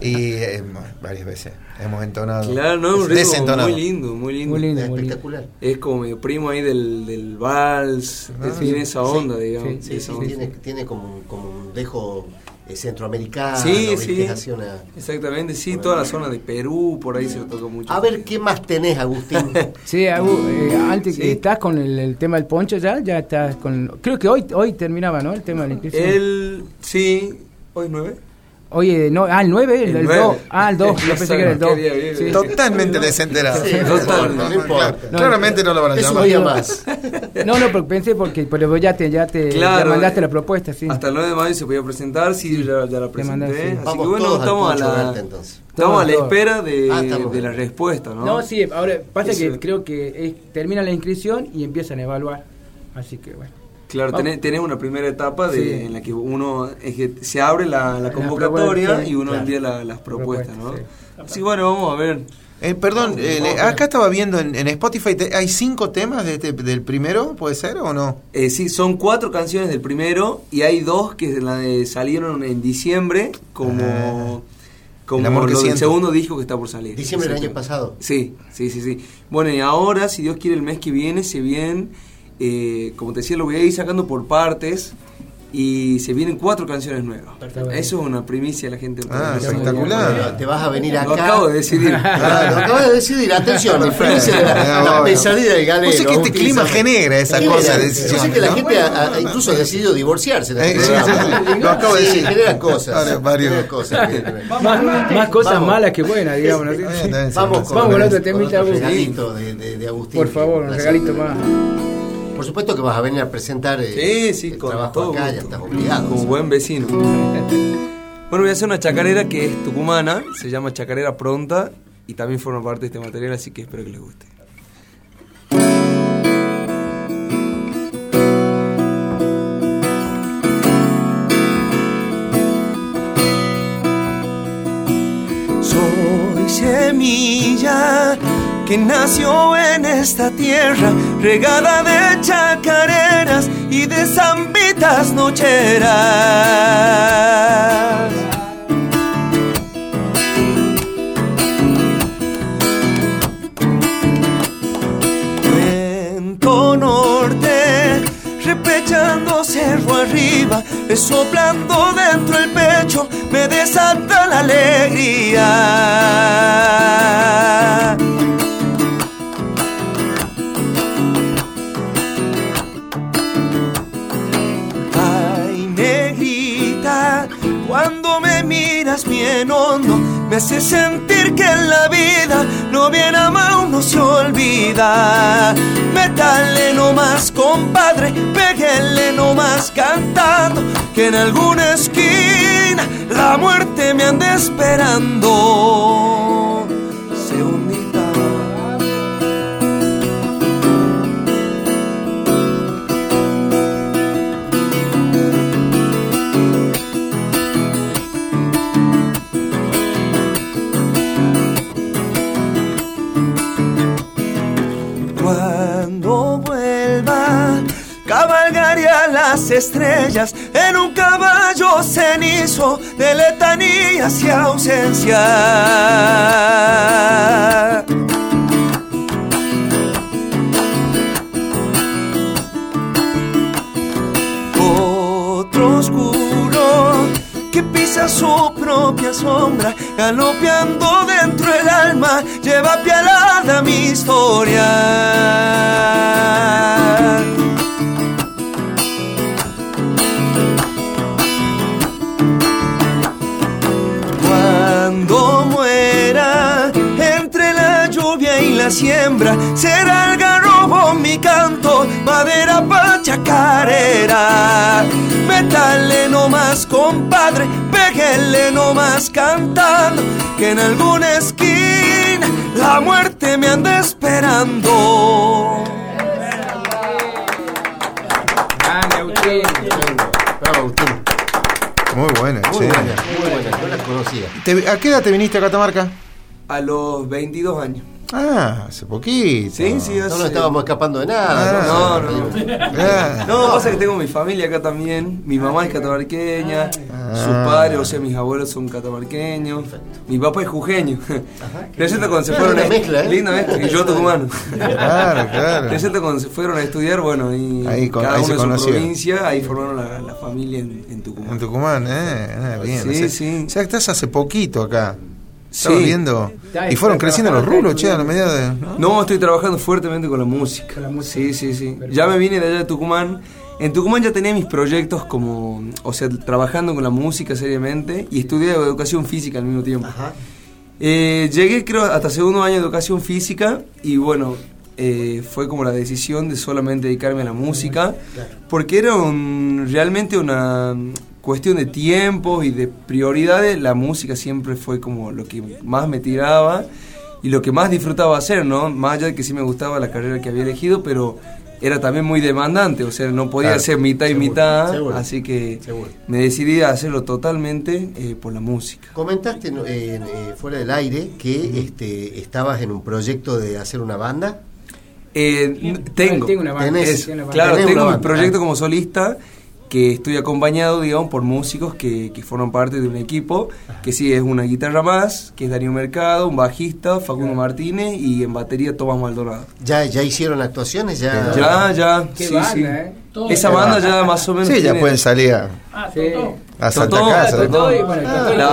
[SPEAKER 4] y eh, varias veces hemos entonado.
[SPEAKER 11] Claro, no, es
[SPEAKER 4] desentonado.
[SPEAKER 11] muy lindo, muy lindo.
[SPEAKER 5] Muy lindo, muy lindo.
[SPEAKER 2] Espectacular.
[SPEAKER 11] Es como medio primo ahí del, del vals,
[SPEAKER 4] Ah,
[SPEAKER 11] tiene esa onda, digamos.
[SPEAKER 5] sí,
[SPEAKER 2] Sí,
[SPEAKER 11] esa
[SPEAKER 2] sí,
[SPEAKER 11] onda.
[SPEAKER 2] tiene, tiene como, un- como un dejo eh, centroamericano.
[SPEAKER 11] Sí, sí. Exactamente, sí, toda la zona de Perú, por ahí se lo toca mucho.
[SPEAKER 2] A ver, ¿qué más tenés, Agustín?
[SPEAKER 5] Sí, Agu, eh, antes
[SPEAKER 11] Sí.
[SPEAKER 5] que estás con el, el tema del poncho ya, ya estás con... Creo que hoy hoy terminaba, ¿no? El tema de la inscripción.
[SPEAKER 11] El, sí, hoy nueve.
[SPEAKER 5] Oye, no, ah, el 9, el,
[SPEAKER 11] El
[SPEAKER 5] 2.
[SPEAKER 11] nueve.
[SPEAKER 5] Ah, el 2, yo pensé que era el 2.
[SPEAKER 11] Qué día vive.
[SPEAKER 5] Sí.
[SPEAKER 4] Totalmente desenterado.
[SPEAKER 2] Sí, no importa, no
[SPEAKER 4] Claro,
[SPEAKER 2] importa.
[SPEAKER 4] Claramente no lo van a llamar.
[SPEAKER 2] día más.
[SPEAKER 5] No, no, porque pensé porque pero ya te, ya te
[SPEAKER 11] Claro,
[SPEAKER 5] ya mandaste
[SPEAKER 11] eh,
[SPEAKER 5] la propuesta, sí.
[SPEAKER 11] Hasta el 9 de mayo se podía presentar, sí, ya, ya la
[SPEAKER 5] Te mandaste,
[SPEAKER 11] presenté.
[SPEAKER 5] sí.
[SPEAKER 11] Así
[SPEAKER 2] Vamos
[SPEAKER 11] que bueno, estamos a la,
[SPEAKER 2] entonces.
[SPEAKER 11] estamos a la espera de,
[SPEAKER 2] Ah,
[SPEAKER 11] de la respuesta, ¿no?
[SPEAKER 5] No, sí, ahora pasa
[SPEAKER 11] Eso.
[SPEAKER 5] que creo que es- termina la inscripción y empiezan a evaluar. Así que bueno.
[SPEAKER 11] Claro, tenés, tenés una primera etapa de,
[SPEAKER 5] Sí.
[SPEAKER 11] en la que uno es que se abre la, la convocatoria y uno
[SPEAKER 2] claro.
[SPEAKER 11] envía la- las propuestas, ¿no? Que bueno, vamos a ver.
[SPEAKER 4] Eh, perdón, eh, le- acá estaba viendo en, en Spotify, te- ¿hay cinco temas de este- del primero? ¿Puede ser o no?
[SPEAKER 11] Eh, sí, son cuatro canciones del primero y hay dos que la de- salieron en diciembre como, como
[SPEAKER 4] El amor que
[SPEAKER 11] lo del
[SPEAKER 4] siento.
[SPEAKER 11] segundo disco que está por salir.
[SPEAKER 2] Diciembre del año pasado.
[SPEAKER 11] Sí, sí, sí, sí. Bueno, y ahora, si Dios quiere, el mes que viene se vienen, eh, como te decía, lo voy a ir sacando por partes y se vienen cuatro canciones nuevas.
[SPEAKER 5] Perfecto.
[SPEAKER 11] Eso es una primicia a la gente.
[SPEAKER 4] Ah, espectacular.
[SPEAKER 2] Te vas a venir acá.
[SPEAKER 11] Lo acabo de decidir.
[SPEAKER 2] Ah, lo acabas de decidir, atención, de la, pesadilla del galeno.
[SPEAKER 4] Vos sé que este clima genera esa
[SPEAKER 2] Genera.
[SPEAKER 4] cosa de
[SPEAKER 2] Yo sé que la
[SPEAKER 4] ¿no?
[SPEAKER 2] gente ha- ha- incluso ha decidido divorciarse. en este
[SPEAKER 4] sí,
[SPEAKER 2] programa.
[SPEAKER 4] sí, sí. Lo acabo de
[SPEAKER 2] Sí,
[SPEAKER 4] decir.
[SPEAKER 2] genera cosas. Genera cosas.
[SPEAKER 5] Más, más cosas
[SPEAKER 2] Vamos.
[SPEAKER 5] malas que buenas, digamos.
[SPEAKER 2] Vamos con,
[SPEAKER 5] Vamos con otro temita, Agustín.
[SPEAKER 2] regalito de, de, de Agustín.
[SPEAKER 5] Por favor, un regalito más.
[SPEAKER 2] Por supuesto que vas a venir a presentar eh,
[SPEAKER 11] Sí, sí,
[SPEAKER 2] el
[SPEAKER 11] con
[SPEAKER 2] trabajo
[SPEAKER 11] todo
[SPEAKER 2] acá, ya estás obligado.
[SPEAKER 11] Como buen vecino. Bueno, voy a hacer una chacarera que es tucumana, se llama Chacarera Pronta y también forma parte de este material, así que espero que les guste. Soy semilla que nació en esta tierra, regada de chacareras y de zambitas nocheras. Viento norte, repechando cerro arriba, soplando dentro el pecho, me desata la alegría. Miras bien hondo, me hace sentir que en la vida lo bien amado no se olvida. Métale nomás, compadre, péguele nomás cantando, que en alguna esquina la muerte me anda esperando.
[SPEAKER 12] Estrellas en un caballo cenizo de letanías y ausencia. Otro oscuro que pisa su propia sombra, galopeando dentro el alma, lleva pialada mi historia. La siembra, será el garrobo mi canto, madera pachacarera. Métale nomás, compadre, péguele nomás cantando, que en alguna esquina la muerte me anda esperando.
[SPEAKER 4] Muy buena,
[SPEAKER 2] Muy
[SPEAKER 4] che.
[SPEAKER 2] buena, muy buena. No la conocía.
[SPEAKER 4] ¿A qué edad te viniste a Catamarca?
[SPEAKER 11] A los 22 años.
[SPEAKER 4] Ah, hace poquito.
[SPEAKER 11] Sí, sí,
[SPEAKER 2] No
[SPEAKER 11] hace-
[SPEAKER 2] nos estábamos escapando de nada.
[SPEAKER 11] No, no, no.
[SPEAKER 4] Ah.
[SPEAKER 11] No, pasa que tengo mi familia acá también. Mi mamá es catamarqueña,
[SPEAKER 4] Ah.
[SPEAKER 11] sus padres, o sea, mis abuelos son catamarqueños. Mi papá es jujeño. Resulta cuando se fueron
[SPEAKER 2] una
[SPEAKER 11] a-
[SPEAKER 2] mezcla, ¿eh?
[SPEAKER 11] Linda mezcla, y yo tucumano.
[SPEAKER 4] Claro, claro.
[SPEAKER 11] Resulta cuando se fueron a estudiar, bueno, y
[SPEAKER 4] Ahí con-
[SPEAKER 11] cada
[SPEAKER 4] ahí
[SPEAKER 11] uno en su provincia, ahí formaron la, la familia en, en Tucumán.
[SPEAKER 4] En Tucumán, eh. Ah, bien.
[SPEAKER 11] Sí,
[SPEAKER 4] o sea,
[SPEAKER 11] sí.
[SPEAKER 4] O sea, estás hace poquito acá. Estaba
[SPEAKER 11] Sí.
[SPEAKER 4] viendo. Y fueron creciendo los rulos, che, a la medida de. ¿no?
[SPEAKER 11] No, estoy trabajando fuertemente con la música. Sí, sí, sí. Ya me vine de allá de Tucumán. En Tucumán ya tenía mis proyectos como, o sea, trabajando con la música seriamente y estudié educación física al mismo tiempo. Eh, llegué creo hasta segundo año de educación física y bueno, eh, fue como la decisión de solamente dedicarme a la música porque era un- realmente una cuestión de tiempos y de prioridades. La música siempre fue como lo que más me tiraba y lo que más disfrutaba hacer, ¿no? Más allá de que sí me gustaba la carrera que había elegido, pero era también muy demandante, o sea, no podía
[SPEAKER 2] Claro.
[SPEAKER 11] ser mitad y mitad,
[SPEAKER 2] seguro.
[SPEAKER 11] así que
[SPEAKER 2] Seguro.
[SPEAKER 11] me decidí a hacerlo totalmente eh, por la música.
[SPEAKER 2] Comentaste eh, eh, fuera del aire que este, estabas en un proyecto de hacer una banda.
[SPEAKER 11] Eh, tengo,
[SPEAKER 5] Tengo una banda.
[SPEAKER 2] Tenés.
[SPEAKER 11] Claro, tengo mi proyecto como solista que estoy acompañado, digamos, por músicos que, que forman parte de un equipo, que sí es una guitarra más, que es Darío Mercado, un bajista, Facundo Martínez y en batería Tomás Maldonado.
[SPEAKER 2] ¿Ya, ya hicieron actuaciones? ¿Ya,
[SPEAKER 11] Ya, ya,
[SPEAKER 5] Qué
[SPEAKER 11] sí,
[SPEAKER 5] banda,
[SPEAKER 11] sí.
[SPEAKER 5] ¿eh?
[SPEAKER 11] Esa banda ya más o menos
[SPEAKER 4] Sí, ya
[SPEAKER 11] tiene-
[SPEAKER 4] pueden salir a,
[SPEAKER 5] Sí.
[SPEAKER 4] a Santa Casa. ¿no?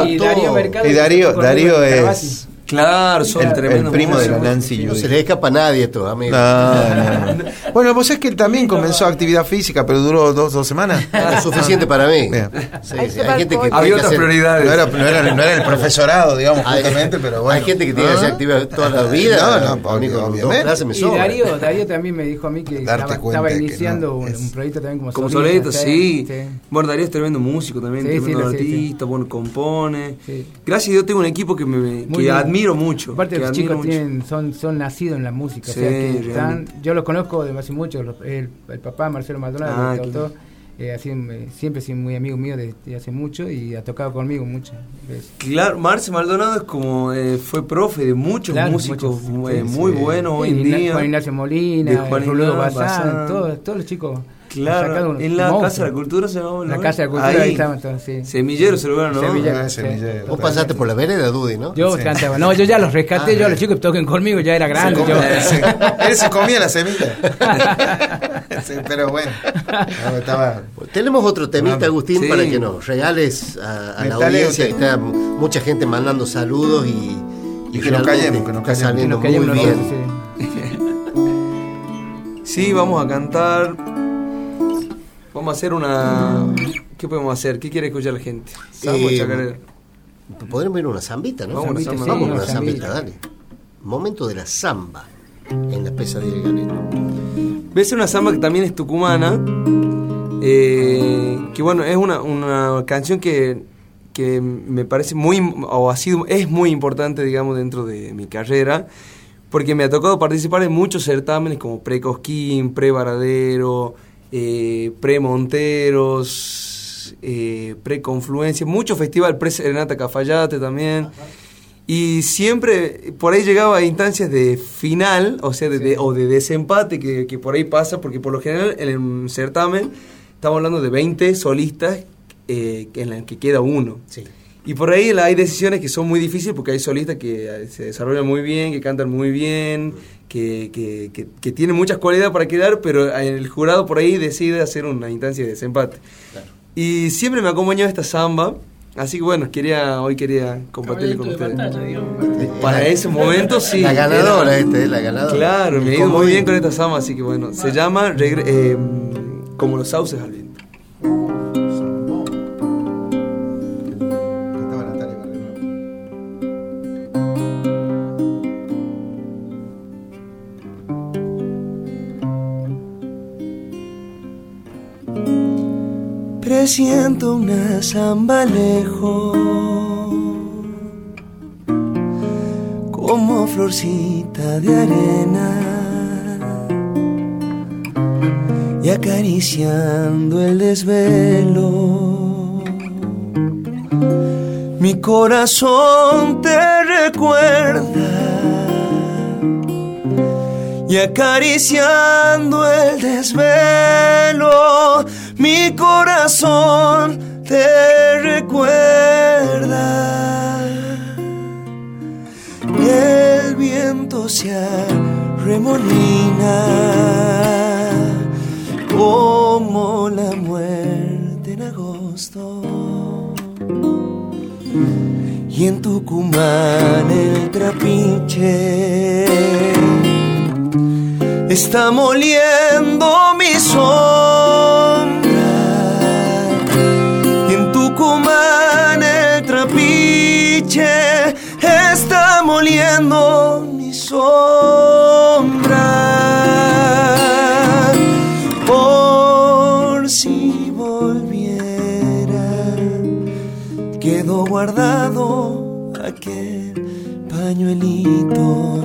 [SPEAKER 5] y, Darío. Mercado.
[SPEAKER 4] Y Darío, Darío es.
[SPEAKER 11] Claro, son
[SPEAKER 4] el,
[SPEAKER 11] tremendos
[SPEAKER 4] el primo de la. Nancy
[SPEAKER 2] No se le escapa a nadie esto, amigo.
[SPEAKER 4] No, no, no. Bueno, vos es que él también comenzó actividad física, pero duró dos, dos semanas.
[SPEAKER 2] Es suficiente para mí.
[SPEAKER 4] Bien.
[SPEAKER 2] Sí, sí, Hay gente que
[SPEAKER 11] Había
[SPEAKER 2] que
[SPEAKER 11] otras
[SPEAKER 2] hacer-
[SPEAKER 11] prioridades.
[SPEAKER 4] No era, no, era, no era el profesorado, digamos,
[SPEAKER 2] Hay,
[SPEAKER 4] justamente, pero bueno.
[SPEAKER 2] hay gente que tiene que hacer
[SPEAKER 4] Ah.
[SPEAKER 2] actividad toda la vida.
[SPEAKER 4] No, no,
[SPEAKER 2] A mí con
[SPEAKER 4] obviamente.
[SPEAKER 2] me
[SPEAKER 5] Y
[SPEAKER 2] sobra.
[SPEAKER 5] Darío, Darío también me dijo a mí que estaba,
[SPEAKER 4] que
[SPEAKER 5] iniciando
[SPEAKER 4] no,
[SPEAKER 5] un,
[SPEAKER 4] es-
[SPEAKER 5] un proyecto también como,
[SPEAKER 11] Como solista, sí.
[SPEAKER 5] sí.
[SPEAKER 11] Bueno, Darío es tremendo músico también,
[SPEAKER 5] Sí, sí,
[SPEAKER 11] tremendo
[SPEAKER 5] sí, sí.
[SPEAKER 11] artista, bueno, compone.
[SPEAKER 5] Sí.
[SPEAKER 11] Gracias a Dios tengo un equipo que, me, que
[SPEAKER 5] bien.
[SPEAKER 11] Admiro mucho.
[SPEAKER 5] Aparte los chicos tienen, son, son nacidos en la música, o sea que están, yo los conozco desde hace mucho, los- el, el papá Marcelo Maldonado,
[SPEAKER 11] Ah,
[SPEAKER 5] autor, eh, así, eh, siempre ha sido muy amigo mío desde hace mucho y ha tocado conmigo muchas veces.
[SPEAKER 11] Claro, Marce Maldonado es como eh, fue profe de muchos
[SPEAKER 5] Claro,
[SPEAKER 11] músicos
[SPEAKER 5] muchos,
[SPEAKER 11] eh,
[SPEAKER 5] sí,
[SPEAKER 11] muy buenos hoy en día.
[SPEAKER 5] Juan Ignacio Molina,
[SPEAKER 11] De Juan Ignacio
[SPEAKER 5] Bazán,
[SPEAKER 11] Bazán.
[SPEAKER 5] todos, todos los chicos.
[SPEAKER 11] Claro, en la
[SPEAKER 5] monstruos.
[SPEAKER 11] Casa de la Cultura se llamaba.
[SPEAKER 5] La. Casa de la Cultura, ahí, estaban todos, sí.
[SPEAKER 11] Semillero se lo vieron, ¿no?
[SPEAKER 5] Semillero,
[SPEAKER 4] Ah,
[SPEAKER 5] sí.
[SPEAKER 4] semillero.
[SPEAKER 2] Vos pasaste por la vereda, Dudy, ¿no?
[SPEAKER 5] Yo cantaba, no, yo ya los rescaté, yo a los chicos que toquen conmigo ya era grande.
[SPEAKER 4] Se
[SPEAKER 5] yo-
[SPEAKER 4] comía- se- él se comía la semilla. Sí, pero bueno. No, estaba.
[SPEAKER 2] Tenemos otro temita, Agustín,
[SPEAKER 11] Sí.
[SPEAKER 2] para que nos regales a, a la audiencia. que Está mucha gente mandando saludos y,
[SPEAKER 4] Y que nos
[SPEAKER 2] finalmente
[SPEAKER 4] callemos, que nos callemos.
[SPEAKER 2] saliendo
[SPEAKER 5] nos callemos
[SPEAKER 2] muy bien.
[SPEAKER 5] sí.
[SPEAKER 11] Sí, vamos a cantar. Vamos a hacer una. ¿Qué podemos hacer? ¿Qué quiere escuchar la gente? Samba,
[SPEAKER 2] Eh. Podremos ir a una zambita, ¿no?
[SPEAKER 11] Vamos a una
[SPEAKER 2] Vamos
[SPEAKER 5] sí,
[SPEAKER 2] una zambita,
[SPEAKER 5] zambita.
[SPEAKER 2] dale. Momento de la samba en la pesadilla del galeno.
[SPEAKER 11] Ves una samba que también es tucumana. eh, que bueno, es una, una canción que, que me parece muy, o ha sido, es muy importante, digamos, dentro de mi carrera. Porque me ha tocado participar en muchos certámenes como Pre-Cosquín, Pre-Varadero, eh, Pre-Monteros, eh, Pre-Confluencia, mucho festival, Pre-Serenata Cafayate también. Y siempre por ahí llegaba a instancias de final, o sea, de, de- o de desempate que, que por ahí pasa, porque por lo general en el certamen
[SPEAKER 4] estamos hablando de 20 solistas eh, en las que queda uno.
[SPEAKER 2] Sí.
[SPEAKER 4] Y por ahí hay decisiones que son muy difíciles porque hay solistas que se desarrollan muy bien, que cantan muy bien, que, que, que- que tienen muchas cualidades para quedar, pero el jurado por ahí decide hacer una instancia de desempate. Y siempre me acompañó esta samba, así que bueno, quería hoy quería compartirle con ustedes.
[SPEAKER 3] batalla, digamos.
[SPEAKER 4] Para ese momento sí.
[SPEAKER 2] La ganadora
[SPEAKER 4] era-
[SPEAKER 2] este, la ganadora.
[SPEAKER 4] Claro, me ha
[SPEAKER 2] El
[SPEAKER 4] ido muy bien con esta samba, así que bueno, se llama eh, Como los sauces al
[SPEAKER 11] Presiento una samba lejos, como florcita de arena, y acariciando el desvelo. Mi corazón te recuerda y acariciando el desvelo, mi corazón te recuerda. El viento se arremolina como la muerte en agosto. Y en Tucumán el trapiche está moliendo mi sombra. Está moliendo mi sombra. Por si volviera, quedó guardado aquel pañuelito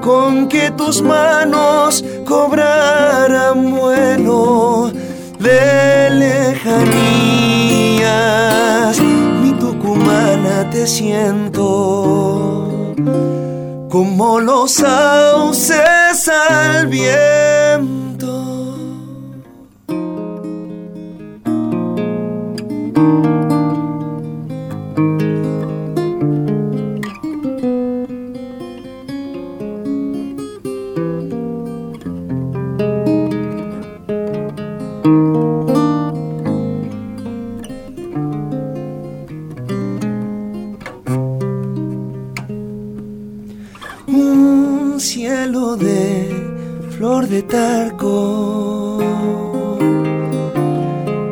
[SPEAKER 11] con que tus manos cobraran vuelo de lejanías. Te siento como los sauces al viento.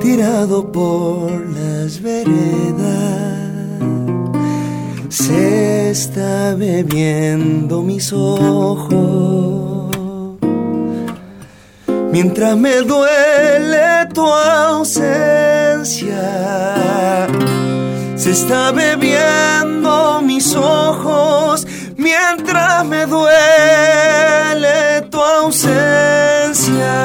[SPEAKER 11] Tirado por las veredas se está bebiendo mis ojos. Mientras me duele tu ausencia se está bebiendo mis ojos. Mientras me duele ausencia.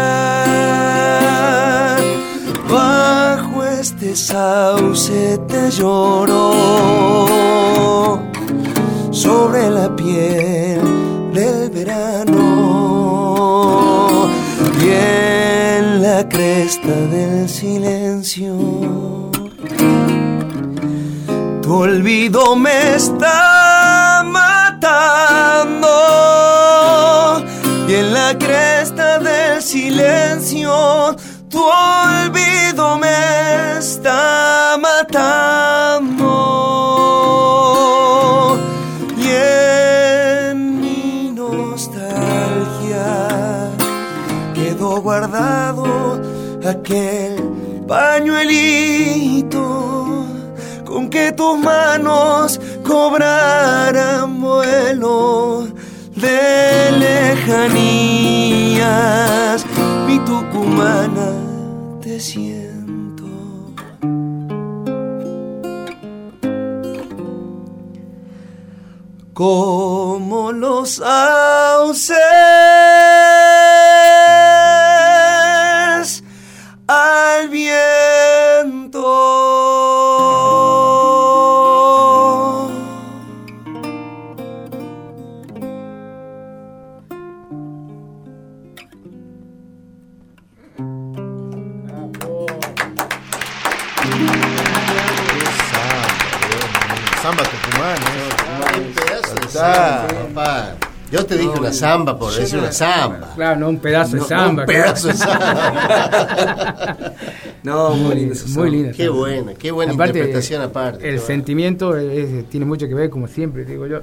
[SPEAKER 11] Bajo este sauce te lloro sobre la piel del verano y en la cresta del silencio. Tu olvido me está matando la cresta del silencio tu olvido me está matando. Y en mi nostalgia quedó guardado aquel pañuelito con que tus manos cobraran vuelo de lejanías. Mi tucumana te siento. Como los sauces al viento.
[SPEAKER 4] Samba,
[SPEAKER 2] papá. Yo te dije una samba por decir
[SPEAKER 5] no-
[SPEAKER 2] una samba.
[SPEAKER 5] Claro, no un pedazo de
[SPEAKER 2] No,
[SPEAKER 5] samba.
[SPEAKER 2] un pedazo de
[SPEAKER 5] claro.
[SPEAKER 11] No, muy lindo esa
[SPEAKER 5] Muy
[SPEAKER 11] samba.
[SPEAKER 5] linda.
[SPEAKER 2] Qué
[SPEAKER 5] samba.
[SPEAKER 2] buena, qué buena
[SPEAKER 5] Aparte,
[SPEAKER 2] interpretación aparte.
[SPEAKER 5] El sentimiento es- tiene mucho que ver, como siempre digo yo.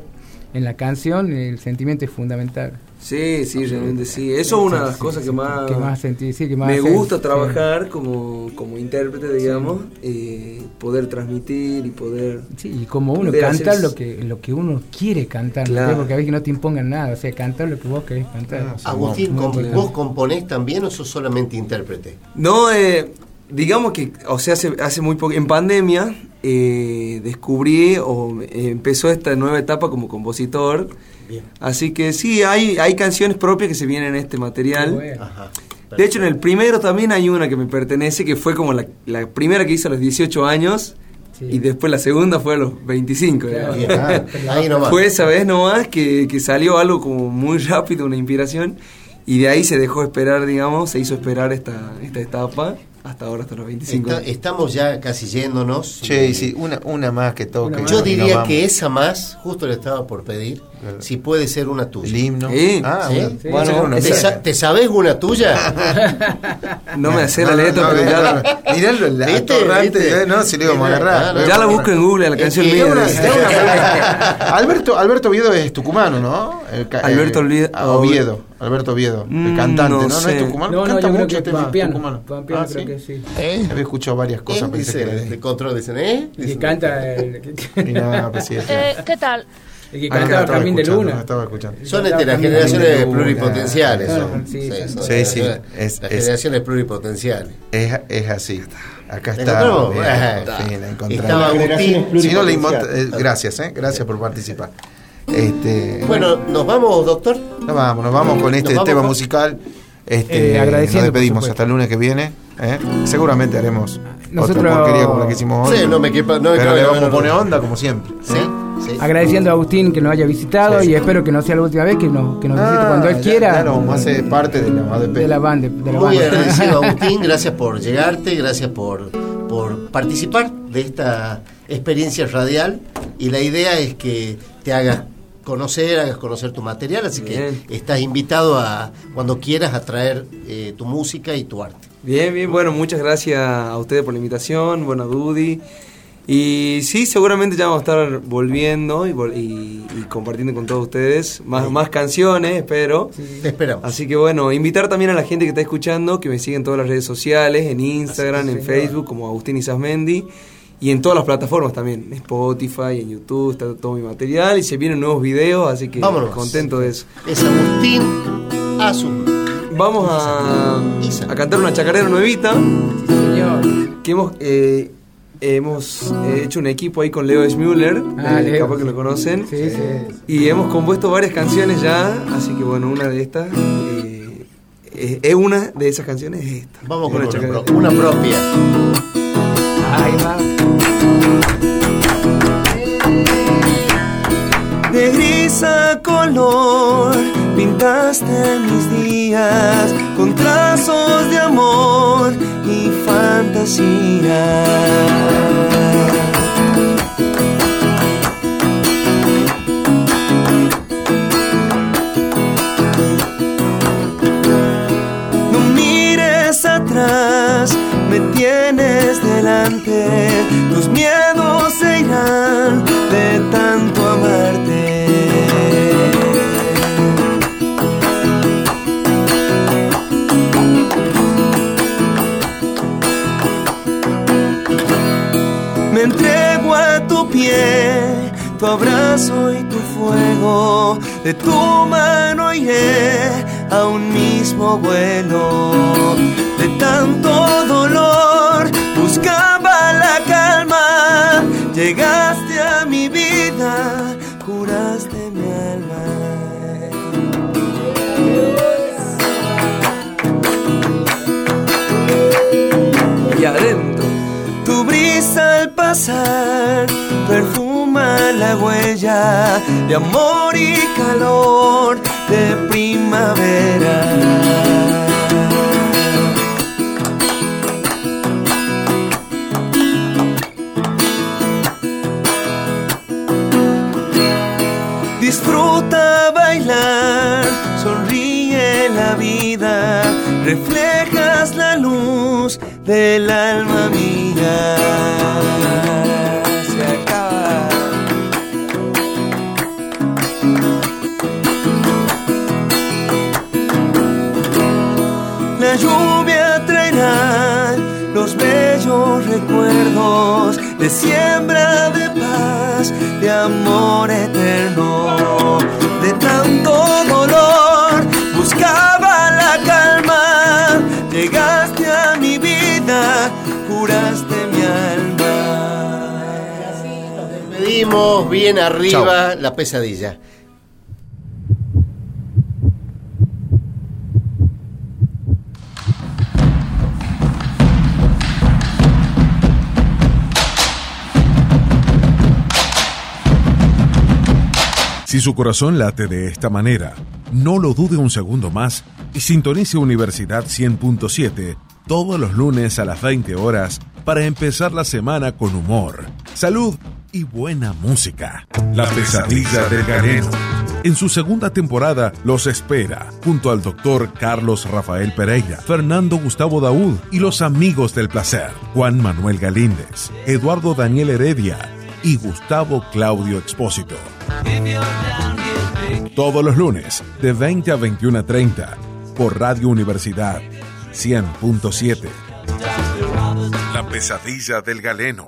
[SPEAKER 5] En la canción el sentimiento es fundamental.
[SPEAKER 11] Sí, sí, realmente sí. Eso es una de las
[SPEAKER 5] Sí,
[SPEAKER 11] cosas
[SPEAKER 5] sí,
[SPEAKER 11] que más,
[SPEAKER 5] que más sentí, sí, que más
[SPEAKER 11] me gusta
[SPEAKER 5] sí.
[SPEAKER 11] trabajar como, como intérprete, digamos, eh, poder transmitir y poder...
[SPEAKER 5] Sí, y como uno cantar
[SPEAKER 11] hacer-
[SPEAKER 5] lo que lo que uno quiere cantar, ¿no?
[SPEAKER 11] Claro.
[SPEAKER 5] porque a veces no te impongan nada, o sea, cantar lo que vos querés cantar.
[SPEAKER 2] Agustín,
[SPEAKER 5] Muy
[SPEAKER 2] ¿com-
[SPEAKER 5] importante.
[SPEAKER 2] ¿vos componés también o sos solamente intérprete?
[SPEAKER 11] No, eh, digamos que, o sea, hace, hace muy poco, en pandemia eh, descubrí o eh, empezó esta nueva etapa como compositor.
[SPEAKER 2] Bien.
[SPEAKER 11] Así que sí, hay, hay canciones propias que se vienen en este material.
[SPEAKER 5] Bueno.
[SPEAKER 2] Ajá.
[SPEAKER 11] De hecho, en el primero también hay una que me pertenece, que fue como la, la primera que hice a los 18 años,
[SPEAKER 5] Sí.
[SPEAKER 11] y después la segunda fue a los 25.
[SPEAKER 5] Claro.
[SPEAKER 2] Bien, ah, ahí nomás.
[SPEAKER 11] Fue esa vez nomás que, que salió algo como muy rápido, una inspiración, y de ahí se dejó esperar, digamos, se hizo esperar esta, esta etapa, hasta ahora, hasta los 25.
[SPEAKER 2] Está- estamos ya casi yéndonos.
[SPEAKER 4] Che, y sí, una, una más que toque.
[SPEAKER 5] Una más.
[SPEAKER 2] Yo diría que esa más, justo le estaba por pedir. Si puede ser una tuya.
[SPEAKER 4] El himno.
[SPEAKER 11] Sí.
[SPEAKER 4] Ah,
[SPEAKER 2] ¿Sí?
[SPEAKER 4] bueno.
[SPEAKER 5] Sí.
[SPEAKER 4] Bueno,
[SPEAKER 11] Bueno,
[SPEAKER 4] una
[SPEAKER 2] ¿Te, sa- te sabes una tuya?
[SPEAKER 11] No me sé la letra,
[SPEAKER 4] no,
[SPEAKER 11] pero ya,
[SPEAKER 4] no,
[SPEAKER 11] la,
[SPEAKER 4] no. Mirá lo la
[SPEAKER 2] ¿Viste?
[SPEAKER 4] atorrante,
[SPEAKER 2] ¿Viste?
[SPEAKER 4] eh, no, si le íbamos a agarrar.
[SPEAKER 11] Ya la busco en Google, la canción mía.
[SPEAKER 4] Alberto, Alberto Oviedo es tucumano, ¿no? El
[SPEAKER 11] Alberto
[SPEAKER 4] eh,
[SPEAKER 11] Oviedo-
[SPEAKER 4] ah, Oviedo. Alberto Oviedo, el
[SPEAKER 11] Mm,
[SPEAKER 4] cantante,
[SPEAKER 11] no
[SPEAKER 4] ¿no? ¿No,
[SPEAKER 11] sé.
[SPEAKER 4] es tucumano?
[SPEAKER 5] No, no,
[SPEAKER 4] Canta
[SPEAKER 5] yo creo
[SPEAKER 4] mucho
[SPEAKER 5] que
[SPEAKER 4] temas
[SPEAKER 5] Pampeano.
[SPEAKER 4] tucumano.
[SPEAKER 5] Pampeano
[SPEAKER 4] Ah,
[SPEAKER 5] creo
[SPEAKER 4] ¿sí?
[SPEAKER 5] que sí.
[SPEAKER 4] Había escuchado varias cosas,
[SPEAKER 2] ¿Eh?
[SPEAKER 4] pensé
[SPEAKER 2] Dice,
[SPEAKER 4] que era
[SPEAKER 2] de
[SPEAKER 4] de...
[SPEAKER 2] control dicen, ¿eh?
[SPEAKER 5] Y
[SPEAKER 2] Dicen,
[SPEAKER 5] canta el,
[SPEAKER 4] Y no, pues sí,
[SPEAKER 14] Eh, ¿Qué tal?
[SPEAKER 5] El que
[SPEAKER 4] Ah,
[SPEAKER 5] cantaba Carmín de
[SPEAKER 4] escuchando,
[SPEAKER 5] Luna.
[SPEAKER 4] Estaba escuchando.
[SPEAKER 2] Son este, las generaciones
[SPEAKER 5] de Luna.
[SPEAKER 2] pluripotenciales.
[SPEAKER 5] Claro,
[SPEAKER 2] son.
[SPEAKER 5] sí,
[SPEAKER 2] son
[SPEAKER 4] sí,
[SPEAKER 2] las
[SPEAKER 4] sí,
[SPEAKER 2] generaciones-
[SPEAKER 4] es-
[SPEAKER 2] las
[SPEAKER 4] es-
[SPEAKER 2] generaciones pluripotenciales.
[SPEAKER 4] Es, es así. Acá
[SPEAKER 2] ¿La
[SPEAKER 4] está.
[SPEAKER 2] Estaba Agustín.
[SPEAKER 4] Si no le eh, gracias, eh, gracias por participar. Este,
[SPEAKER 2] Bueno, ¿nos vamos, doctor?
[SPEAKER 4] nos vamos, nos vamos con este
[SPEAKER 2] vamos
[SPEAKER 4] tema
[SPEAKER 2] con-
[SPEAKER 4] musical. Este,
[SPEAKER 5] Eh, agradeciendo,
[SPEAKER 4] nos despedimos hasta el lunes que viene. ¿eh? Seguramente haremos
[SPEAKER 5] Nosotros-
[SPEAKER 4] otra porquería como la que hicimos hoy.
[SPEAKER 2] Sí, no me quepa- no me
[SPEAKER 4] pero
[SPEAKER 2] cabe
[SPEAKER 4] le vamos a poner onda como siempre.
[SPEAKER 2] Sí, sí.
[SPEAKER 5] Agradeciendo a Agustín que nos haya visitado
[SPEAKER 4] Sí.
[SPEAKER 5] y espero que no sea la última vez que nos, que nos visite
[SPEAKER 4] Ah,
[SPEAKER 5] cuando él
[SPEAKER 4] ya-
[SPEAKER 5] quiera.
[SPEAKER 4] A hacer parte de la ADP.
[SPEAKER 5] de la banda. De la
[SPEAKER 2] Muy
[SPEAKER 5] banda.
[SPEAKER 2] agradecido, Agustín. Gracias por llegarte, gracias por, por participar de esta experiencia radial. Y la idea es que te hagas conocer, hagas conocer tu material. Así
[SPEAKER 11] Bien.
[SPEAKER 2] que estás invitado a, cuando quieras, a traer eh, tu música y tu arte.
[SPEAKER 11] Bien, bien, bueno, muchas gracias a ustedes por la invitación, bueno, a Dudy. Y sí, seguramente ya vamos a estar volviendo y, vol- y- y compartiendo con todos ustedes más, más canciones, espero.
[SPEAKER 2] Te esperamos.
[SPEAKER 11] Así que bueno, invitar también a la gente que está escuchando que me siga en todas las redes sociales, en Instagram, en Facebook, como Agustín Isasmendi, y en todas las plataformas también, en Spotify, en YouTube, está todo mi material y se vienen nuevos videos, así que
[SPEAKER 2] Vámonos.
[SPEAKER 11] contento de eso.
[SPEAKER 2] Es Agustín Azul.
[SPEAKER 11] Vamos a, cantar una chacarera nuevita.
[SPEAKER 5] Señor.
[SPEAKER 11] que hemos eh, hemos eh, hecho un equipo ahí con Leo Schmuller,
[SPEAKER 5] Ah,
[SPEAKER 11] eh, capaz que lo conocen,
[SPEAKER 5] Sí, sí.
[SPEAKER 11] y hemos compuesto varias canciones ya, así que bueno, una de estas eh, es, es una de esas canciones es esta.
[SPEAKER 2] Vamos con una, pro- una propia.
[SPEAKER 5] Ahí va.
[SPEAKER 12] de gris a color pintaste mis días con trazos de amor fantasía. No mires atrás, me tienes abrazo y tu fuego. De tu mano iré a un mismo vuelo. De tanto dolor buscaba la calma. Llegaste a mi vida, curaste mi alma.
[SPEAKER 11] Y adentro.
[SPEAKER 12] Tu brisa al pasar mala huella de amor y calor de primavera.
[SPEAKER 11] Disfruta bailar, sonríe la vida, reflejas la luz del alma mía. De siembra de paz, de amor eterno, de tanto dolor. Buscaba la calma, llegaste a mi vida, curaste mi alma.
[SPEAKER 2] Pedimos bien arriba la pesadilla.
[SPEAKER 1] Si su corazón late de esta manera, no lo dude un segundo más y sintonice Universidad 100.7 todos los lunes a las 20 horas para empezar la semana con humor, salud y buena música. La pesadilla del galeno. En su segunda temporada los espera, junto al doctor Carlos Rafael Pereira, Fernando Gustavo Daúd y los amigos del placer, Juan Manuel Galíndez, Eduardo Daniel Heredia y Gustavo Claudio Expósito. Todos los lunes, de 20 a 21 a 30, por Radio Universidad 100.7. La pesadilla del galeno.